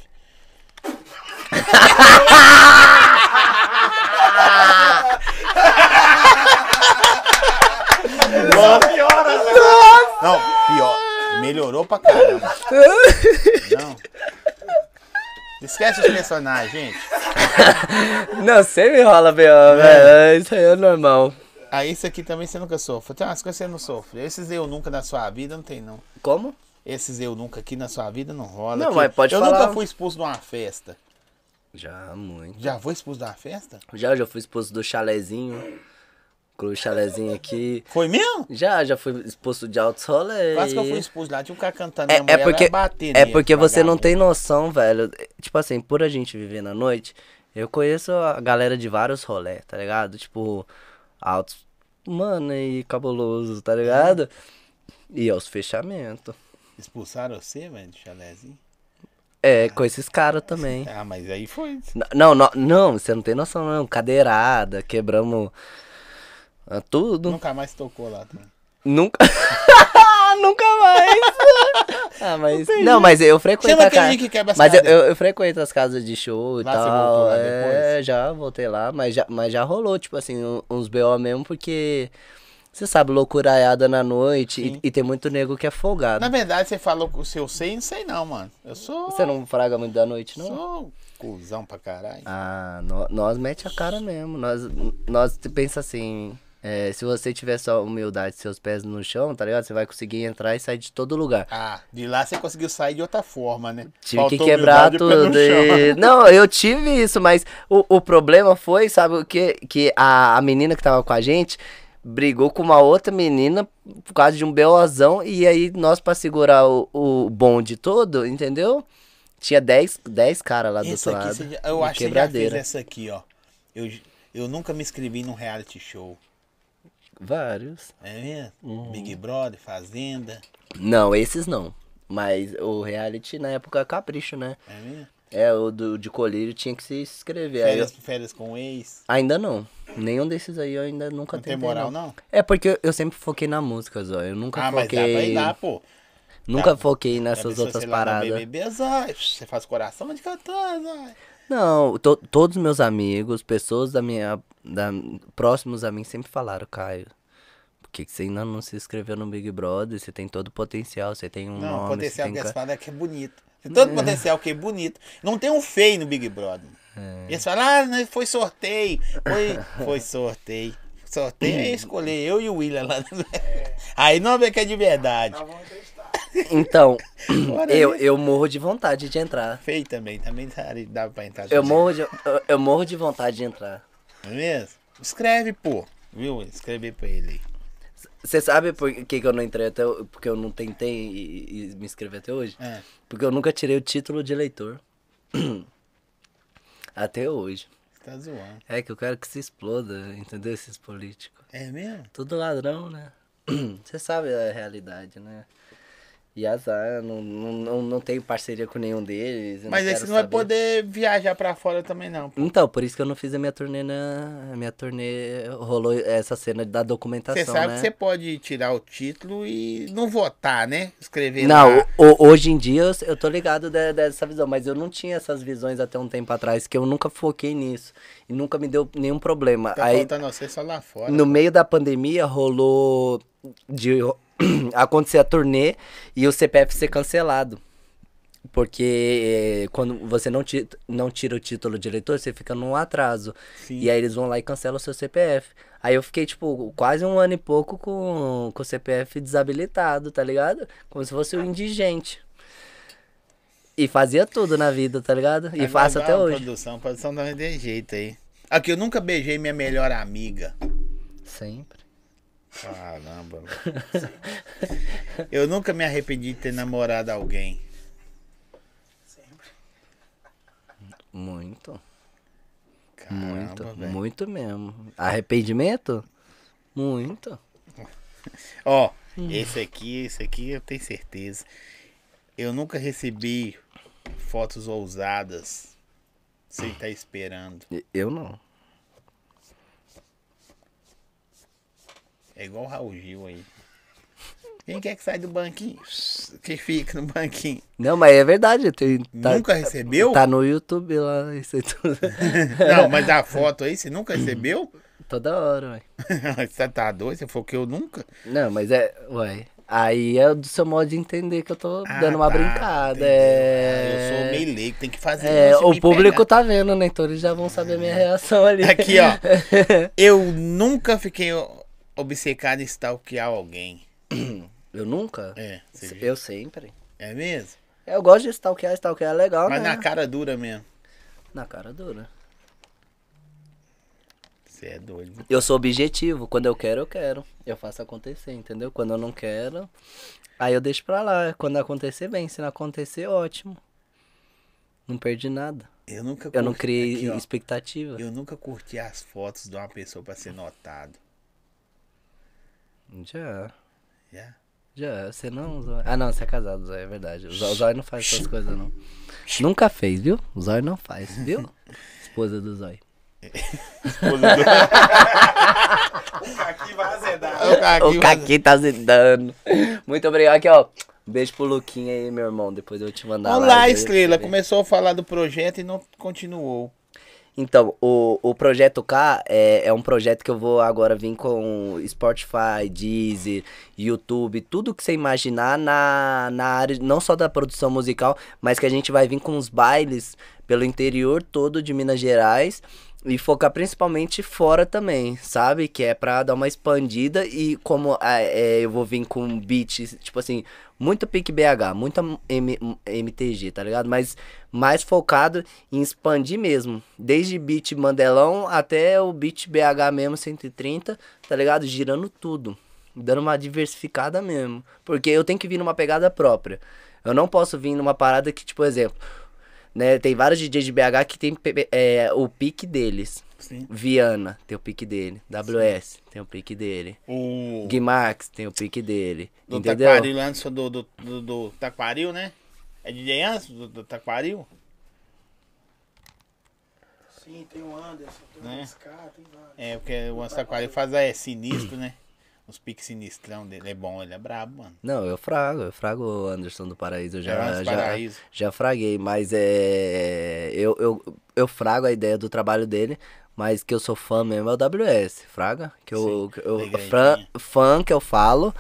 Não, pior. Melhorou pra caramba. Não. Esquece os personagens, gente. Não, sempre rola B.O., velho. Isso aí é normal. Ah, isso aqui também você nunca sofre. Tem umas coisas que você não sofre. Esses eu nunca na sua vida não tem, não. Como? Esses eu nunca aqui na sua vida não rola. Não, aqui. mas pode eu falar. nunca fui expulso de uma festa. Já, muito. Já foi expulso de uma festa? Já, já fui expulso do chalezinho. Com o chalezinho aqui. Foi mesmo? Já, já fui expulso de altos rolês. Quase que eu fui expulso lá. Tinha um cara cantando. É, é porque, bater é porque você não tem noção, velho. Tipo assim, por a gente viver na noite, eu conheço a galera de vários rolês, tá ligado? Tipo, altos, mano, e cabuloso, tá ligado? E aos fechamentos. Expulsaram você, velho, do chalézinho? É, com esses caras também. Ah, mas aí foi. Não, não, não, você não tem noção, não. Cadeirada, quebramos ah, tudo. Nunca mais tocou lá também. Nunca. Nunca mais. ah, mas. Não, mas eu frequento Chama a casa. que quebra as Mas eu, eu, eu frequento as casas de show e Lá tal. é, já voltei lá, mas já, mas já rolou, tipo assim, uns BO mesmo, porque. Você sabe, loucuraiada na noite e, e tem muito nego que é folgado. Na verdade, você falou o seu sei, não sei não, mano. Eu sou. Você não fraga muito da noite, não? Sou cuzão pra caralho. Ah, nó- nós mete a cara mesmo. Nós, nós pensa assim. É, se você tiver só humildade, seus pés no chão, tá ligado? Você vai conseguir entrar e sair de todo lugar. Ah, de lá você conseguiu sair de outra forma, né? Tive que Faltou quebrar e pé no tudo. e- Não, eu tive isso, mas o, o problema foi, sabe o que? Que a, a menina que tava com a gente brigou com uma outra menina por causa de um BOzão. E aí nós, pra segurar o, o bonde todo, entendeu? Tinha 10 10 caras lá do Essa outro aqui, lado. você já- eu acho que você já fez essa aqui, ó. Eu, eu nunca me inscrevi num reality show. Vários. É mesmo? Uhum. Big Brother, Fazenda. Não, esses não. Mas o reality na época é capricho, né? É mesmo? É, o do, de colírio tinha que se inscrever. Aí eu- Férias, férias com ex. ainda não. Nenhum desses aí eu ainda nunca Não tem tentei, moral, não? É porque eu sempre foquei na música, Zó. Eu nunca Ah, mas dá pra ir foquei. lá, pô. Nunca foquei nessas outras lá, paradas. BBB, Zói, você faz coração de cantar, Zói. Não, to- todos meus amigos, pessoas da minha. Da, próximos a mim sempre falaram, Caio. Por que, que você ainda não se inscreveu no Big Brother? Você tem todo o potencial, você tem um Não, o nome. potencial que eles falam é que é bonito. Tem todo potencial que é bonito. Não tem um feio no Big Brother. É. E eles falam, ah, né, foi sorteio. Foi, foi sorteio. sorteio é escolher eu e o William lá. Aí não vê que é de verdade. Nós vamos entrevistar. Então, eu, eu morro de vontade de entrar. Feio também, também tá- dá pra entrar. Eu morro de, eu, eu morro de vontade de entrar. É mesmo? Escreve, pô. Viu? Escrever pra ele aí. Você sabe por que, que eu não entrei até Porque eu não tentei e, e me inscrever até hoje? É. Porque eu nunca tirei o título de eleitor. até hoje. Tá zoando. É que eu quero que se exploda, entendeu? Esses políticos. É mesmo? Tudo ladrão, né? Você sabe a realidade, né? E azar, não, não, não, não tenho parceria com nenhum deles. Mas aí você não vai poder viajar pra fora também, não. pô. Então, por isso que eu não fiz a minha turnê na. A minha turnê rolou essa cena da documentação. Você sabe né? que você pode tirar o título e não votar, né? Escrever Não, lá. o- hoje em dia eu, eu tô ligado de- dessa visão, mas eu não tinha essas visões até um tempo atrás, que eu nunca foquei nisso. E nunca me deu nenhum problema. Tá Aí, faltando você só lá fora. no meio da pandemia, rolou de acontecer a turnê e o CPF ser cancelado. Porque eh, quando você não, ti- não tira o título de eleitor, você fica num atraso. Sim. E aí eles vão lá e cancelam o seu CPF. Aí eu fiquei, tipo, quase um ano e pouco com, com o CPF desabilitado, tá ligado? Como se fosse um indigente. E fazia tudo na vida, tá ligado? E Vai faço até hoje. Produção, produção também tem jeito aí. Aqui, eu nunca beijei minha melhor amiga. Sempre. Caramba. eu nunca me arrependi de ter namorado alguém. Sempre. Muito. Caramba, Muito. velho. Muito mesmo. Arrependimento? Muito. Ó, Hum. esse aqui, esse aqui eu tenho certeza. Eu nunca recebi fotos ousadas sem estar esperando. E- Eu não. É igual o Raul Gil aí. Quem quer que sai do banquinho? Que fica no banquinho. Não, mas é verdade. Tem, tá, nunca recebeu? Tá no YouTube lá, isso aí tudo. Não, mas a foto aí, você nunca recebeu? Toda hora, ué. você tá doido? Você falou que eu nunca? Não, mas é, ué. Aí é do seu modo de entender que eu tô Ah, dando uma tá, brincada. entendeu. É... Ah, Eu sou meio leigo, tem que fazer É, isso o público pegar. tá vendo, né? Então eles já vão saber a minha reação ali. Aqui, ó. Eu nunca fiquei obcecado em stalkear alguém. Eu nunca? É, você Eu sempre. é mesmo? Eu gosto de stalkear, stalkear é legal, Mas né? na cara dura mesmo. Na cara dura. Você é doido. Eu sou objetivo. Quando eu quero, eu quero. Eu faço acontecer, entendeu? Quando eu não quero, aí eu deixo pra lá. Quando acontecer, bem. Se não acontecer, ótimo. Não perdi nada. Eu nunca Eu não curti- criei aqui, ó. expectativa. Eu nunca curti as fotos de uma pessoa pra ser notado. Já. Já? Já. Você não, Zóio? Ah, não, você é casado, Zóio, é verdade. O Zó- o Zóio não faz essas coisas, não. Nunca fez, viu? O Zóio não faz, viu? Esposa do Zóio. O Caqui vai azedar. O Caqui tá zedando. Muito obrigado. Aqui, ó. Beijo pro Luquinha aí, meu irmão. Depois eu te mandar Olá, lá. Estrela. Começou a falar do projeto e não continuou. Então, o, o Projeto K é, é um projeto que eu vou agora vir com Spotify, Deezer, YouTube, tudo que você imaginar na, na área, não só da produção musical, mas que a gente vai vir com os bailes pelo interior todo de Minas Gerais e focar principalmente fora também, sabe? Que é pra dar uma expandida e como ah, é, eu vou vir com beats, tipo assim, muito pique BH, muita M- MTG, tá ligado? Mas mais focado em expandir mesmo. Desde beat Mandelão até o beat BH mesmo, 130, tá ligado? Girando tudo. Dando uma diversificada mesmo. Porque eu tenho que vir numa pegada própria. Eu não posso vir numa parada que, tipo, exemplo, né? Tem vários DJs de BH que tem é, o pique deles. Sim. Viana tem o pique dele. WS tem o pique dele. O Guimax tem o pique dele. do entendeu? Taquaril, Anderson do, do, do, do Taquaril, né? É DJ Anderson do, do Taquaril? Sim, tem o Anderson, tem Né? o SK, tem vários. É, porque o Anderson Taquaril faz é sinistro, né? Os piques sinistrão dele. É bom, ele é brabo, mano. Não, eu frago, eu frago o Anderson do Paraíso. Eu É, já, Anderson já, Paraíso. já fraguei, mas é. Eu, eu, eu frago a ideia do trabalho dele, mas que eu sou fã mesmo é o WS, Fraga. Que eu, Sim, que eu fã, fã que eu falo.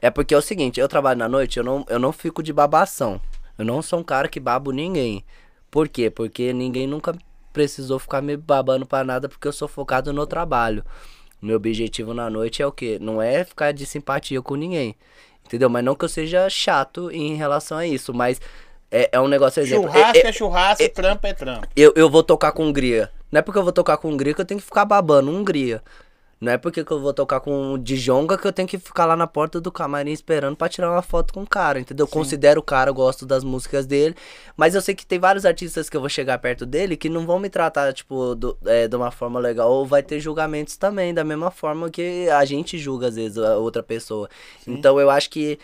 É porque é o seguinte, eu trabalho na noite, eu não, eu não fico de babação. Eu não sou um cara que babo ninguém. Por quê? Porque ninguém nunca precisou ficar me babando pra nada porque eu sou focado no trabalho. Meu objetivo na noite é o quê? Não é ficar de simpatia com ninguém. Entendeu? Mas não que eu seja chato em relação a isso, mas é, é um negócio exemplo. Churrasco é, é, churrasco, trampo é trampo. eu, eu vou tocar com Hungria. Não é porque eu vou tocar com Hungria que eu tenho que ficar babando Hungria. Não é porque que eu vou tocar com o Djonga que eu tenho que ficar lá na porta do camarim esperando pra tirar uma foto com o cara, entendeu? Eu Considero o cara, eu gosto das músicas dele. Mas eu sei que tem vários artistas que eu vou chegar perto dele que não vão me tratar, tipo, do- é, de uma forma legal. Ou vai ter julgamentos também, da mesma forma que a gente julga, às vezes, a outra pessoa. Então eu acho que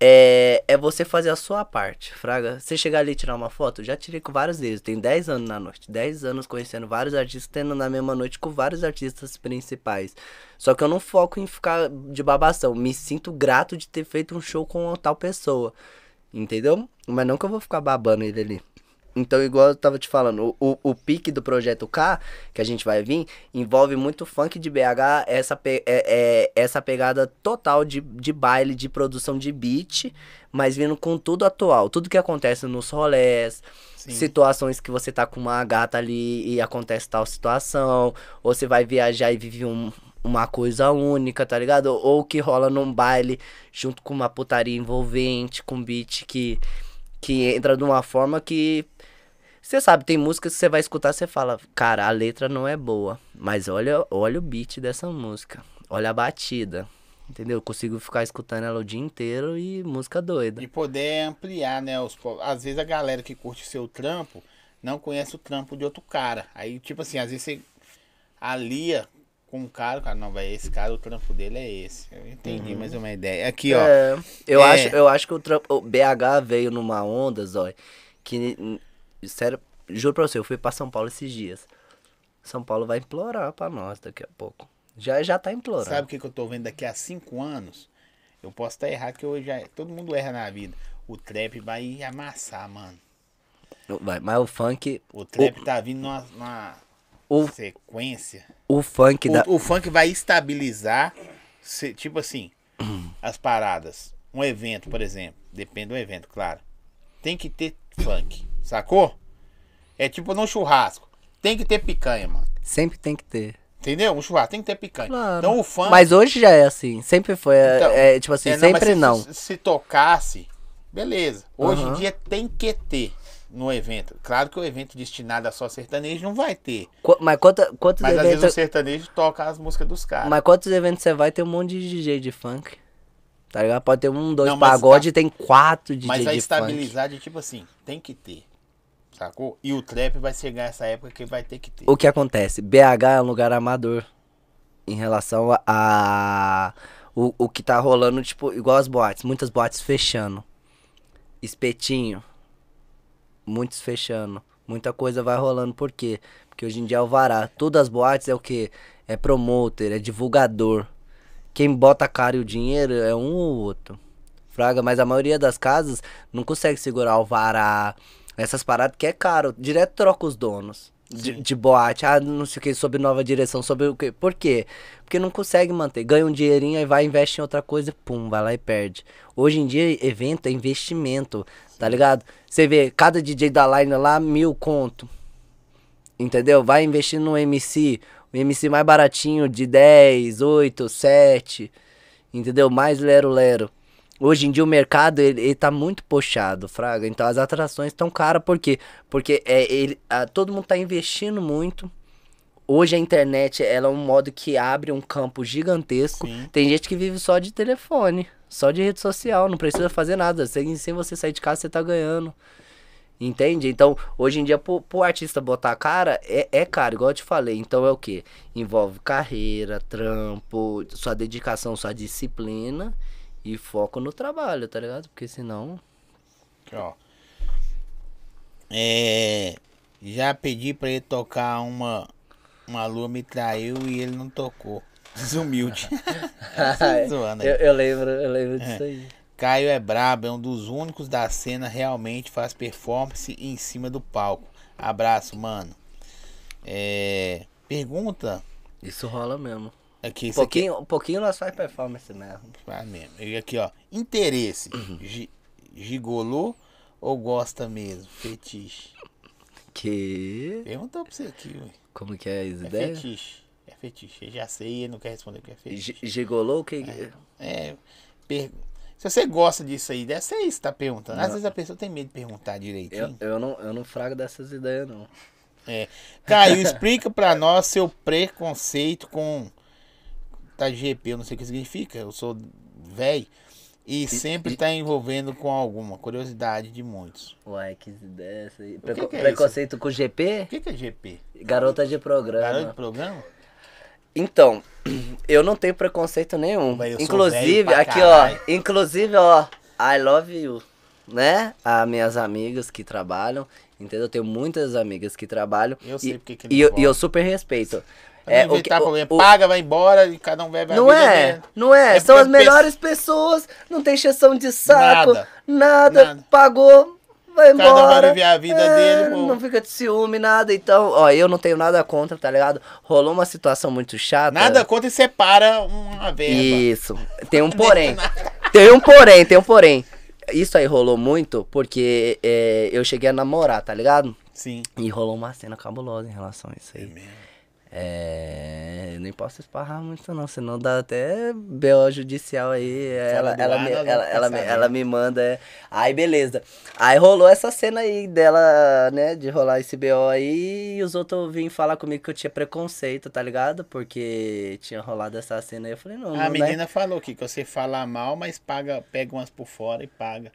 é, é você fazer a sua parte, Fraga. Você chegar ali e tirar uma foto, já tirei com vários deles. Tem 10 anos na noite. 10 anos conhecendo vários artistas, tendo na mesma noite com vários artistas principais. Só que eu não foco em ficar de babação. Me sinto grato de ter feito um show com tal pessoa. Entendeu? Mas não que eu vou ficar babando ele ali. Então, igual eu tava te falando, o, o, o pique do projeto K, que a gente vai vir, envolve muito funk de BH, essa, pe- é, é- essa pegada total de, de baile, de produção de beat, mas vindo com tudo atual. Tudo que acontece nos rolés, situações que você tá com uma gata ali e acontece tal situação, ou você vai viajar e vive um- uma coisa única, tá ligado? Ou que rola num baile junto com uma putaria envolvente, com beat que, que entra de uma forma que. Você sabe, tem músicas que você vai escutar você fala, cara, a letra não é boa. Mas olha, olha o beat dessa música. Olha a batida. Entendeu? Eu consigo ficar escutando ela o dia inteiro e música doida. E poder ampliar, né? Os, às vezes a galera que curte seu trampo não conhece o trampo de outro cara. Aí, tipo assim, às vezes você alia com um cara, o cara, não, vai, esse cara, o trampo dele é esse. Eu entendi mais uma ideia. Aqui, ó. É, eu, É. Acho, eu acho que o, trampo- o BH veio numa onda, Zói, que, sério, juro pra você, eu fui pra São Paulo esses dias. São Paulo vai implorar pra nós daqui a pouco. Já, já tá implorando. Sabe o que, que eu tô vendo daqui a cinco anos? Eu posso estar errado, que hoje já, todo mundo erra na vida. O trap vai amassar, mano. Vai, mas o funk, O trap tá vindo numa, numa o, sequência. o funk da... O, o funk vai estabilizar, se- tipo assim, as paradas. Um evento, por exemplo. Depende do evento, claro. Tem que ter funk, sacou? É tipo num churrasco. Tem que ter picanha, mano. Sempre tem que ter. Entendeu? Um churrasco tem que ter picanha. Claro. Então o funk. Mas hoje já é assim, sempre foi, é- Então, é, tipo assim, é, mas sempre se- não. Se, se tocasse, beleza. Hoje em dia tem que ter no evento. Claro que o evento destinado a só sertanejo não vai ter. Qu- Mas, quanta, quantos Mas às vezes o eventos... sertanejo toca as músicas dos caras. Mas quantos eventos você vai ter um monte de DJ de funk? Tá ligado? Pode ter um, dois Não, mas pagode tá- e tem quatro DJ Mas de funk. estabilizar de tipo assim, tem que ter. Sacou? E o trap vai chegar essa época que vai ter que ter. O que acontece? BH é um lugar amador em relação a, a- o, o que tá rolando, tipo, igual as boates, muitas boates fechando. Espetinho, muitos fechando. Muita coisa vai rolando, por quê? Porque hoje em dia é o vará. Todas as boates é o quê? É promoter, é divulgador. Quem bota a cara e o dinheiro é um ou outro. Fraga, mas a maioria das casas não consegue segurar o vará. Essas paradas que é caro. Direto troca os donos. De, de boate, ah, não sei o que, sob nova direção, sobre o que. Por quê? Porque não consegue manter. Ganha um dinheirinho, aí vai, investe em outra coisa, pum, vai lá e perde. Hoje em dia, evento é investimento, tá ligado? Você vê, cada DJ da line lá, mil conto. Entendeu? Vai investir no MC. O MC mais baratinho de 10, 8, 7. Entendeu? Mais lero-lero. Hoje em dia o mercado ele, ele tá muito puxado, fraga. Então as atrações estão caras por quê? Porque é, ele, ah, todo mundo tá investindo muito. Hoje a internet ela é um modo que abre um campo gigantesco. Sim. Tem gente que vive só de telefone, só de rede social, não precisa fazer nada. Sem, sem você sair de casa, você tá ganhando. Entende? Então, hoje em dia, pro, pro artista botar a cara, é, é caro, igual eu te falei. Então é o que? Envolve carreira, trampo, sua dedicação, sua disciplina e foco no trabalho, tá ligado? Porque senão. Ó. É. Já pedi pra ele tocar uma. Uma lua me traiu e ele não tocou. Desumilde. Tá zoando eu, eu lembro, eu lembro disso aí. Caio é brabo, é um dos únicos da cena realmente faz performance em cima do palco. Abraço, mano. É. Pergunta. Isso rola mesmo. Aqui, Um isso aqui. pouquinho, um pouquinho nós faz performance mesmo. Faz mesmo. E aqui, ó. Interesse. Uhum. Gi- Gigolô ou gosta mesmo? Fetiche. Que. Perguntou pra você aqui, ué. Como que é as É ideias? fetiche. É fetiche. Eu já sei, ele não quer responder o que é fetiche. Gi- Gigolô, o que... É. per- Se você gosta disso aí, deve ser isso que tá perguntando. Às vezes a pessoa tem medo de perguntar Eu, direitinho. eu, não, eu não frago dessas ideias, não. É. Caio, explica pra nós seu preconceito com. Tá GP, eu não sei o que significa. Eu sou velho. E sempre tá envolvendo com alguma curiosidade de muitos. Uai, que ideia essa aí. que Preco- que é preconceito com GP? O que, que é GP? Garota de programa. Garoto de programa? Então, eu não tenho preconceito nenhum. Inclusive, aqui caralho. ó, inclusive ó, I love you, né? As minhas amigas que trabalham, entendeu? Eu tenho muitas amigas que trabalham. Eu sei e, porque que e, eu, e eu super respeito. Pra É, o que, problema. o- Paga, vai embora e cada um bebe a não vida é, dele. não é, É são as melhores pessoas, não tem exceção de saco, Nada. nada, Nada. pagou, vai Cada embora. um vai viver a vida é, dele, pô. Não fica de ciúme, nada, então, ó, eu não tenho nada contra, tá ligado? Rolou uma situação muito chata. Nada contra e separa uma verba. Isso. Tem um porém. Tem um porém, tem um porém. Isso aí rolou muito porque é, eu cheguei a namorar, tá ligado? Sim. E rolou uma cena cabulosa em relação a isso aí. mesmo. É. Nem posso esparrar muito, não, senão dá até BO judicial aí. Ela, ela, me, ela, ela, me, ela me manda. é. Aí, beleza. Aí rolou essa cena aí dela, né, de rolar esse BO aí. E os outros vinham falar comigo que eu tinha preconceito, tá ligado? Porque tinha rolado essa cena aí. Eu falei, não, A não, né? menina falou aqui que você fala mal, mas paga, pega umas por fora e paga.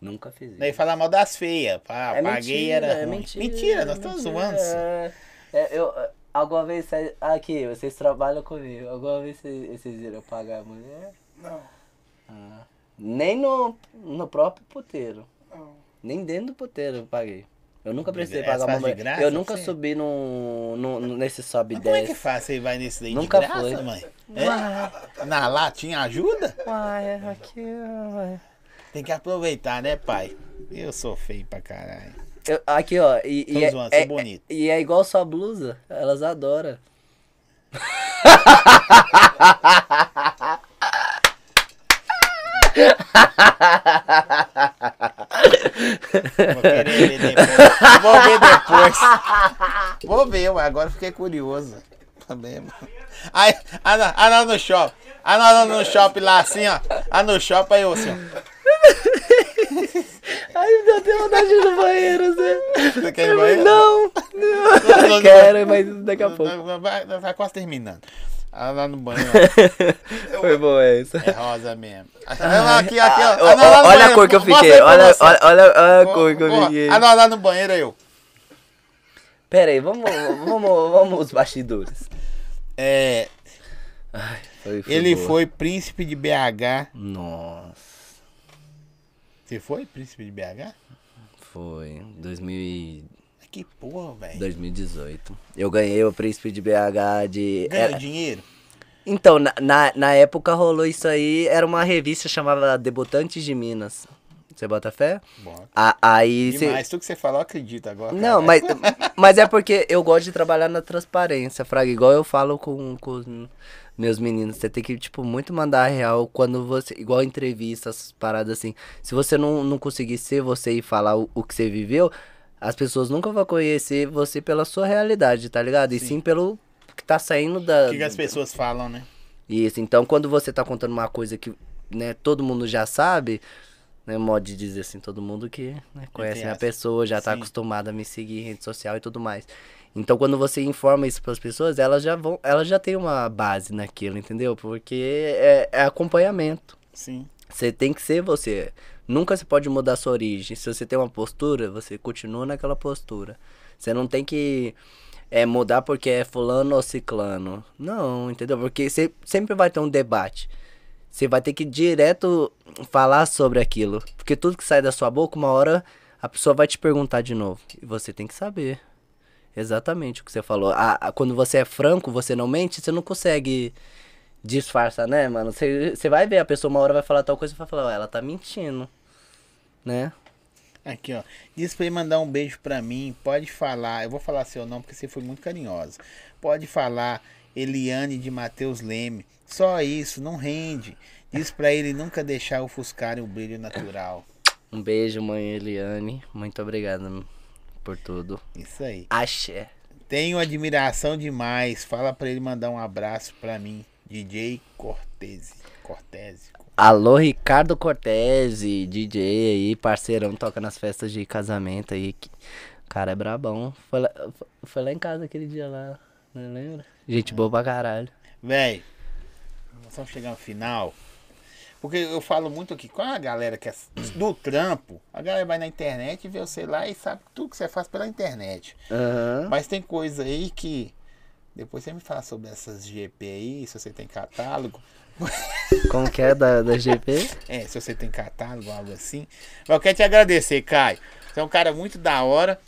Nunca fiz isso. Daí fala mal das feias. Ah, É paguei mentira, era é mentira. Mentira, é nós estamos mentira, zoando. É, é, eu, alguma vez, cê- aqui, vocês trabalham comigo, alguma vez vocês, vocês viram pagar a mulher? Não, Ah. Nem no, no próprio puteiro, não. nem dentro do puteiro eu paguei. Eu nunca precisei Essa pagar uma mulher. graça, eu nunca subi no, no, no- nesse sobe Mas 10. como é que faz? Você vai nesse daí Nunca de graça, foi. mãe? É? Na latinha ajuda? Uai, aqui, uai. Tem que aproveitar, né, pai? Eu sou feio pra caralho. Eu- aqui, ó, e, e, é, zoando, sou é- bonito. e é igual sua blusa, elas adoram. Vou querer ver depois. Vou ver depois. Vou ver, mas agora fiquei curioso. Também. Aí, a Ana, a Ana no shopping. A Ana no shopping lá assim, ó. A no shopping aí eu assim, ó. Ai, me deu até vontade de ir no banheiro, Zé. Você quer ir no banheiro? Não, não, não. não. Quero, mas daqui a pouco. Vai, vai, vai quase terminando. Ela lá no banheiro. Foi bom essa. É rosa mesmo. Aqui, aqui, ó. Ah, no olha a banheiro. cor que eu fiquei. Olha, olha, olha, olha a cor que eu fiquei. A Ana lá no banheiro aí, eu. Pera aí, vamos, vamos, vamos os bastidores. É, Ai, foi, foi ele boa. foi príncipe de BH. Nossa, Você foi príncipe de BH? foi. 2000 e- Que porra, velho. 2018. Eu ganhei o príncipe de BH de. Ganhou era- dinheiro? Então, na, na, na época rolou isso aí. Era uma revista chamada Debutantes de Minas. Você bota fé? Bota. A- aí cê- Demais, tudo que você falou, eu acredito agora. Não, cara. mas, mas é porque eu gosto de trabalhar na transparência, Fraga. Igual eu falo com, com meus meninos. Você tem que, tipo, muito mandar a real quando você. Igual entrevistas, paradas assim. Se você não, não conseguir ser você e falar o, o que você viveu, as pessoas nunca vão conhecer você pela sua realidade, tá ligado? E Sim. sim pelo que tá saindo da. O que, que as pessoas falam, né? Isso, então quando você tá contando uma coisa que né, todo mundo já sabe, né, modo de dizer assim, todo mundo que né, conhece a pessoa, já tá Sim. acostumado a me seguir em rede social e tudo mais. Então quando você informa isso para as pessoas, elas já vão, elas já têm uma base naquilo, entendeu? Porque é, é acompanhamento. Sim. Você tem que ser você. Nunca você pode mudar sua origem. Se você tem uma postura, você continua naquela postura. Você não tem que é, mudar porque é fulano ou ciclano. Não, entendeu? Porque você sempre vai ter um debate. Você vai ter que direto falar sobre aquilo. Porque tudo que sai da sua boca, uma hora a pessoa vai te perguntar de novo. E você tem que saber. Exatamente o que você falou. A- a- quando você é franco, você não mente, você não consegue disfarçar, né, mano? Você você vai ver, a pessoa uma hora vai falar tal coisa e vai falar, ó, ela tá mentindo. Né? Aqui, ó. Diz pra ele mandar um beijo pra mim. Pode falar. Eu vou falar seu nome porque você foi muito carinhosa. Pode falar Eliane de Matheus Leme. Só isso, não rende. Diz pra ele nunca deixar ofuscarem o brilho natural. Um beijo, mãe Eliane. Muito obrigado por tudo. Isso aí. Axé. Tenho admiração demais. Fala pra ele mandar um abraço pra mim. DJ Cortese. Cortese. Alô, Ricardo Cortese, DJ aí, parceirão, toca nas festas de casamento aí. que- Cara, é brabão. Foi lá, foi lá em casa aquele dia lá, não lembra? Gente boa pra caralho. Véi, nós vamos chegar no final. Porque eu falo muito aqui, com a galera que é do trampo, a galera vai na internet, vê você lá e sabe tudo que você faz pela internet. Aham. Mas tem coisa aí que. Depois você me fala sobre essas GP aí, se você tem catálogo. Como que é da, da GP? É, se você tem catálogo, algo assim. Mas eu quero te agradecer, Caio. Você é um cara muito da hora.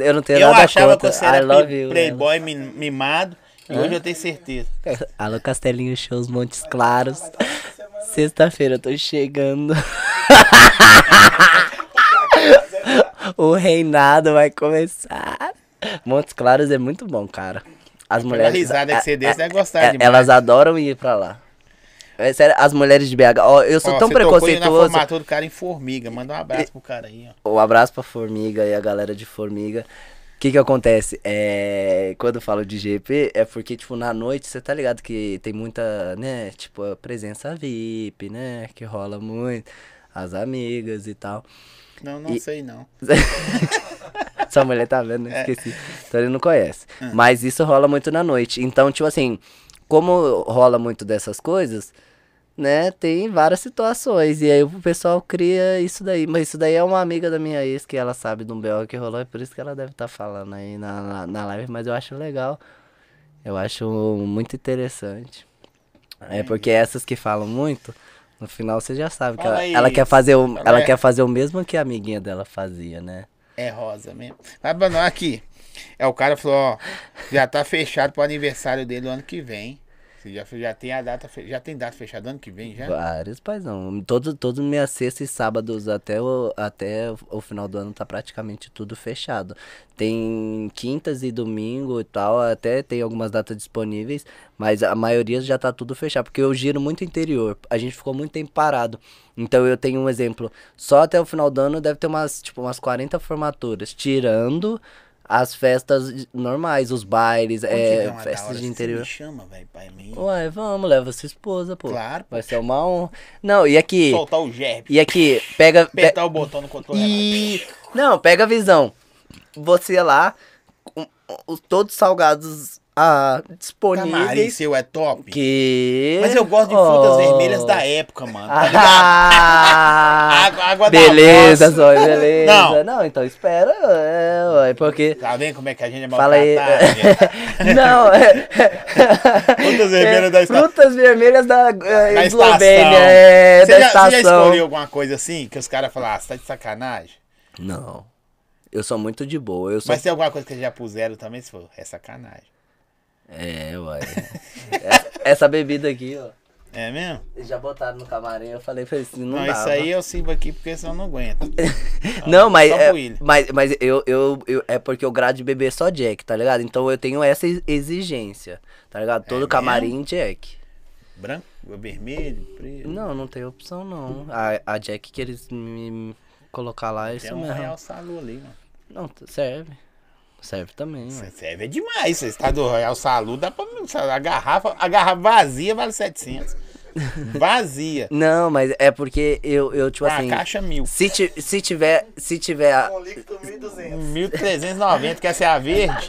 eu não tenho eu nada achava contra. que você era you. playboy mi- mimado. E hoje eu tenho certeza. Alô, Castelinho Shows Montes Claros. Sexta-feira eu tô chegando. o reinado vai começar. Montes Claros é muito bom, cara. As Pela mulheres. risada que você deu, você vai gostar é, demais. Elas adoram ir pra lá. É sério, as mulheres de BH. Ó, eu sou Ó, tão aí na preconceituoso. formatura do cara em Formiga. Manda um abraço pro cara aí, ó. Um abraço pra Formiga e a galera de Formiga. O que que acontece? É, quando eu falo de GP, é porque, tipo, na noite, você tá ligado que tem muita, né, tipo, a presença VIP, né, que rola muito, as amigas e tal. Não, não E- sei não. Sua mulher tá vendo, né? Esqueci. Então ele não conhece. Mas isso rola muito na noite. Então, tipo assim, como rola muito dessas coisas, né? Tem várias situações. E aí o pessoal cria isso daí. Mas isso daí é uma amiga da minha ex que ela sabe de um BO que rolou. É por isso que ela deve estar falando aí na, na, na live. Mas eu acho legal. Eu acho muito interessante. É porque essas que falam muito. No final você já sabe que ela, ela quer fazer o, ela quer fazer o mesmo que a amiguinha dela fazia, né? É rosa mesmo. Mas, mano, aqui. É, o cara falou, ó, já tá fechado pro aniversário dele o ano que vem. Você já, já tem a data, já tem data fechada ano que vem já? Vários, paizão. Todo, todo minhas sextas e sábados até o, até o final do ano tá praticamente tudo fechado. Tem quintas e domingo e tal, até tem algumas datas disponíveis, mas a maioria já tá tudo fechado, porque eu giro muito interior. A gente ficou muito tempo parado. Então eu tenho um exemplo, só até o final do ano deve ter umas, tipo, umas 40 formaturas, tirando as festas normais, os bailes, é, da festas hora, de interior. me chama, velho, pra mim. Ué, vamos, leva sua esposa, pô. Claro, pô. Vai ser uma honra. Não, e aqui. Soltar o gerbe. E aqui, pega. pe- Apertar o botão no controle. E. Não, pega a visão. Você lá, os todos salgados ah, Camarim disponíveis. seu é top. Que. Mas eu gosto de frutas Oh. vermelhas da época, mano. Tá? Ah, Água, água da beleza. Zói, beleza. Não. Não, então espera, é, ué, porque. Tá vendo como é que a gente é Fala aí. gente? Não, é. Frutas vermelhas da estação. Frutas vermelhas da Eslovênia, estação. é, Você da já, você já estação. escolheu alguma coisa assim que os caras falaram, ah, você tá de sacanagem? Não. Eu sou muito de boa. Eu sou Mas tem alguma coisa que já puseram também? Se for, é sacanagem. É, uai. essa, essa bebida aqui, ó. É mesmo? Eles já botaram no camarim, eu falei pra eles, não, Não, isso aí eu sirvo aqui porque senão eu não aguento. Não, mas, Só é, mas, mas eu, eu, eu- é porque eu grado de beber só Jack, tá ligado? Então eu tenho essa ex- exigência, tá ligado? Todo mesmo? camarim Jack. Branco, vermelho, preto. Não, não tem opção não. A, a Jack que eles me colocar lá, é Tem isso um mesmo. Royal Salu ali, mano. Não, serve. Serve também, mano. serve é demais. Você está do Royal Salu, dá pra. A garrafa, a garrafa vazia vale 700. Vazia. Não, mas é porque eu, eu tipo Uma assim... caixa mil. Se, ti- se tiver, se tiver... a- Com líquido 1.200. 1390, quer ser a verde?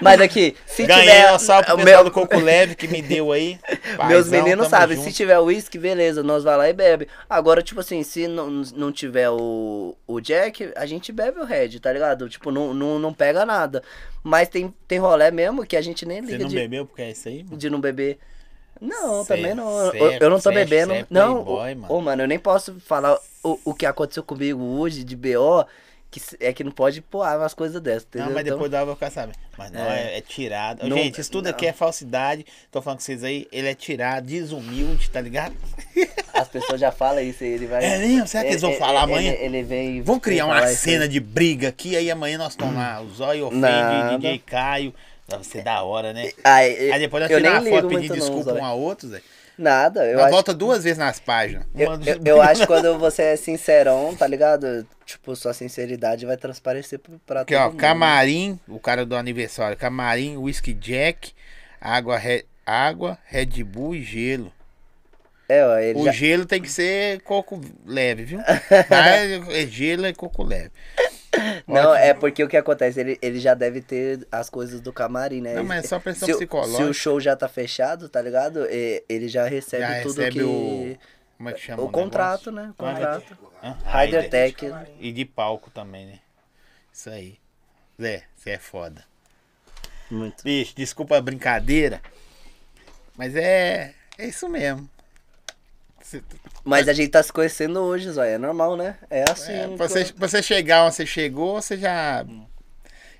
Mas aqui, se Ganhei tiver... o salve pro meu- do Coco Leve que me deu aí. Meus Paizão, meninos tamo sabem, se tiver uísque, beleza, nós vai lá e bebe. Agora, tipo assim, se não, não tiver o, o Jack, a gente bebe o Red, tá ligado? Tipo, não, não, não pega nada. Mas tem, tem rolé mesmo que a gente nem Você liga não de, bebeu porque é isso aí, mano? de não beber. Não, Cê- também não. cê Eu, é- eu não tô cê é- bebendo. é não, playboy, mano. ô, mano, eu nem posso falar o, o que aconteceu comigo hoje de BO, que é que não pode pôr umas coisas dessas, entendeu? Não, mas Então- depois hora eu vou ficar sabendo. Mas não, é, É. é tirado. Não- Gente, isso tudo aqui não. é falsidade. Tô falando com vocês aí. Ele é tirado, desumilde, tá ligado? As pessoas já falam isso aí, ele vai. É mesmo? Será que eles vão Ele- falar ele- amanhã? Ele, ele vem. Vamos criar uma isso cena de briga aqui, aí amanhã nós estamos lá. O Zóio ofende, Nada. DJ Caio. Vai ser da hora, né? Ai, Aí depois nós eu tiramos uma foto pedindo não, desculpa Zóio. um ao outro, Zé. Nada, eu Nós acho, volta duas vezes nas páginas. eu, eu, eu acho que quando você é sincerão, tá ligado? tipo, sua sinceridade vai transparecer pra, Aqui, todo ó, mundo. camarim, o cara do aniversário, camarim, whisky jack, água, Re- água, Red Bull e gelo. É, ó, ele O já... gelo tem que ser coco leve, viu? Mas é gelo é coco leve. Não, é porque o que acontece, ele, ele já deve ter as coisas do camarim, né? Não, mas é só pressão se, o- psicológica. Se o show já tá fechado, tá ligado? E- Ele já recebe Já tudo recebe que... o. Como é que chama? O contrato, negócio? né? O contrato. Hã? Rider Rider. Tech. E de palco também, né? Isso aí. Zé, você é foda. Muito. Bicho, desculpa a brincadeira. Mas é. É isso mesmo. Mas a gente tá se conhecendo hoje, Zóia. É normal, né? É assim. é, pra, você, pra você chegar onde você chegou, você já.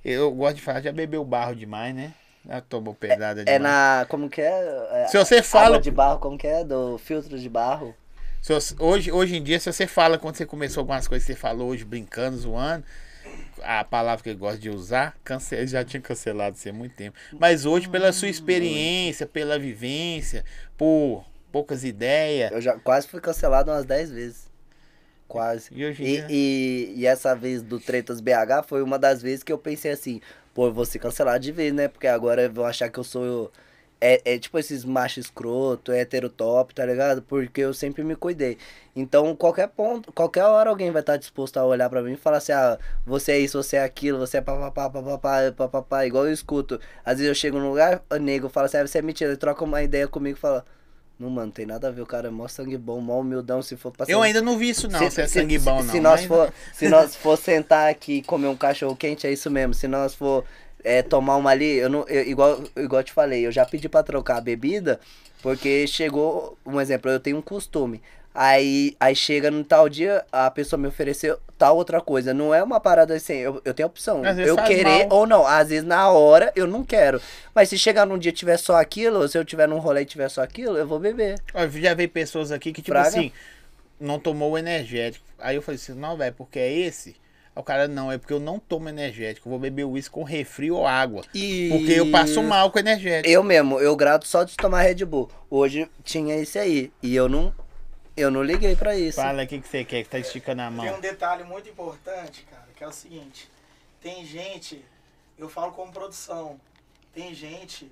Eu gosto de falar, já bebeu barro demais, né? Já tomou pedrada É demais. na. Como que é? é Se você fala. De barro, como que é? Do filtro de barro. Se você- hoje, hoje em dia, se você fala, quando você começou algumas coisas que você falou hoje, brincando, zoando, a palavra que eu gosto de usar, cance- já tinha cancelado isso há muito tempo. Mas hoje, pela sua experiência, pela vivência, por poucas ideias. Eu já quase fui cancelado umas 10 vezes. Quase. E E, dia. e, e essa vez do Tretas BH foi uma das vezes que eu pensei assim, pô, eu vou ser cancelado de vez, né? Porque agora vão achar que eu sou. É, é tipo esses machos escroto, hétero top, tá ligado? Porque eu sempre me cuidei. Então, qualquer ponto, qualquer hora alguém vai estar disposto a olhar pra mim e falar assim, ah, você é isso, você é aquilo, você é papapá, papapá, papapá, igual eu escuto. Às vezes eu chego num lugar, nego fala assim, ah, você é mentira, ele troca uma ideia comigo e fala, não, mano, tem nada a ver, o cara é mó sangue bom, mó humildão, se for pra Eu ainda não vi isso, não. se, Se, é se- sangue se- bom, se não. nós mas- for, se nós for sentar aqui e comer um cachorro quente, é isso mesmo. Se nós for é, tomar uma ali, eu não, eu- igual, igual eu te falei, eu já pedi pra trocar a bebida, porque chegou, um exemplo, eu tenho um costume. Aí, aí chega no tal dia, a pessoa me ofereceu tal outra coisa. Não é uma parada assim, eu, eu tenho opção. Eu querer mal. ou não. Às vezes na hora eu não quero. Mas se chegar num dia tiver só aquilo, ou se eu tiver num rolê e tiver só aquilo, eu vou beber. Ó, Já veio pessoas aqui que, tipo Fraga? assim, não tomou o energético. Aí eu falei assim, não, velho, porque é esse? Aí o cara, não, é porque eu não tomo energético. Eu vou beber uísque com refri ou água. E... Porque eu passo mal com energético. Eu mesmo, eu grato só de tomar Red Bull. Hoje tinha esse aí. E eu não. Eu não liguei pra isso. Fala o que você quer, que tá esticando a Tem mão. um detalhe muito importante, cara, que é o seguinte. Tem gente, eu falo como produção, tem gente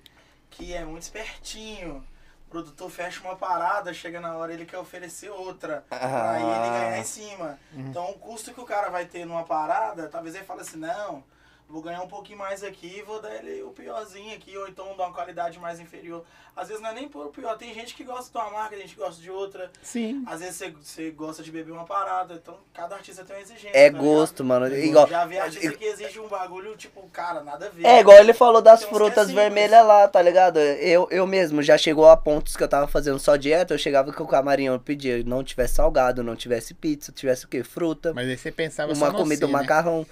que é muito espertinho. O produtor fecha uma parada, chega na hora ele quer oferecer outra. Ah. ele ganhar em cima. Uhum. Então o custo que o cara vai ter numa parada, talvez ele fale assim, não, vou ganhar um pouquinho mais aqui e vou dar ele o piorzinho aqui, ou então dar uma qualidade mais inferior. Às vezes não é nem por pior, tem gente que gosta de uma marca, tem gente que gosta de outra. Sim. Às vezes você, você gosta de beber uma parada, então cada artista tem uma exigência. É tá gosto, ligado? mano. Igual. Já vi artista que exige um bagulho, tipo, cara, nada a ver. É, igual ele falou das que é frutas vermelhas lá, tá ligado? Eu, eu mesmo já chegou a pontos que eu tava fazendo só dieta, eu chegava com o camarim, eu pedia, não tivesse salgado, não tivesse pizza, tivesse o quê? Fruta, Mas aí você pensava só uma no comida, um né? macarrão.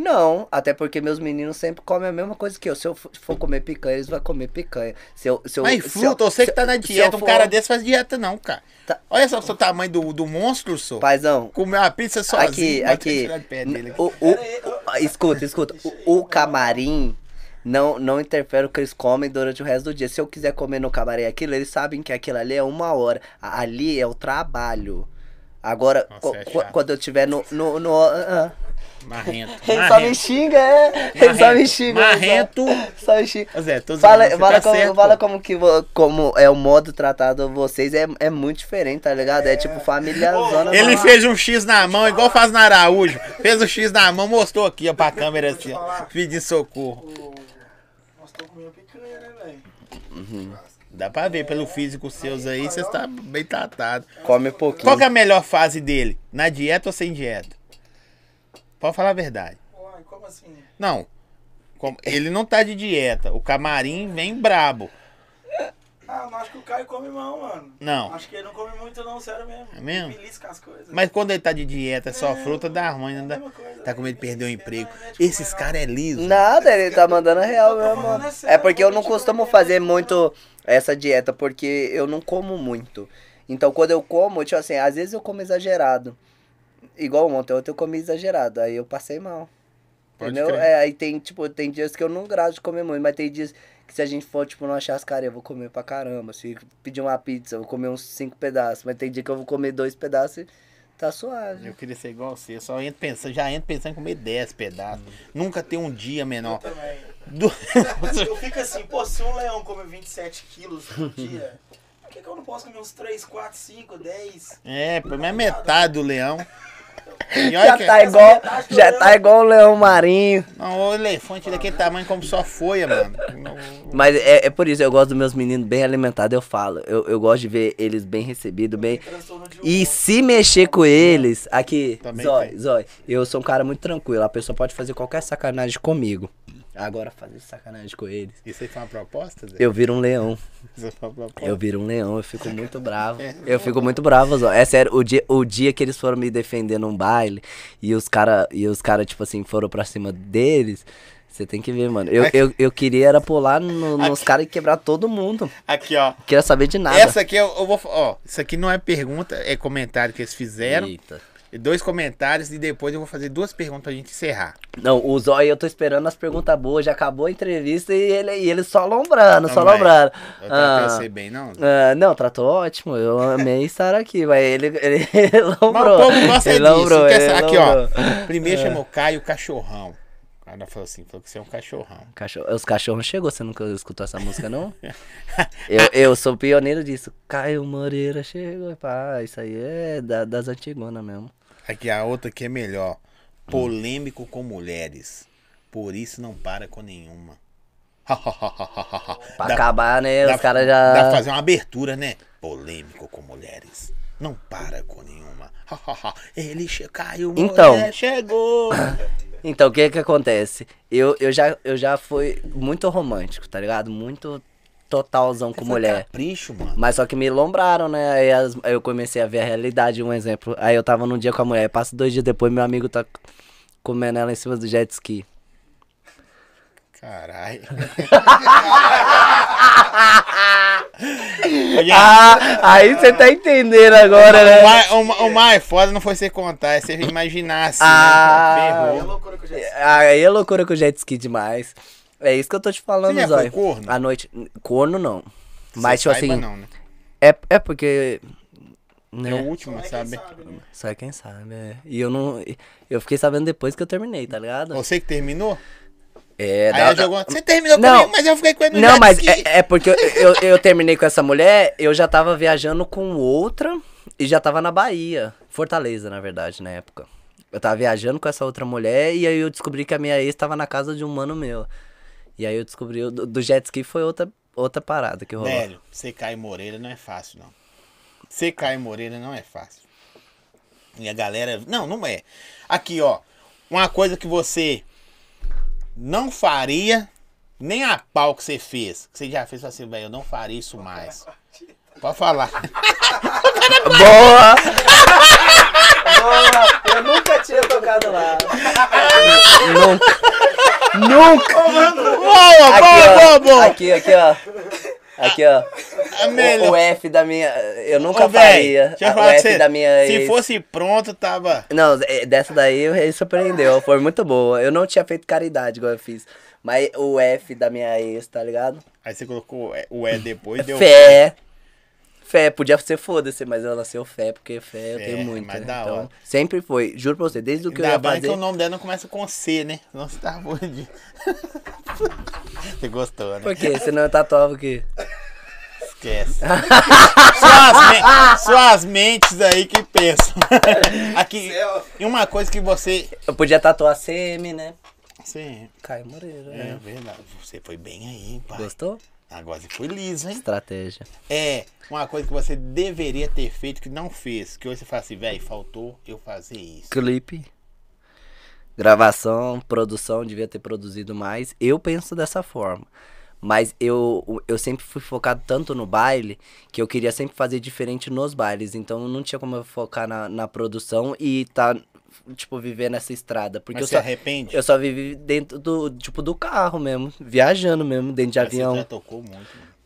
Não, até porque meus meninos sempre comem a mesma coisa que eu. Se eu for comer picanha, eles vão comer picanha. Se eu, se eu, Mas fruta, eu- você se- que tá na dieta, um for- cara desse faz dieta não, cara. Tá. Olha só o seu tamanho do, do monstro, sou. Paizão, Comeu uma pizza sozinho. aqui, aqui. de pé dele aqui. O, o, escuta, escuta. O, o camarim não, não interfere o que eles comem durante o resto do dia. Se eu quiser comer no camarim aquilo, eles sabem que aquilo ali é uma hora. Ali é o trabalho. Agora, Nossa, é quando eu tiver no. no, no ah, ah. Marrento. Ele só me Marrento. xinga, é. Ele só me xinga. Marrento. Só, só me xinga. Zé, tô Fala, fala, tá como, certo, fala como que como é o modo tratado vocês é, é muito diferente, tá ligado? É, tipo família zona. Ele fez um X na mão, igual faz na Araújo. Fez o X na mão, mostrou aqui, ó, pra câmera assim, ó. Pedindo socorro. Estamos comendo picanha, né, velho? Dá pra ver pelo físico seus aí, você está bem tratado. Come pouquinho. Qual que é a melhor fase dele? Na dieta ou sem dieta? Pode falar a verdade. Uai, como assim? Não. como- Ele não tá de dieta. O camarim vem brabo. Ah, eu não acho que o Caio come mal, mano. Não. Acho que ele não come muito não, sério mesmo. É mesmo? Ele belisca as coisas. Mas quando ele tá de dieta, é só fruta, dá ruim, não É a dá. mesma coisa. Tá com medo de perder o emprego. Genético Esses caras é liso. Nada, ele tá mandando a real, falando mano. é sério, É porque eu não costumo falar, fazer muito essa dieta, porque eu não como muito. Então quando eu como, tipo assim, às vezes eu como exagerado. Igual ontem, ontem eu comi exagerado, aí eu passei mal. Pode Entendeu? crer. É, aí tem, tipo, tem dias que eu não grado de comer muito, mas tem dias que se a gente for, tipo, numa chascaria, eu vou comer pra caramba. Se pedir uma pizza, eu vou comer uns cinco pedaços. Mas tem dia que eu vou comer dois pedaços e Tá suave. Eu queria ser igual você. Eu só entro pensando, já entro pensando em comer 10 pedaços. Nunca ter um dia menor. Eu também. Do- Eu fico assim, pô, se um leão come 27 quilos por dia, por que, que eu não posso comer uns 3, 4, 5, 10? É, pelo menos metade do leão. E olha Já que- tá igual, já tá igual o leão marinho. Não, o elefante daquele tamanho como só folha, mano. Mas é, é por isso, eu gosto dos meus meninos bem alimentados, eu falo. Eu, eu gosto de ver eles bem recebidos, bem. E se mexer com eles, aqui, Também Zói, tem. Zói, eu sou um cara muito tranquilo. A pessoa pode fazer qualquer sacanagem comigo. Agora fazer sacanagem com eles. Isso aí foi uma proposta, Zé? Eu viro um leão. Isso foi uma proposta. Eu viro um leão, eu fico muito bravo. Eu fico muito bravo, Zói. É sério, o dia, o dia que eles foram me defender num baile e os cara, os cara tipo assim, foram pra cima deles. Você tem que ver, mano. Eu, eu, eu queria era pular no- nos caras e quebrar todo mundo. Aqui, ó. Queria saber de nada. Essa aqui eu, eu vou. Ó, isso aqui não é pergunta, é comentário que eles fizeram. Eita. Dois comentários e depois eu vou fazer duas perguntas pra gente encerrar. Não, o Zóio, eu tô esperando as perguntas boas. Já acabou a entrevista e ele, e ele só lombrando, só Não, lombrando. Eu tratei Ah, bem, não? ah, não, tratou ótimo. Eu amei estar aqui, mas ele, ele, Mas o povo gosta ele disso. lombrou, quer ele aqui, ó. Primeiro chamou Caio Cachorrão. O cara falou assim, falou que você é um cachorrão. Cachorro, os cachorros chegou, você nunca escutou essa música, não? eu, eu sou pioneiro disso. Caio Moreira chegou. Pá, isso aí é da- das antigonas mesmo. Aqui, a outra aqui é melhor. Polêmico com mulheres. Por isso não para com nenhuma. Pra Dá- acabar, né? dá- os caras Dá pra já. fazer uma abertura, né? Polêmico com mulheres. Não para com nenhuma. Ele caiu, Então. mulher chegou. Então, o que que acontece? Eu, eu, já, eu já fui muito romântico, tá ligado? Muito totalzão com Foi mulher. capricho, mano. Mas só que me lombraram, né? Aí, as- aí eu comecei a ver a realidade, um exemplo. Aí eu tava num dia com a mulher, passa dois dias depois, meu amigo tá comendo ela em cima do jet ski. Caralho. Ah, aí você tá entendendo agora, O né? mais, o, o mais foda não foi você contar, é você imaginar assim, Ah. né? É Ferrou. loucura que eu já Aí é loucura com o jet ski demais. É isso que eu tô te falando, Você já foi Zóio. corno? À noite. Corno não. Mas, Você tipo saiba assim. Não, né? É, é porque. É Né? o último, Só é sabe? sabe, né? Só é quem sabe, é. E eu não. Eu fiquei sabendo depois que eu terminei, tá ligado? Você que terminou? É, Aí da- jogou. Você terminou Não. comigo, mas eu fiquei com ele no Não, mas ski." é, é porque eu, eu, eu terminei com essa mulher, eu já tava viajando com outra e já tava na Bahia. Fortaleza, na verdade, na época. Eu tava viajando com essa outra mulher e aí eu descobri que a minha ex tava na casa de um mano meu. E aí eu descobri, do, do jet ski foi outra, outra parada que rolou. Velho, você cai Moreira não é fácil, não. Você cai Moreira não é fácil. E a galera. Não, não é. Aqui, ó. Uma coisa que você não faria, nem a pau que você fez. Que você já fez assim, velho, eu não faria isso mais. Pode falar. Boa! Boa! Eu nunca tinha tocado lá. nunca. Nunca! Boa, boa, boa, boa. Aqui, aqui, ó. Aqui, ó. O, o F da minha. Eu nunca Ô, faria. deixa eu A- falar o F você, da minha Se ex. fosse pronto, tava. Não, é, dessa daí eu- surpreendeu. Foi muito boa. Eu não tinha feito caridade igual eu fiz. Mas o F da minha ex, tá ligado? Aí você colocou o E depois, deu. Fé. Fé, podia ser foda-se, mas ela nasceu fé, porque fé eu tenho muito. mas né? da Então, hora. sempre foi. Juro pra você, desde o que eu Ainda ia bem fazer. que o nome dela não começa com C, né? Não você tá ruim. Você gostou, né? Por quê? Senão eu tatuava o quê? Esquece. suas, me- suas mentes aí que pensam. Aqui, Céu. e uma coisa que você. Eu podia tatuar CM, né? Sim, Caio Moreira, é né? verdade. Você foi bem aí, hein, pai. Gostou? Agora você foi liso, hein? Estratégia. É, uma coisa que você deveria ter feito que não fez. Que hoje você fala assim, velho, faltou eu fazer isso. Clipe. Gravação, produção, devia ter produzido mais. Eu penso dessa forma. Mas eu, eu sempre fui focado tanto no baile que eu queria sempre fazer diferente nos bailes. Então não tinha como eu focar na, na produção e tá, tipo, viver nessa estrada. Porque Mas eu se só, arrepende? eu só vivi dentro do, tipo, do carro mesmo. Viajando mesmo, dentro de Mas avião. Você já tocou muito.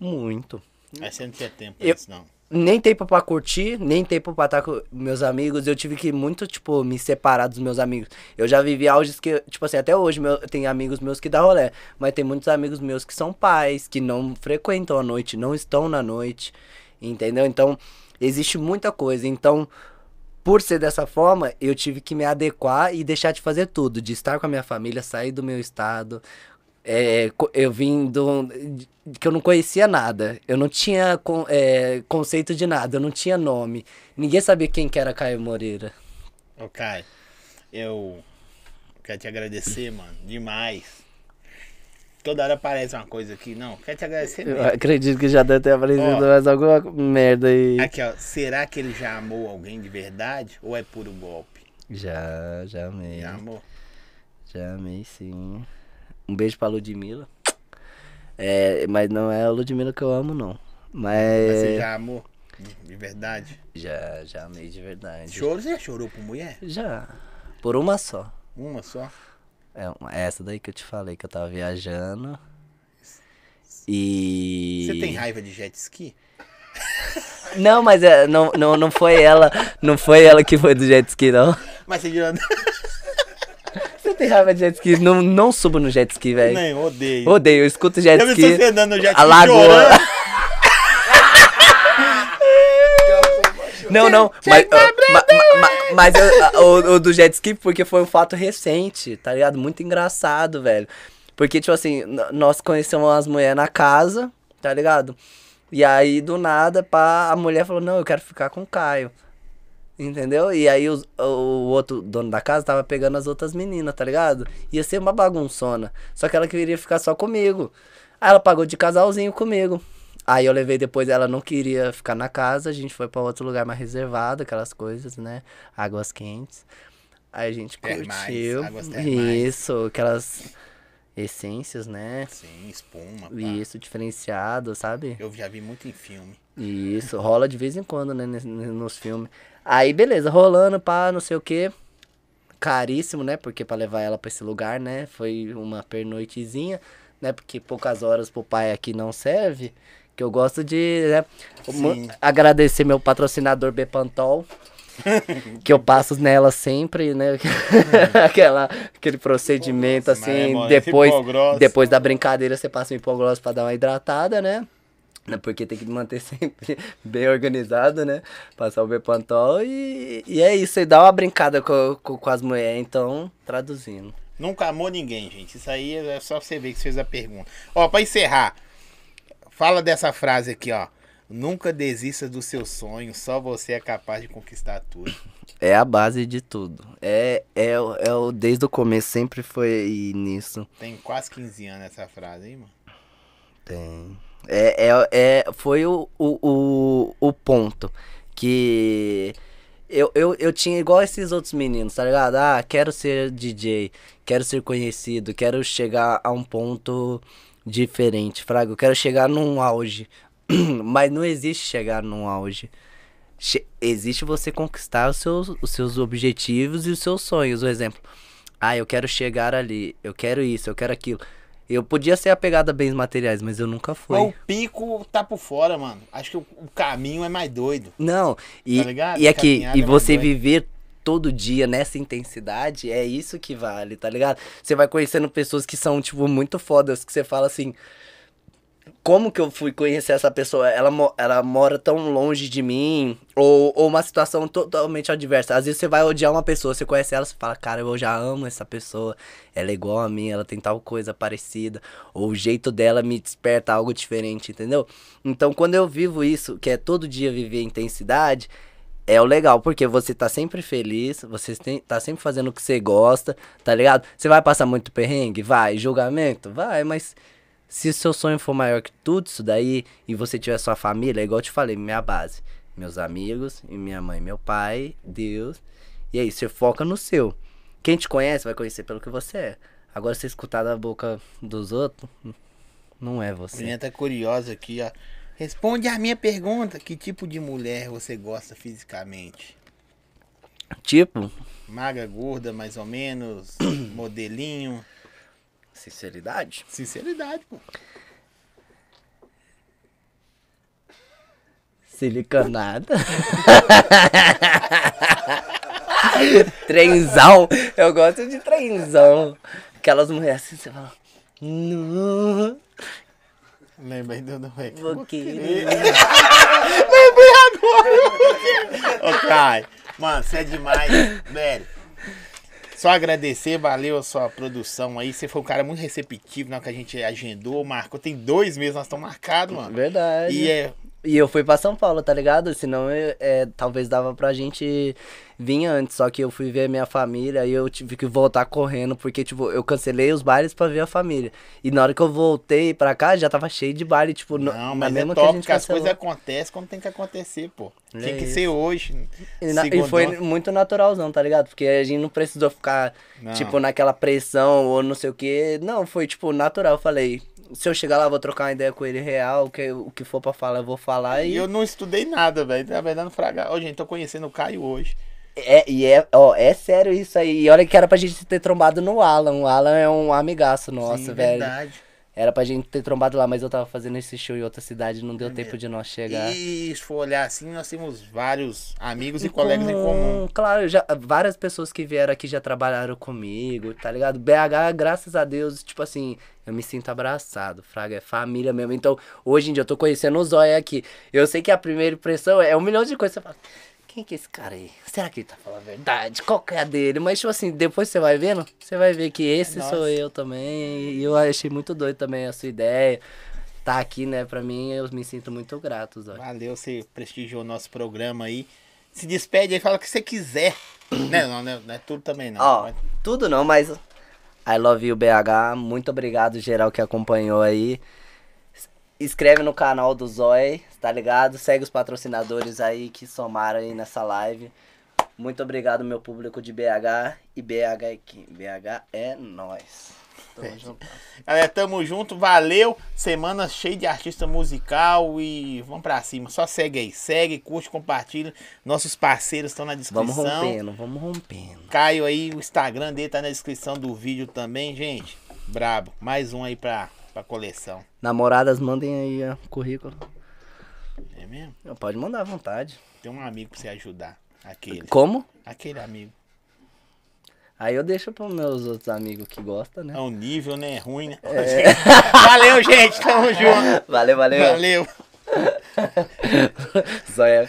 Mano. Muito. Mas você não tinha tempo Eu- isso, não. nem tempo pra curtir, nem tempo pra estar com meus amigos. Eu tive que muito, tipo, me separar dos meus amigos. Eu já vivi auges que, tipo assim, até hoje meu, tem amigos meus que dá rolê. Mas tem muitos amigos meus que são pais, que não frequentam a noite, não estão na noite. Entendeu? Então, existe muita coisa. Então, por ser dessa forma, eu tive que me adequar e deixar de fazer tudo, de estar com a minha família, sair do meu estado. É, eu vim do. que eu não conhecia nada. Eu não tinha é, conceito de nada, eu não tinha nome. Ninguém sabia quem que era Caio Moreira. Ô, Caio, eu quero te agradecer, mano, demais. Toda hora aparece uma coisa aqui. Não, quero te agradecer Eu mesmo. acredito que já deve ter aparecido Ó. mais alguma merda aí. Aqui, ó. Será que ele já amou alguém de verdade? Ou é puro golpe? Já, já amei. Já amou? Já amei, sim. Um beijo pra Ludmilla. É, mas não é a Ludmilla que eu amo, não. Mas Mas. você já amou? De, de verdade? Já, já amei de verdade. Choro, você já chorou por mulher? Já. Por uma só. Uma só? É uma- essa daí que eu te falei, que eu tava viajando. E. Você tem raiva de jet ski? Não, mas é, não, não, não foi ela. Não foi ela que foi do jet ski, não. Mas você já... Você tem raiva de jet ski? Não, não subo no jet ski, velho. Nem, odeio. Odeio, eu escuto jet Eu vi você ski. andando no jet ski A lagoa. chorando. Não, não, mas, ma- ma- ma- mas eu- o, o do jet ski porque foi um fato recente, tá ligado? Muito engraçado, velho. Porque, tipo assim, nós conhecemos umas mulheres na casa, tá ligado? E aí, do nada, pá, a mulher falou, não, eu quero ficar com o Caio. Entendeu? E aí os- o outro dono da casa tava pegando as outras meninas, tá ligado? Ia ser uma bagunçona. Só que ela queria ficar só comigo. Aí ela pagou de casalzinho comigo. Aí eu levei depois, ela não queria ficar na casa, a gente foi pra outro lugar mais reservado, aquelas coisas, né? Águas quentes. Aí a gente Termais, curtiu. águas termais. Isso, aquelas essências, né? Sim, espuma, pá. Isso, diferenciado, sabe? Eu já vi muito em filme. Isso, rola de vez em quando, né, nos filmes. Aí, beleza, rolando, pá, não sei o que. Caríssimo, né, porque pra levar ela pra esse lugar, né, foi uma pernoitezinha, né, porque poucas horas pro pai aqui não serve. Que eu gosto de, né, agradecer meu patrocinador Bepantol. que eu passo nela sempre, né? Aquela, aquele procedimento Nossa, é assim, mole, depois, depois da brincadeira você passa um hipogross pra dar uma hidratada, né? Né, Porque tem que manter sempre bem organizado, né? Passar o Bepantol e, e é isso. E dá uma brincada com, com, com as mulheres, então, traduzindo. Nunca amou ninguém, gente. Isso aí é só você ver que você fez a pergunta. Ó, pra encerrar, fala dessa frase aqui, ó. Nunca desista dos seus sonhos, só você é capaz de conquistar tudo. É a base de tudo. É, é, o- é o, desde o começo, sempre foi nisso. Tem quase 15 anos essa frase, hein, mano? Tem. É, é, é, foi o, o, o, o ponto que eu, eu, eu tinha igual esses outros meninos, tá ligado? Ah, quero ser DJ, quero ser conhecido, quero chegar a um ponto diferente, fraga. Eu quero chegar num auge. Mas não existe chegar num auge. Che- existe você conquistar os seus, os seus objetivos e os seus sonhos. O exemplo. Ah, eu quero chegar ali, eu quero isso, eu quero aquilo. Eu podia ser apegado a bens materiais, mas eu nunca fui. Mas o pico tá por fora, mano. Acho que o, o caminho é mais doido. Não, e, Tá ligado? e aqui, e é você mais doido. viver todo dia nessa intensidade, é isso que vale, tá ligado? Você vai conhecendo pessoas que são, tipo, muito fodas, que você fala assim. Como que eu fui conhecer essa pessoa? Ela, ela mora tão longe de mim, ou, ou uma situação totalmente adversa. Às vezes você vai odiar uma pessoa, você conhece ela, você fala, cara, eu já amo essa pessoa, ela é igual a mim, ela tem tal coisa parecida, ou o jeito dela me desperta algo diferente, entendeu? Então, quando eu vivo isso, que é todo dia viver intensidade, é o legal, porque você tá sempre feliz, você tem, tá sempre fazendo o que você gosta, tá ligado? Você vai passar muito perrengue? Vai. Julgamento? Vai, mas se o seu sonho for maior que tudo isso daí, e você tiver sua família, é igual eu te falei, minha base. Meus amigos, e minha mãe, meu pai, Deus. E aí, você foca no seu. Quem te conhece vai conhecer pelo que você é. Agora, você escutar da boca dos outros, não é você. menina tá curiosa aqui, ó. Responde a minha pergunta. Que tipo de mulher você gosta fisicamente? Tipo, Magra, gorda, mais ou menos? modelinho? sinceridade. Sinceridade, pô. Siliconada. trenzão. Eu gosto de trenzão. Aquelas mulheres assim, você fala. Não, Lembra aí do... do... vou querer. Ô, Caio, Mano, você é demais, velho. Só agradecer, valeu a sua produção aí. Você foi um cara muito receptivo na hora que a gente agendou, marcou. Tem dois meses, nós estamos marcados, mano. Verdade. E é. E eu fui pra São Paulo, tá ligado? Senão eu, é, talvez dava pra gente vir antes. Só que eu fui ver minha família e eu tive que voltar correndo, porque, tipo, eu cancelei os bailes pra ver a família. E na hora que eu voltei pra cá, já tava cheio de baile, tipo, Não, mas é mesma top, que a gente as coisas acontecem quando tem que acontecer, pô. É Tinha que isso. ser hoje. E, na- e foi muito naturalzão, tá ligado? Porque a gente não precisou ficar, Não. tipo, naquela pressão ou não sei o quê. Não, foi, tipo, natural. Eu falei, se eu chegar lá, eu vou trocar uma ideia com ele real, o que, o que for pra falar, eu vou falar. E E, eu não estudei nada, velho. Na verdade, não fraga. Ô, gente, tô conhecendo o Caio hoje. é, e é, ó, é sério isso aí. E olha que era pra gente ter trombado no Alan. O Alan é um amigaço nosso, Sim, velho. verdade. Era pra gente ter trombado lá, mas eu tava fazendo esse show em outra cidade, não deu É tempo de nós chegar. E se for olhar assim, nós temos vários amigos e colegas em comum. Claro, já, várias pessoas que vieram aqui já trabalharam comigo, tá ligado? BH, graças a Deus, tipo assim, eu me sinto abraçado, Fraga, é família mesmo. Então, hoje em dia eu tô conhecendo o Zóia aqui. Eu sei que a primeira impressão é um milhão de coisas. Você fala, quem que é esse cara aí? Será que ele tá falando a verdade? Qual que é a dele? Mas, tipo assim, depois você vai vendo, você vai ver que esse Nossa. sou eu também. E eu achei muito doido também a sua ideia. Tá aqui, né, pra mim, eu me sinto muito grato. Valeu, você prestigiou o nosso programa aí. Se despede aí, fala o que você quiser. né? não, não, é- não é tudo também, não. Ó, Mas- tudo não, mas I love you BH. Muito obrigado geral que acompanhou aí. Inscreve no canal do Zói, tá ligado? Segue os patrocinadores aí que somaram aí nessa live. Muito obrigado meu público de BH e BH é quem? BH é nós. Tamo junto. Galera, tamo junto, valeu. Semana cheia de artista musical e vamos pra cima. Só segue aí, segue, curte, compartilha. Nossos parceiros estão na descrição. Vamos rompendo, vamos rompendo. Caio aí, o Instagram dele tá na descrição do vídeo também, gente. Brabo. Mais um aí pra, pra coleção. Namoradas, mandem aí ó, currículo. É mesmo? Pode mandar à vontade. Tem um amigo pra você ajudar. Aquele. Como? Aquele amigo. Aí eu deixo pros meus outros amigos que gostam, né? É um nível, né? Ruim, né? Valeu, gente. Tamo junto. Valeu, valeu. Valeu. Zóia.